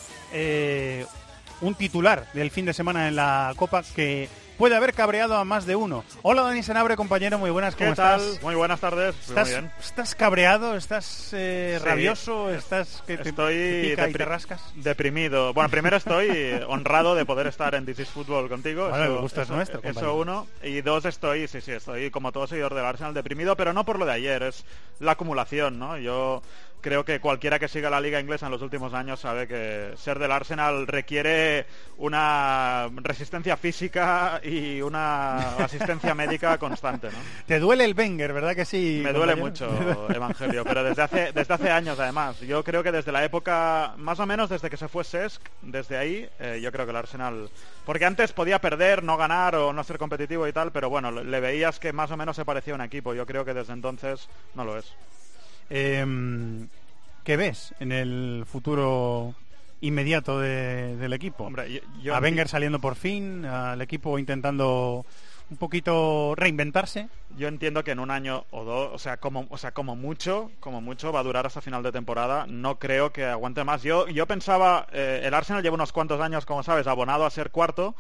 un titular del fin de semana en la Copa que puede haber cabreado a más de uno. Hola Dani Senabre, compañero, muy buenas, ¿cómo ¿Qué tal? estás? Muy buenas tardes. ¿Estás, muy bien. ¿estás cabreado? ¿Estás eh, rabioso? ¿Estás que te, estoy te pica y te rascas? Deprimido. Bueno, primero estoy honrado de poder estar en This is Football contigo. Bueno, eso, el gusto es nuestro. Eso uno. Y dos, estoy, sí, sí, estoy como todo seguidor del Arsenal deprimido, pero no por lo de ayer, es la acumulación, ¿no? Yo creo que cualquiera que siga la liga inglesa en los últimos años sabe que ser del Arsenal requiere una resistencia física y una asistencia médica constante, ¿no? Te duele el Wenger, ¿verdad que sí? Me duele mucho, Evangelio, pero desde hace, desde hace años además. Yo creo que desde la época, más o menos desde que se fue Sesc, desde ahí, eh, yo creo que el Arsenal... Porque antes podía perder, no ganar o no ser competitivo y tal, pero bueno, le veías que más o menos se parecía a un equipo. Yo creo que desde entonces no lo es. Eh, ¿Qué ves en el futuro inmediato de, del equipo? Hombre, yo, yo a Wenger saliendo por fin, al equipo intentando un poquito reinventarse. Yo entiendo que en un año o dos, o sea, como, o sea, como mucho, como mucho va a durar hasta final de temporada. No creo que aguante más. Yo, yo pensaba, eh, el Arsenal lleva unos cuantos años, como sabes, abonado a ser cuarto.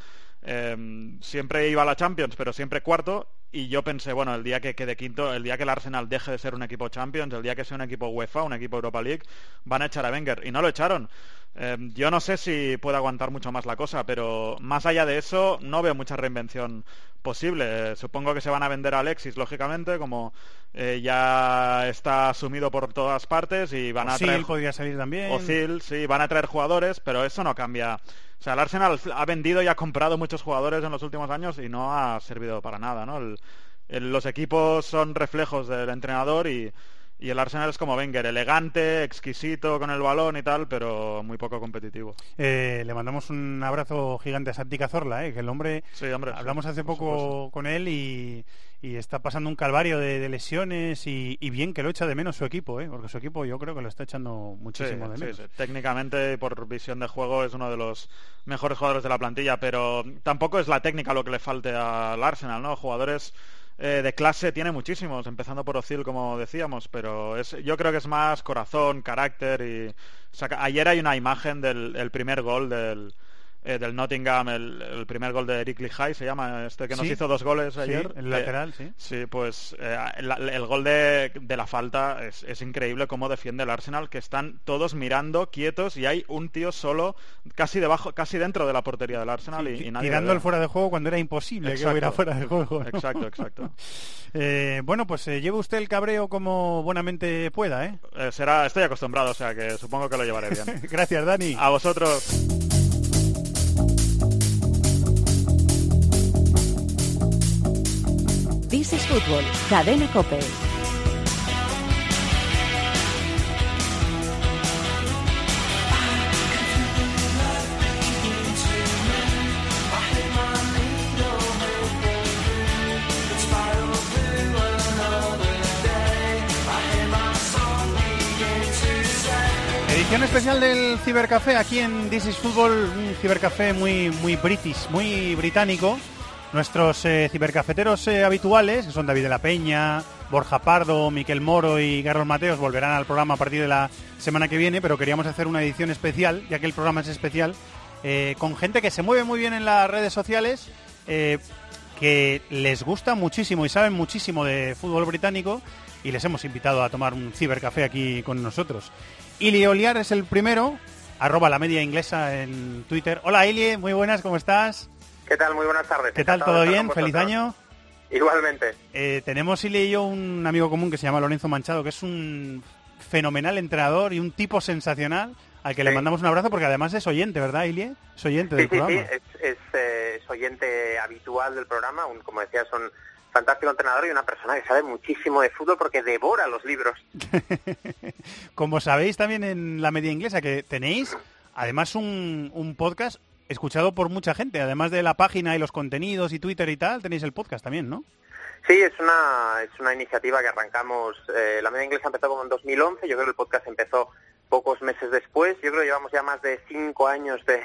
Eh, siempre iba a la Champions, pero siempre cuarto. Y yo pensé, bueno, el día que quede quinto, el día que el Arsenal deje de ser un equipo Champions, el día que sea un equipo UEFA, un equipo Europa League, van a echar a Wenger. Y no lo echaron. Eh, yo no sé si puede aguantar mucho más la cosa, pero más allá de eso, no veo mucha reinvención posible. Eh, supongo que se van a vender a Alexis, lógicamente, como eh, ya está asumido por todas partes y van a traer podría salir también. Ozil, sí, van a traer jugadores, pero eso no cambia. O sea, el Arsenal ha vendido y ha comprado muchos jugadores en los últimos años y no ha servido para nada, ¿no? El- el- los equipos son reflejos del entrenador y, y el Arsenal es como Wenger, elegante, exquisito con el balón y tal, pero muy poco competitivo. Eh, le mandamos un abrazo gigante a Santi Cazorla, eh, que el hombre, Sí, hombre, hablamos sí, hace poco con él y, y está pasando un calvario de, de lesiones y, y bien que lo echa de menos su equipo, eh, porque su equipo yo creo que lo está echando muchísimo Sí, de sí, menos. sí. Técnicamente y por visión de juego es uno de los mejores jugadores de la plantilla, pero tampoco es la técnica lo que le falte al Arsenal, ¿no? Jugadores eh, de clase tiene muchísimos, empezando por Ozil, como decíamos, pero es, yo creo que es más corazón, carácter y... ayer hay una imagen del el primer gol del, eh, del Nottingham, el, el primer gol de Eric Lihai, se llama este que nos Sí, hizo dos goles sí, ayer. el que- lateral, sí. Sí, pues eh, el gol de, de la falta es, es increíble cómo defiende el Arsenal, que están todos mirando quietos y hay un tío solo casi debajo, casi dentro de la portería del Arsenal y, y nadie Tirando el fuera de juego cuando era imposible que Exacto. hubiera fuera de juego. ¿no? Exacto, exacto. Eh, bueno, pues eh, lleve usted el cabreo como buenamente pueda, ¿eh? Eh, será, estoy acostumbrado, o sea que supongo que lo llevaré bien. Gracias, Dani. A vosotros. This is Fútbol, Cadena Cope. Edición especial del Cibercafé aquí en This is Football, un cibercafé muy, muy british, muy británico. Nuestros eh, cibercafeteros eh, habituales, que son David de la Peña, Borja Pardo, Miquel Moro y Carlos Mateos, volverán al programa a partir de la semana que viene, pero queríamos hacer una edición especial, ya que el programa es especial, eh, con gente que se mueve muy bien en las redes sociales, que les gusta muchísimo y saben muchísimo de fútbol británico y les hemos invitado a tomar un cibercafé aquí con nosotros. Ili Oliar es el primero, arroba la media inglesa en Twitter. Hola Ili, muy buenas, ¿cómo estás? ¿Qué tal? Muy buenas tardes. ¿Qué tal? ¿Todo bien? ¿Feliz año? Igualmente. Eh, tenemos Ili y yo un amigo común que se llama Lorenzo Manchado, que es un fenomenal entrenador y un tipo sensacional al que le Sí. mandamos un abrazo porque además es oyente, ¿verdad, Ili? Es oyente Sí, del sí, sí, programa. es, es, eh, es oyente habitual del programa, un, como decía, es un fantástico entrenador y una persona que sabe muchísimo de fútbol porque devora los libros. Como sabéis también en la media inglesa que tenéis además un, un podcast escuchado por mucha gente, además de la página y los contenidos y Twitter y tal, tenéis el podcast también, ¿no? Sí, es una, es una iniciativa que arrancamos, eh, la media inglesa empezó como en 2011, yo creo que el podcast empezó pocos meses después, yo creo que llevamos ya más de cinco años de,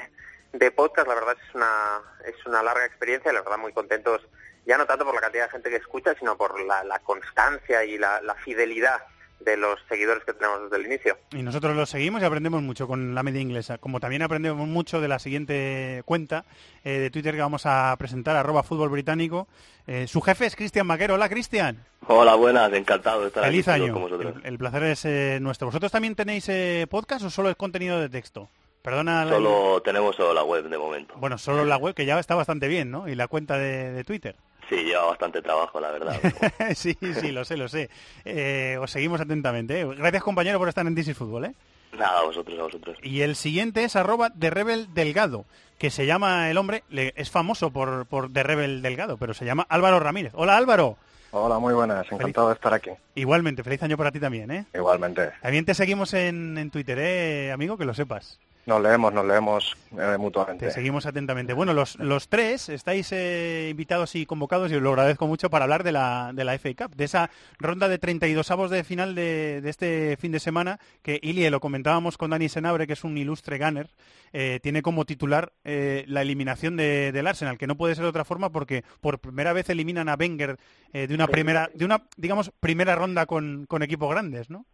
de podcast, la verdad es una, es una larga experiencia, la verdad muy contentos, ya no tanto por la cantidad de gente que escucha, sino por la, constancia y la fidelidad de los seguidores que tenemos desde el inicio. Y nosotros lo seguimos y aprendemos mucho con la media inglesa, como también aprendemos mucho de la siguiente cuenta eh, de Twitter que vamos a presentar, arroba fútbol británico. Eh, su jefe es Cristian Maquero. Hola, Cristian. Hola, buenas, encantado de estar Feliz aquí año. con vosotros. El, el placer es eh, nuestro. ¿Vosotros también tenéis eh, podcast o solo es contenido de texto? Perdona. la- Solo tenemos solo la web de momento. Bueno, solo la web, que ya está bastante bien, ¿no? Y la cuenta de, de Twitter. Sí, lleva bastante trabajo, la verdad. sí, sí, lo sé, lo sé. Eh, os seguimos atentamente. ¿eh? Gracias, compañero, por estar en DC Fútbol, ¿eh? Nada, a vosotros, a vosotros. Y el siguiente es arroba de Rebel Delgado, que se llama el hombre, le- es famoso por, por de Rebel Delgado, pero se llama Álvaro Ramírez. Hola, Álvaro. Hola, muy buenas, encantado de estar aquí. Igualmente, feliz año para ti también, ¿eh? Igualmente. También te seguimos en, en Twitter, ¿eh, amigo? Que lo sepas. Nos leemos, nos leemos eh, mutuamente. Te seguimos atentamente. Bueno, los, los tres estáis eh, invitados y convocados, y os lo agradezco mucho, para hablar de la, de la FA Cup, de esa ronda de 32 avos de final de, de este fin de semana, que Ilie, lo comentábamos con Dani Senabre, que es un ilustre gunner, eh, tiene como titular la eliminación de, del Arsenal, que no puede ser de otra forma porque por primera vez eliminan a Wenger de una primera, de una, digamos, primera ronda con, con equipos grandes, ¿no?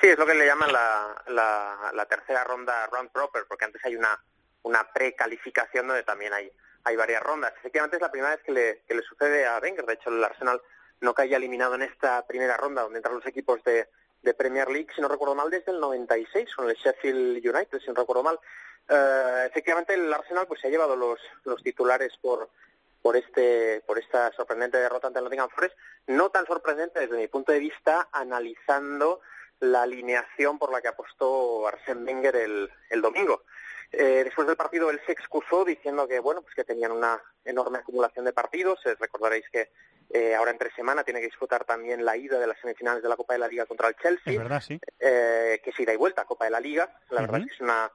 Sí, es lo que le llaman la, la, la tercera ronda round proper, porque antes hay una, una precalificación donde también hay, hay varias rondas. Efectivamente es la primera vez que le, sucede a Wenger. De hecho, el Arsenal no caía eliminado en esta primera ronda, donde entran los equipos de, de Premier League, si no recuerdo mal, desde el 96, con el Sheffield United, si no recuerdo mal. Eh, efectivamente, el Arsenal pues se ha llevado los, los titulares por, por este por esta sorprendente derrota ante el Nottingham Forest no tan sorprendente desde mi punto de vista analizando la alineación por la que apostó Arsène Wenger el, el domingo. Eh, después del partido él se excusó diciendo que bueno pues que tenían una enorme acumulación de partidos. Eh, recordaréis que eh, ahora entre semana tiene que disputar también la ida de las semifinales de la Copa de la Liga contra el Chelsea. Es verdad, sí. eh, que es ida y vuelta Copa de la Liga. La verdad es que es una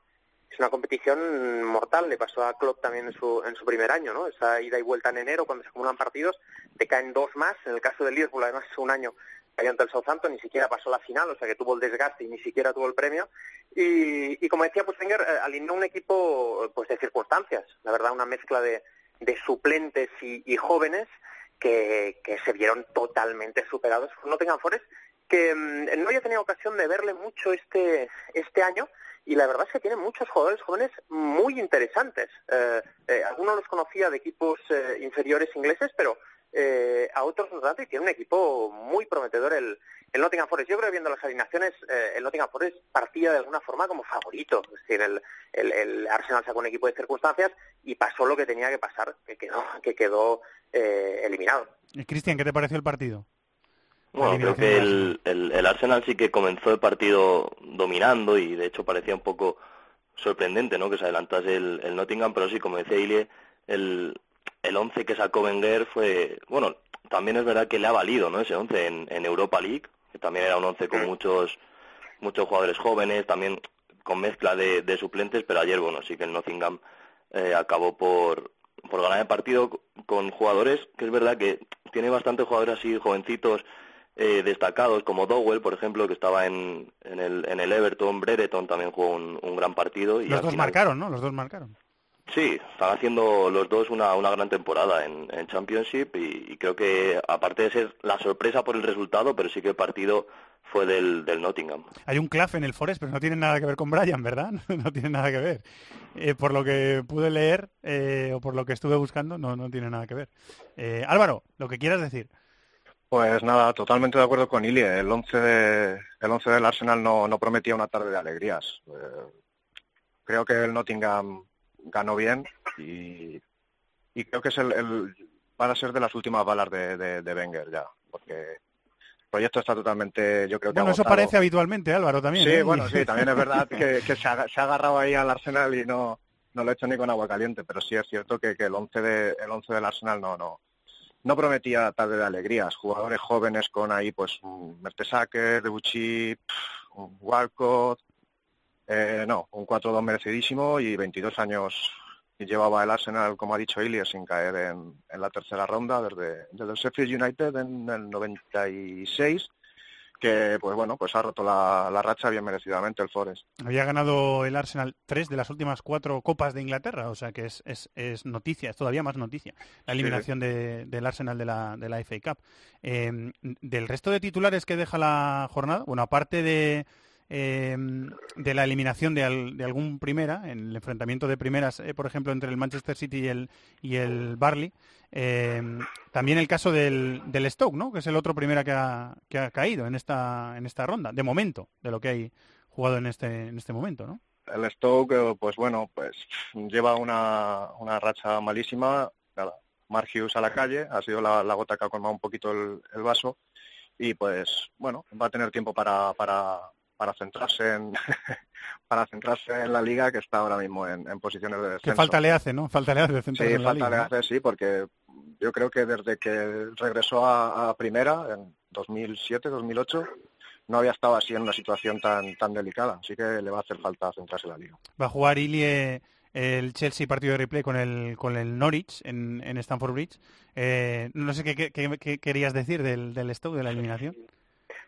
es una competición mortal, le pasó a Klopp también en su, en su primer año, ¿no? Esa ida y vuelta en enero, cuando se acumulan partidos, te caen dos más, en el caso del Liverpool, además, un año cayó ante el Southampton, ni siquiera pasó la final, o sea que tuvo el desgaste y ni siquiera tuvo el premio. Y, como decía, pues Wenger eh, alineó un equipo pues de circunstancias, la verdad, una mezcla de, de suplentes y, y jóvenes que, se vieron totalmente superados por Nottingham Forest, que mm, no había tenido ocasión de verle mucho este, este año, y la verdad es que tiene muchos jugadores jóvenes muy interesantes. Eh, eh, algunos los conocía de equipos eh, inferiores ingleses, pero eh, a otros tanto, y tiene un equipo muy prometedor el, el Nottingham Forest. Yo creo que viendo las alineaciones, eh, el Nottingham Forest partía de alguna forma como favorito. Es decir, el, el, el Arsenal sacó un equipo de circunstancias y pasó lo que tenía que pasar, que quedó, que quedó eh, eliminado. Eh, Cristian, ¿qué te pareció el partido? Bueno, creo que el, el, el Arsenal sí que comenzó el partido dominando y de hecho parecía un poco sorprendente ¿no? que se adelantase el, el Nottingham, pero sí, como decía Ilie, el, el 11 que sacó Wenger fue, bueno, también es verdad que le ha valido ¿no? ese 11 en, en Europa League, que también era un 11 con muchos muchos jugadores jóvenes, también con mezcla de, de suplentes, pero ayer, bueno, sí que el Nottingham eh, acabó por, por ganar el partido con jugadores que es verdad que tiene bastantes jugadores así jovencitos eh, destacados como Dowell, por ejemplo, que estaba en, en, el, en el Everton, Brereton también jugó un, un gran partido. Y Los dos final- marcaron, ¿no? Los dos marcaron. Sí, están haciendo los dos una, una gran temporada en, en Championship y, y creo que aparte de ser la sorpresa por el resultado, pero sí que el partido fue del, del Nottingham. Hay un claf en el Forest, pero no tiene nada que ver con Brian, ¿verdad? No tiene nada que ver. Eh, por lo que pude leer eh, o por lo que estuve buscando, no, no tiene nada que ver. Eh, Álvaro, lo que quieras decir. Pues nada, totalmente de acuerdo con Ilie. El 11, de, el 11 del Arsenal no, no prometía una tarde de alegrías. Eh, creo que el Nottingham ganó bien y, y creo que es el, el- van a ser de las últimas balas de, de, de Wenger ya, porque el proyecto está totalmente, yo creo que Bueno, eso agotado. parece habitualmente, Álvaro, también. Sí, ¿eh? bueno, sí, también es verdad que, que se, ha, se ha agarrado ahí al Arsenal y no, no lo ha hecho ni con agua caliente, pero sí es cierto que, que el 11 de, el 11 del Arsenal no, no, no prometía tarde de alegrías. Jugadores jóvenes con ahí, pues, un Mertesacker, Debuchy, Walcott, eh, no, un 4-2 merecidísimo y 22 años y llevaba el Arsenal, como ha dicho Ilie, sin caer en, en la tercera ronda desde, desde el Sheffield United en el 96 que pues bueno pues ha roto la, la racha bien merecidamente el Forest Había ganado el Arsenal tres de las últimas cuatro copas de Inglaterra, o sea que es, es, es noticia, es todavía más noticia, la Sí. eliminación de- del Arsenal de la, de la FA Cup. Eh, del resto de titulares que deja la jornada, bueno, aparte de, eh, de la eliminación de, al- de algún primera, en el enfrentamiento de primeras, eh, por ejemplo, entre el Manchester City y el, y el Barley, eh, también el caso del, del Stoke, ¿no? que es el otro primera que ha, que ha caído en esta, en esta ronda, de momento, de lo que hay jugado en este, en este momento, ¿no? el Stoke eh, pues bueno pues lleva una, una racha malísima nada Hughes a la calle ha sido la, gota que ha colmado un poquito el, vaso y pues bueno va a tener tiempo para para centrarse en para centrarse en la liga que está ahora mismo en, en posiciones de Que descenso falta le hace, ¿no? Falta le hace de centrarse Sí, en la falta liga, le ¿no? hace, sí, porque yo creo que desde que regresó a, a primera, en 2007, 2008, no había estado así en una situación tan tan delicada, así que le va a hacer falta centrarse en la liga. Va a jugar Ilie el Chelsea partido de replay con el con el Norwich en, en Stamford Bridge. Eh, no sé qué, qué- qué querías decir del, del Stoke, de la eliminación.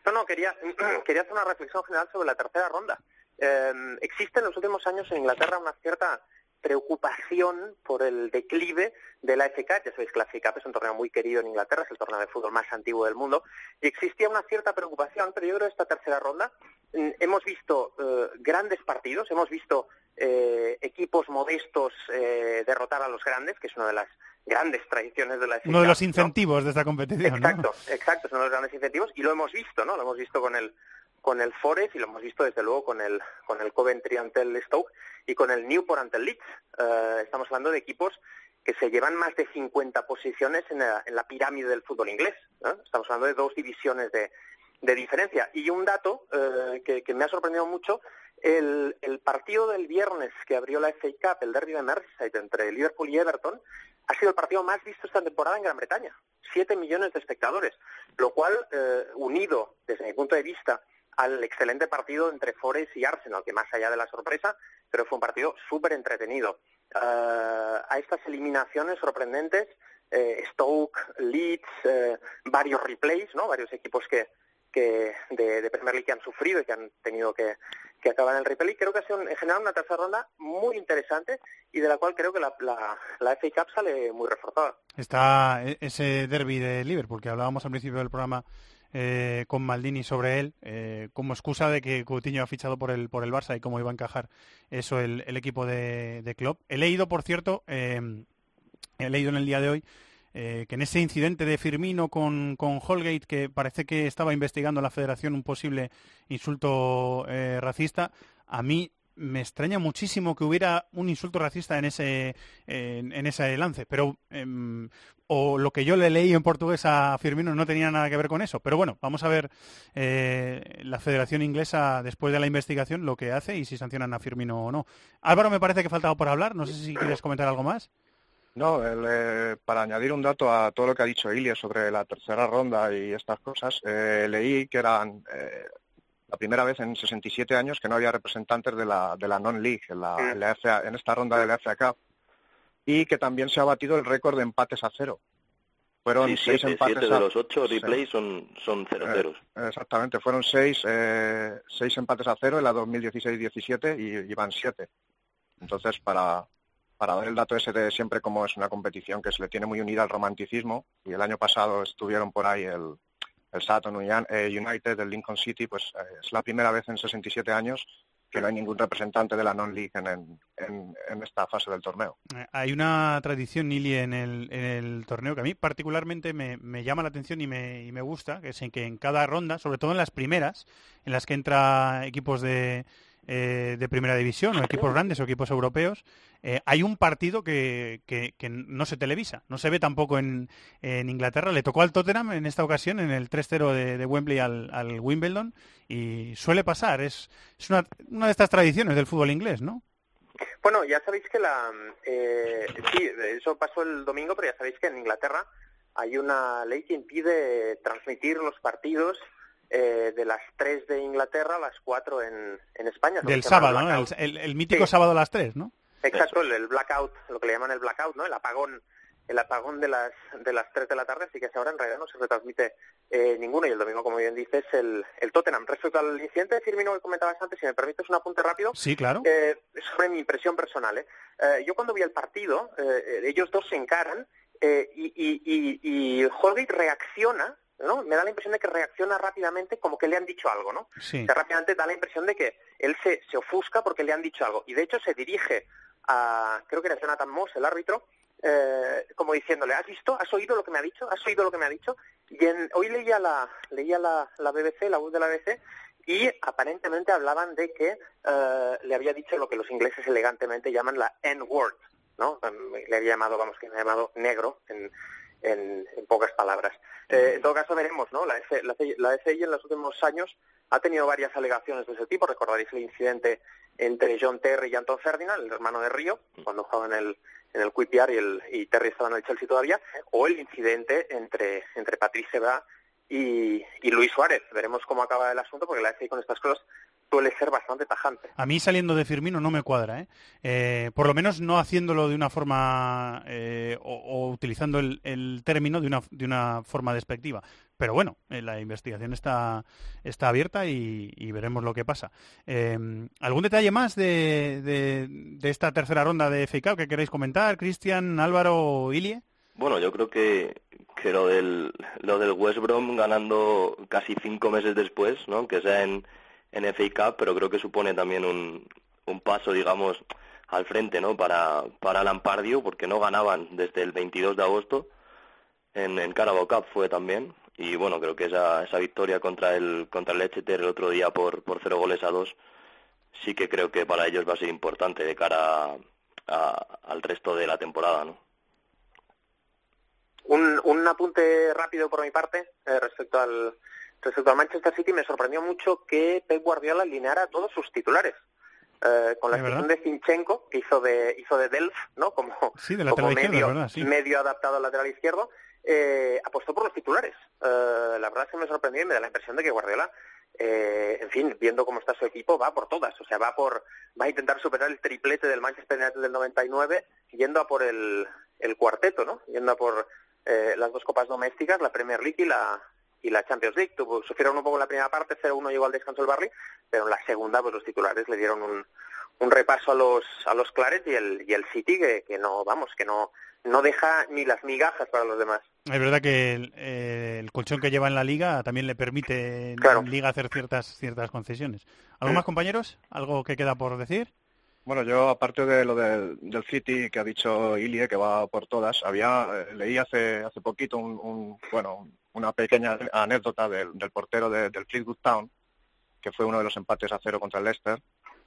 No, no, quería, quería hacer una reflexión general sobre la tercera ronda. Eh, existe en los últimos años en Inglaterra una cierta preocupación por el declive de la Cup. Ya sabéis que la Cup es un torneo muy querido en Inglaterra, es el torneo de fútbol más antiguo del mundo, y existía una cierta preocupación, pero yo creo que esta tercera ronda mm, hemos visto eh, grandes partidos, hemos visto eh, equipos modestos eh, derrotar a los grandes, que es una de las grandes tradiciones de la FA Uno de los ¿no? incentivos de esta competición. ¿no? Exacto, exacto, son los grandes incentivos y lo hemos visto, ¿no? Lo hemos visto con el con el Forest y lo hemos visto desde luego con el con el Coventry ante el Stoke y con el Newport ante el Leeds. Eh, estamos hablando de equipos que se llevan más de 50 posiciones en la, en la pirámide del fútbol inglés. ¿no? Estamos hablando de dos divisiones de, de diferencia. Y un dato que, que me ha sorprendido mucho, el, el partido del viernes que abrió la FA Cup, el derby de Merseyside entre Liverpool y Everton, ha sido el partido más visto esta temporada en Gran Bretaña. Siete millones de espectadores, lo cual, eh, unido desde mi punto de vista al excelente partido entre Forest y Arsenal, que más allá de la sorpresa, pero fue un partido súper entretenido. Eh, a estas eliminaciones sorprendentes, eh, Stoke, Leeds, eh, varios replays, ¿no? varios equipos que, que de, de Premier League que han sufrido y que han tenido que, que acabar en el replay. Creo que ha sido en general una tercera ronda muy interesante y de la cual creo que la, la, la FA Cup sale muy reforzada. Está e- ese derby de Liverpool que hablábamos al principio del programa eh, con Maldini sobre él, eh, como excusa de que Coutinho ha fichado por el por el Barça y cómo iba a encajar eso el, el equipo de, de Klopp. He leído, por cierto, eh, he leído en el día de hoy eh, que en ese incidente de Firmino con, con Holgate, que parece que estaba investigando la federación un posible insulto eh, racista, a mí me extraña muchísimo que hubiera un insulto racista en ese en, ese lance, pero em, o lo que yo le leí en portugués a Firmino no tenía nada que ver con eso. Pero bueno, vamos a ver eh, la Federación Inglesa después de la investigación lo que hace y si sancionan a Firmino o no. Álvaro, me parece que faltaba por hablar. No sé si quieres comentar algo más. No, el, eh, para añadir un dato a todo lo que ha dicho Ilie sobre la tercera ronda y estas cosas, eh, leí que eran eh, la primera vez en 67 años que no había representantes de la, de la non-league en, la, en, la FA en esta ronda de la FA Cup y que también se ha batido el récord de empates a cero. Fueron Sí, seis siete, empates siete a de los ocho sí. replays son, son cero ceros. Eh, exactamente, fueron seis, eh, seis empates a cero en la 2016-17 y, y van siete. Entonces, para, para dar el dato ese de siempre como es una competición que se le tiene muy unida al romanticismo, y el año pasado estuvieron por ahí el, el Saturn United del Lincoln City, pues eh, es la primera vez en 67 años que no hay ningún representante de la non-league en, en, en, en esta fase del torneo. Eh, Hay una tradición, Nili, en el, en el torneo que a mí particularmente me, me llama la atención y me, y me gusta, que es en que en cada ronda, sobre todo en las primeras, en las que entra equipos de, eh, de primera división o equipos grandes o equipos europeos, eh, hay un partido que, que, que no se televisa, no se ve tampoco en, en Inglaterra. Le tocó al Tottenham en esta ocasión, en el 3-0 de, de Wembley al, al Wimbledon, y suele pasar, es, es una, una de estas tradiciones del fútbol inglés, ¿no? Bueno, ya sabéis que la... Eh, sí, eso pasó el domingo, pero ya sabéis que en Inglaterra hay una ley que impide transmitir los partidos eh, de las 3 de Inglaterra a las 4 en, en España. Del sábado, ¿no? El, el- el mítico Sí. sábado a las 3, ¿no? Exacto, el, el blackout, lo que le llaman el blackout, ¿no? El apagón, el apagón de las de las 3 de la tarde, así que ahora en realidad no se retransmite eh, ninguno y el domingo, como bien dices, el, el Tottenham. Respecto al incidente de Firmino que comentabas antes, si me permites un apunte rápido, Sí, claro. eh, sobre mi impresión personal. ¿eh? Eh, yo cuando vi el partido, eh, ellos dos se encaran eh, y, y, y, y Holgate reacciona, ¿no? Me da la impresión de que reacciona rápidamente como que le han dicho algo, ¿no? Sí. O sea, rápidamente da la impresión de que él se, se ofusca porque le han dicho algo. Y de hecho se dirige a, creo que era Jonathan Moss, el árbitro, eh, como diciéndole, ¿has visto? ¿Has oído lo que me ha dicho? ¿Has oído lo que me ha dicho? Y en, hoy leía la, leía la, la BBC, la voz de la BBC, y aparentemente hablaban de que eh, le había dicho lo que los ingleses elegantemente llaman la N-word, ¿no? Em, Le había llamado, vamos, que me ha llamado negro en, en, en pocas palabras. Eh, en todo caso veremos, ¿no? La, F, la, FI en los últimos años ha tenido varias alegaciones de ese tipo. Recordaréis el incidente entre John Terry y Anton Ferdinand, el hermano de Río, cuando jugaba en el en el QPR y, el, y Terry estaba en el Chelsea todavía, o el incidente entre entre Patrice Evra y, y Luis Suárez. Veremos cómo acaba el asunto porque la FA con estas cosas suele ser bastante tajante. A mí saliendo de Firmino no me cuadra, ¿eh? Eh, por lo menos no haciéndolo de una forma eh, o, o, utilizando el, el, término de una, de una forma despectiva. Pero bueno, eh, la investigación está, está abierta y, y, veremos lo que pasa. ¿Algún detalle más de, de, de, esta tercera ronda de FA Cup que queréis comentar? Cristian, Álvaro, Ilie. Bueno, yo creo que, que lo, del, lo del West Brom ganando casi cinco meses después, ¿no? que sea en en FA Cup, pero creo que supone también un, un paso, digamos, al frente, ¿no? Para, para Lampardio, porque no ganaban desde el 22 de agosto. En, en Carabao Cup fue también. Y bueno, creo que esa, esa victoria contra el, contra el Exeter el otro día por, por cero goles a dos, sí que creo que para ellos va a ser importante de cara a, al resto de la temporada, ¿no? Un, un apunte rápido por mi parte eh, respecto al, Respecto al Manchester City me sorprendió mucho que Pep Guardiola alineara a todos sus titulares. Eh, con la excepción de Zinchenko, que hizo de, hizo de Delf, ¿no? Como, sí, de como medio. Sí. medio adaptado al lateral izquierdo, eh, apostó por los titulares. Eh, la verdad es que me sorprendió y me da la impresión de que Guardiola, eh, en fin, viendo cómo está su equipo, va por todas. O sea, va por va a intentar superar el triplete del Manchester United del 99, yendo a por el, el cuarteto, ¿no? Yendo a por eh, las dos copas domésticas, la Premier League y la, y la Champions League. Tuvo, sufrieron un poco en la primera parte, 0-1 llegó al descanso el Barley, pero en la segunda pues los titulares le dieron un, un repaso a los a los Claret y el y el City que, que no vamos que no no deja ni las migajas para los demás. Es verdad que el, eh, el colchón que lleva en la liga también le permite claro. en liga hacer ciertas ciertas concesiones. ¿Algo más compañeros? ¿Algo que queda por decir? Bueno, yo aparte de lo del, del City que ha dicho Ilie, que va por todas, había eh, leí hace hace poquito un, un bueno una pequeña anécdota del, del portero de, del Fleetwood Town, que fue uno de los empates a cero contra el Leicester,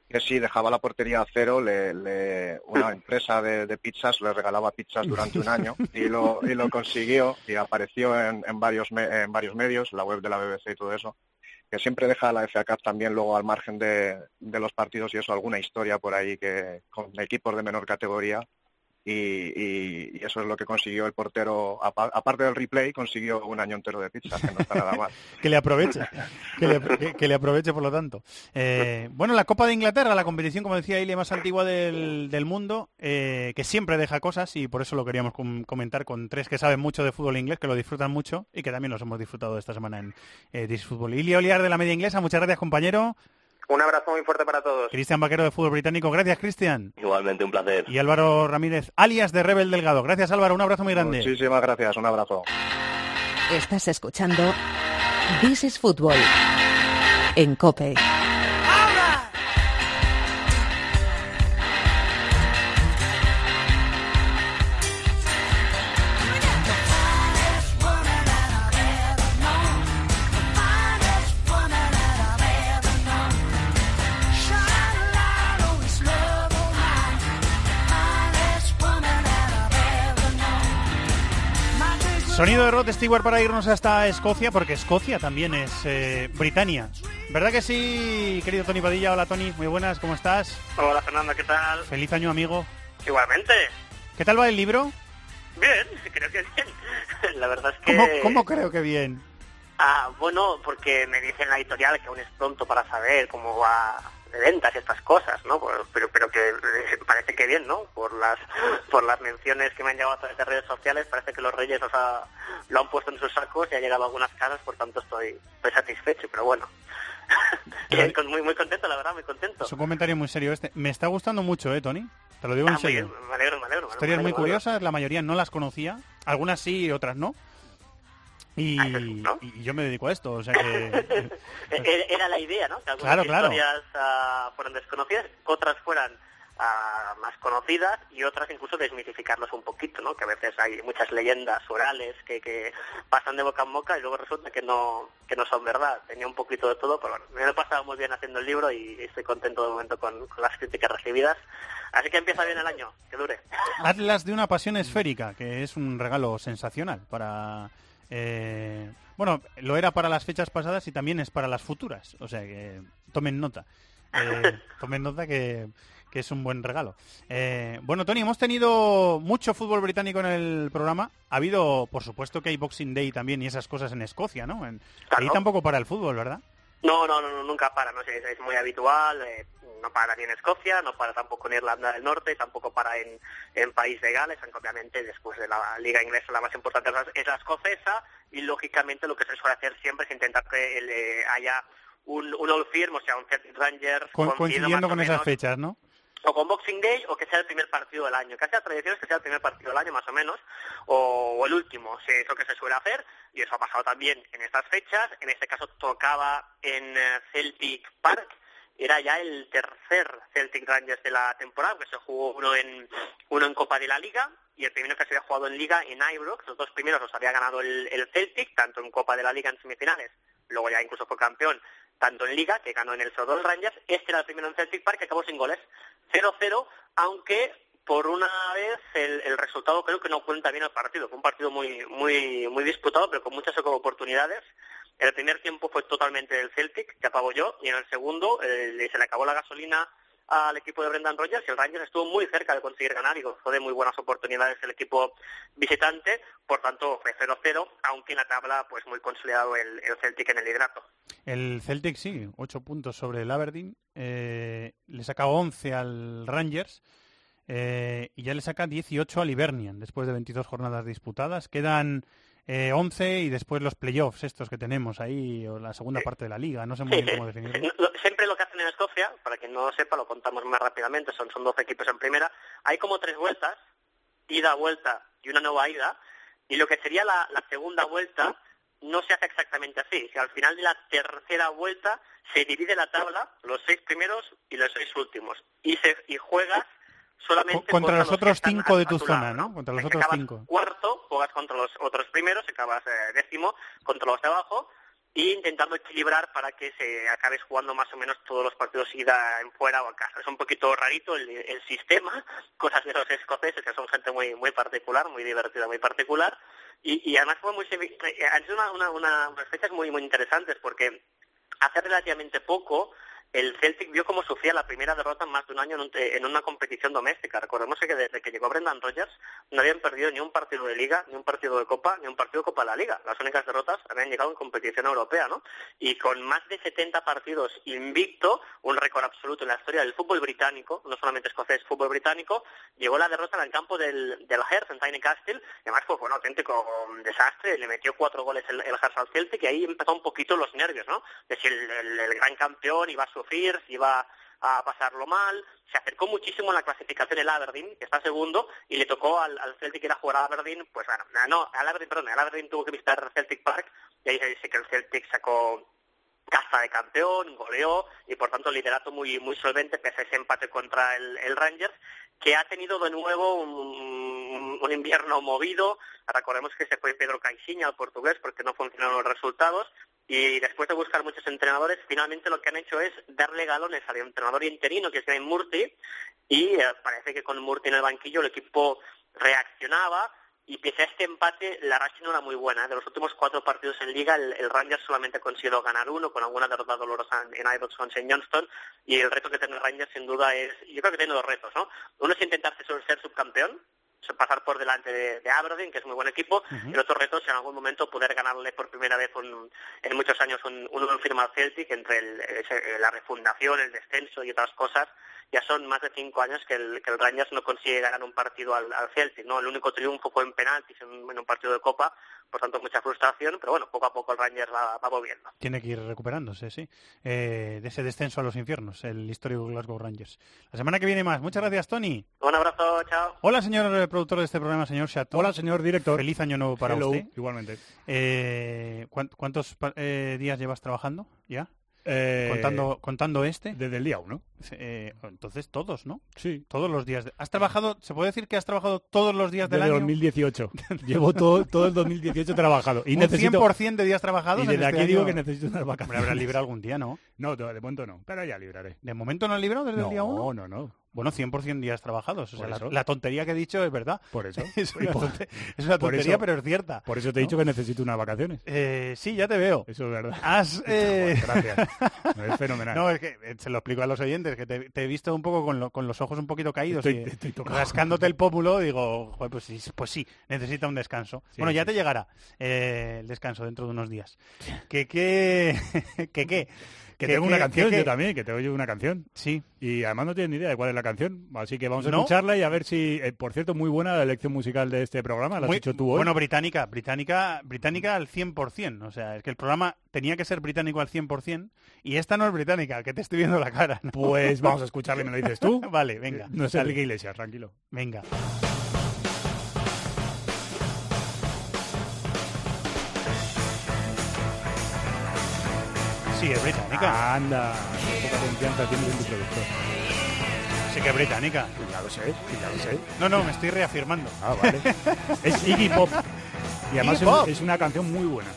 que si dejaba la portería a cero, le, le, una empresa de, de, pizzas le regalaba pizzas durante un año y lo, y lo consiguió y apareció en, en, varios me, en varios medios, la web de la BBC y todo eso, que siempre deja la FA también luego al margen de, de los partidos y eso, alguna historia por ahí que con equipos de menor categoría y, y, eso es lo que consiguió el portero, aparte del replay, consiguió un año entero de pizza, que no está nada mal. que le aproveche, que le, aproveche por lo tanto. Eh, bueno, la Copa de Inglaterra, la competición, como decía Ile, más antigua del, del mundo, eh, que siempre deja cosas y por eso lo queríamos com comentar con tres que saben mucho de fútbol inglés, que lo disfrutan mucho y que también los hemos disfrutado esta semana en eh, Disfútbol. Ile Oliar de la Media Inglesa, muchas gracias compañero. Un abrazo muy fuerte para todos. Cristian Vaquero de Fútbol Británico, gracias Cristian. Igualmente, un placer. Y Álvaro Ramírez, alias de Rebel Delgado. Gracias Álvaro, un abrazo muy grande. Muchísimas gracias, un abrazo. Estás escuchando This is Football en COPE. Sonido de Rod Stewart para irnos hasta Escocia, porque Escocia también es eh, Britania. ¿Verdad que sí, querido Tony Padilla? Hola Tony, muy buenas, ¿cómo estás? Hola Fernando, ¿qué tal? Feliz año, amigo. Igualmente. ¿Qué tal va el libro? Bien, creo que bien. La verdad es que... ¿Cómo, cómo creo que bien? Ah, bueno, porque me dicen la editorial que aún es pronto para saber cómo va ventas y estas cosas, ¿no? Pero, pero que parece que bien, ¿no? Por las por las menciones que me han llegado a través de redes sociales, parece que los Reyes los ha, lo han puesto en sus sacos y ha llegado a algunas casas, por tanto estoy, estoy satisfecho, pero bueno. muy, muy contento, la verdad, muy contento. Es un comentario muy serio este. Me está gustando mucho, ¿eh, Tony? Te lo digo ah, en serio. Bien, me alegro, me alegro. Historias me muy curiosas, la mayoría no las conocía. Algunas sí y otras no. Y, ¿no? y, yo me dedico a esto, o sea que... Era la idea, ¿no? Que algunas claro, claro. historias uh, fueran desconocidas, otras fueran uh, más conocidas y otras incluso desmitificarlos un poquito, ¿no? Que a veces hay muchas leyendas orales que, que pasan de boca en boca y luego resulta que no que no son verdad. Tenía un poquito de todo, pero bueno, me lo he pasado muy bien haciendo el libro y estoy contento de momento con, con las críticas recibidas. Así que empieza bien el año, que dure. Atlas de una pasión esférica, que es un regalo sensacional para eh, bueno, lo era para las fechas pasadas y también es para las futuras. O sea que tomen nota. Eh, tomen nota que, que es un buen regalo. Eh, bueno, Tony, hemos tenido mucho fútbol británico en el programa. Ha habido, por supuesto, que hay Boxing Day también y esas cosas en Escocia, ¿no? En, Ahí tampoco para el fútbol, ¿verdad? No, no, no, nunca para, no sé, es, muy habitual, eh, no para ni en Escocia, no para tampoco en Irlanda del Norte, tampoco para en, en País de Gales, aunque obviamente después de la Liga Inglesa la más importante es la escocesa y lógicamente lo que se suele hacer siempre es intentar que eh, haya un, un Old Firm, o sea, un Celtic Rangers coincidiendo con esas fechas, ¿no? o con Boxing Day o que sea el primer partido del año. Casi la tradición es que sea el primer partido del año más o menos, o, el último, si es lo que se suele hacer, y eso ha pasado también en estas fechas. En este caso tocaba en eh, Celtic Park, era ya el tercer Celtic Rangers de la temporada, que se jugó uno en, uno en Copa de la Liga y el primero que se había jugado en Liga en Ibrox. Los dos primeros los había ganado el, el Celtic, tanto en Copa de la Liga en semifinales, luego ya incluso fue campeón tanto en Liga, que ganó en el Sodol Rangers, este era el primero en Celtic Park, que acabó sin goles. 0-0, aunque por una vez el, resultado creo que no cuenta bien el partido. Fue un partido muy, muy, muy disputado, pero con muchas oportunidades. El primer tiempo fue totalmente del Celtic, que yo, y en el segundo eh, se le acabó la gasolina al equipo de Brendan Rodgers y el Rangers estuvo muy cerca de conseguir ganar y gozó de muy buenas oportunidades el equipo visitante, por tanto fue 0-0, aunque en la tabla pues muy consolidado el, Celtic en el liderato. El Celtic sí, 8 puntos sobre el Aberdeen, eh, le saca 11 al Rangers eh, y ya le saca 18 al Hibernian después de 22 jornadas disputadas. Quedan eh, 11 y después los playoffs estos que tenemos ahí, o la segunda parte de la liga, no sé muy bien cómo definirlo. Siempre lo que hacen en Escocia, para quien no lo sepa, lo contamos más rápidamente, son, son 12 equipos en primera, hay como tres vueltas, ida, vuelta y una nueva ida, y lo que sería la, segunda vuelta no se hace exactamente así, si al final de la tercera vuelta se divide la tabla, los seis primeros y los seis últimos, y, se, y juegas solamente contra, los, otros cinco de tu, zona, ¿no? Contra los otros cinco. Cuarto, juegas contra los otros primeros, acabas eh, décimo contra los de abajo y intentando equilibrar para que se acabes jugando más o menos todos los partidos ida en fuera o en casa. Es un poquito rarito el, sistema, cosas de los escoceses que son gente muy muy particular, muy divertida, muy particular y, además fue muy eh, han sido una, una, unas fechas muy muy interesantes porque hace relativamente poco el Celtic vio cómo sufría la primera derrota en más de un año en, una competición doméstica. Recordemos que desde que llegó Brendan Rodgers no habían perdido ni un partido de Liga, ni un partido de Copa, ni un partido de Copa de la Liga. Las únicas derrotas habían llegado en competición europea, ¿no? Y con más de 70 partidos invicto, un récord absoluto en la historia del fútbol británico, no solamente escocés, fútbol británico, llegó la derrota en el campo del, del en Tiny Castle, además fue un auténtico desastre, le metió cuatro goles el, el al Celtic y ahí empezó un poquito los nervios, ¿no? De el, gran campeón iba a sufrir, si iba a pasarlo mal. Se acercó muchísimo en la clasificación el Aberdeen, que está segundo, y le tocó al, Celtic ir a jugar a Aberdeen, pues bueno, no, al Aberdeen, perdón, al Aberdeen tuvo que visitar Celtic Park, y ahí se dice que el Celtic sacó casa de campeón, goleó, y por tanto liderato muy, muy solvente, pese a ese empate contra el, Rangers, que ha tenido de nuevo un, un, invierno movido. Recordemos que se fue Pedro Caixinha, al portugués, porque no funcionaron los resultados. Y después de buscar muchos entrenadores, finalmente lo que han hecho es darle galones al entrenador interino, que es Graham Murty, y eh, parece que con Murty en el banquillo el equipo reaccionaba, y pese a este empate, la racha no era muy buena. De los últimos cuatro partidos en Liga, el, Rangers solamente ha conseguido ganar uno, con alguna derrota dolorosa en, en con St. Johnston, y el reto que tiene el Rangers, sin duda, es... Yo creo que tiene dos retos, ¿no? Uno es intentar ser subcampeón, pasar por delante de, Aberdeen, que es muy buen equipo, y el otro reto es en algún momento poder ganarle por primera vez en muchos años un, un firma al Celtic entre la refundación, el descenso y otras cosas. Ya son más de cinco años que el, que el Rangers no consigue ganar un partido al, Celtic, ¿no? El único triunfo fue en penaltis en, un partido de Copa, por tanto mucha frustración, pero bueno, poco a poco el Rangers va, va volviendo. Tiene que ir recuperándose, sí, eh, de ese descenso a los infiernos, el histórico Glasgow Rangers. La semana que viene más. Muchas gracias, Tony. Un abrazo, chao. Hola, señor productor de este programa, señor Chateau. Hola, señor director. Feliz año nuevo para usted. Igualmente. Eh, ¿Cuántos eh, días llevas trabajando ya? Eh, contando, contando este. Desde el día uno. Eh, entonces todos, ¿no? Sí. Todos los días. ¿Has trabajado, se puede decir que has trabajado todos los días del desde año? 2018. Llevo todo, todo el 2018 trabajado. Y ¿Un necesito... 100% de días trabajados Y desde este aquí digo que necesito unas vacaciones. Me habrá librado algún día, ¿no? No, de momento no. Pero ya libraré. ¿De momento no has librado desde el día uno? No, no, no. Bueno, 100% días trabajados. O sea, Por la, tontería que he dicho es verdad. Por eso. es, una por- tonte- es una por tontería, eso- pero es cierta. Por eso te he ¿no? dicho que necesito unas vacaciones. Eh, sí, ya te veo. Eso es verdad. Has, eh, Gracias. No, es fenomenal. No, es que eh, se lo explico a los oyentes, que te, te he visto un poco con, lo- con los ojos un poquito caídos Estoy- y estoy rascándote el pómulo, digo, "Joder, pues sí, pues sí, necesita un descanso. Sí, bueno, ya te llegará eh, el descanso dentro de unos días. Que qué, que qué. Que tengo una canción que yo también, que tengo yo una canción. Sí. Y además no tienen ni idea de cuál es la canción, así que vamos a ¿No? escucharla y a ver si, eh, por cierto, muy buena la elección musical de este programa, la has Muy- hecho tú hoy. Bueno, británica, británica, británica al 100%. O sea, es que el programa tenía que ser británico al 100% y esta no es británica, que te estoy viendo la cara. ¿no? Pues vamos a escucharla y me lo dices tú. vale, venga. No es. Enrique Iglesias, tranquilo. Venga. Sí, es británica. Anda, qué poca confianza tienes en tu productor. Sí que es británica. Ya lo sé, ya lo sé. No, no, me estoy reafirmando. Ah, vale. es Iggy Pop. Y además Iggy Pop. es, una canción muy buena.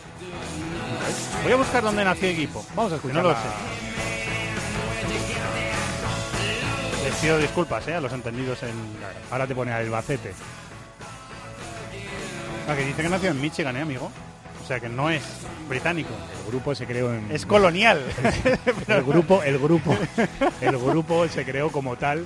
Voy a buscar dónde nació equipo. Vamos a No escucharla. lo sé. Les pido disculpas, ¿eh? A los entendidos en... Ahora te pone Albacete. Ah, que dice que nació en Michigan, ¿eh, amigo? O sea, que no es británico. El grupo se creó en... Es colonial. El grupo, el grupo, el grupo se creó como tal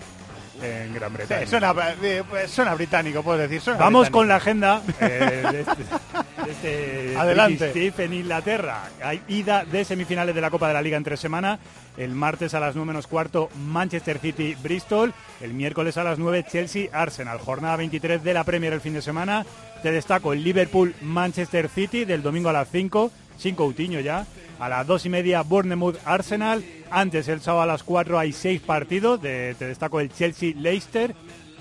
en Gran Bretaña. Sí, suena, eh, suena británico, puedes decir. suena Vamos británico. con la agenda eh, de este, de Adelante. British en Inglaterra. Hay ida de semifinales de la Copa de la Liga entre semana. El martes a las 9 menos cuarto Manchester City Bristol. El miércoles a las 9 Chelsea Arsenal. Jornada 23 de la Premier el fin de semana. Te destaco el Liverpool Manchester City del domingo a las 5. Sin Coutinho ya. A las 2 y media Bournemouth Arsenal. Antes el sábado a las 4 hay 6 partidos. De- te destaco el Chelsea Leicester.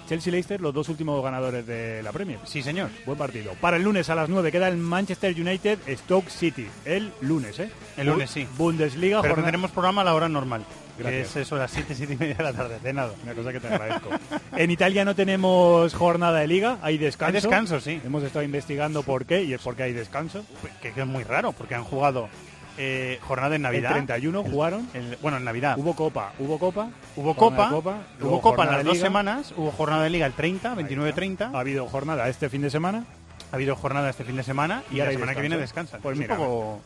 Chelsea Leicester, los dos últimos ganadores de la Premier. Sí, señor. Buen partido. Para el lunes a las 9 queda el Manchester United Stoke City. El lunes, ¿eh? El lunes, sí. Bundesliga. Pero jornada- tendremos programa a la hora normal. Que Gracias. es eso, las 7, 7 y media de la tarde. De nada. Una cosa que te agradezco. en Italia no tenemos jornada de liga, hay descanso. Hay descanso, sí. Hemos estado investigando por qué y es porque hay descanso. Que, que es muy raro, porque han jugado eh, jornada en Navidad. El 31 El- jugaron. el- bueno, en Navidad. Hubo copa, hubo copa. Hubo copa, de hubo copa en las dos semanas, hubo jornada de liga el 30, 29-30, Ha habido jornada este fin de semana. ha habido jornada este fin de semana y, Y la semana que viene descansan. Pues Es mira, poco,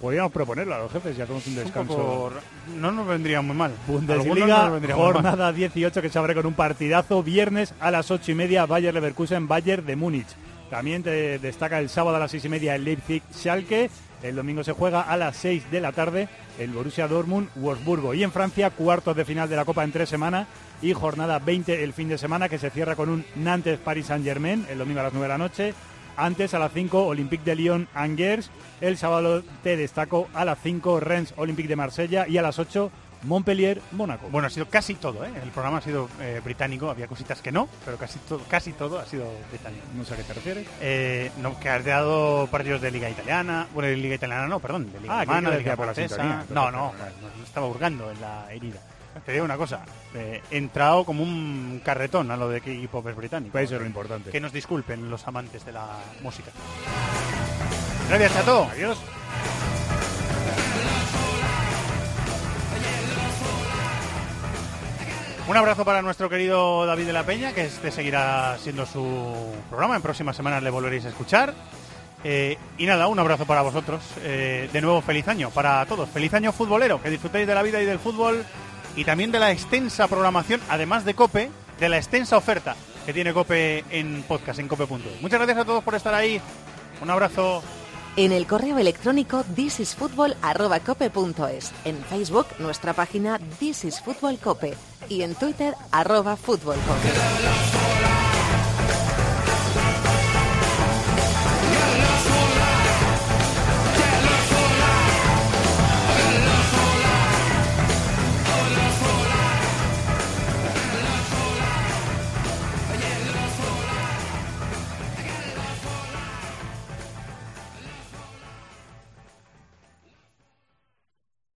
Podríamos proponerlo a los jefes y hacemos un un descanso. poco no nos vendría muy mal. Bundesliga, mal. jornada 18 que se abre con un partidazo. Viernes a las 8 y media, Bayer Leverkusen, Bayern de Múnich. También te destaca el sábado a las 6 y media el Leipzig Schalke. El domingo se juega a las 6 de la tarde el Borussia Dortmund Wolfsburgo. Y en Francia, cuartos de final de la Copa en tres semanas y jornada 20 el fin de semana que se cierra con un Nantes Paris Saint Germain el domingo a las 9 de la noche. Antes a las 5 Olympique de Lyon Angers. El sábado te destaco a las 5 Rennes Olympique de Marsella y a las 8 Montpellier Mónaco. Bueno, ha sido casi todo, ¿eh? El programa ha sido eh, británico, había cositas que no, pero casi todo, casi todo ha sido británico. No sé a qué te refieres. Eh, no, que has dado partidos de Liga Italiana, bueno, de Liga Italiana no, perdón, de Liga Ah, de Liga Francesa. sintonía. No, no, no estaba hurgando en la herida. Te digo una cosa, eh, he entrado como un carretón a lo de que hip hop es británico. Pues eso es lo importante. Que nos disculpen los amantes de la música. Gracias, Chato. Adiós. Un abrazo para nuestro querido David de la Peña, que este seguirá siendo su programa. En próximas semanas le volveréis a escuchar. Eh, y nada, un abrazo para vosotros. Eh, de nuevo, feliz año para todos. Feliz año futbolero. Que disfrutéis de la vida y del fútbol. Y también de la extensa programación, además de Cope, de la extensa oferta que tiene Cope en podcast, en cope.es. Muchas gracias a todos por estar ahí. Un abrazo. En el correo electrónico thisisfutbol@cope.es, en Facebook nuestra página This is Fútbol Cope y en Twitter arroba Fútbol Cope.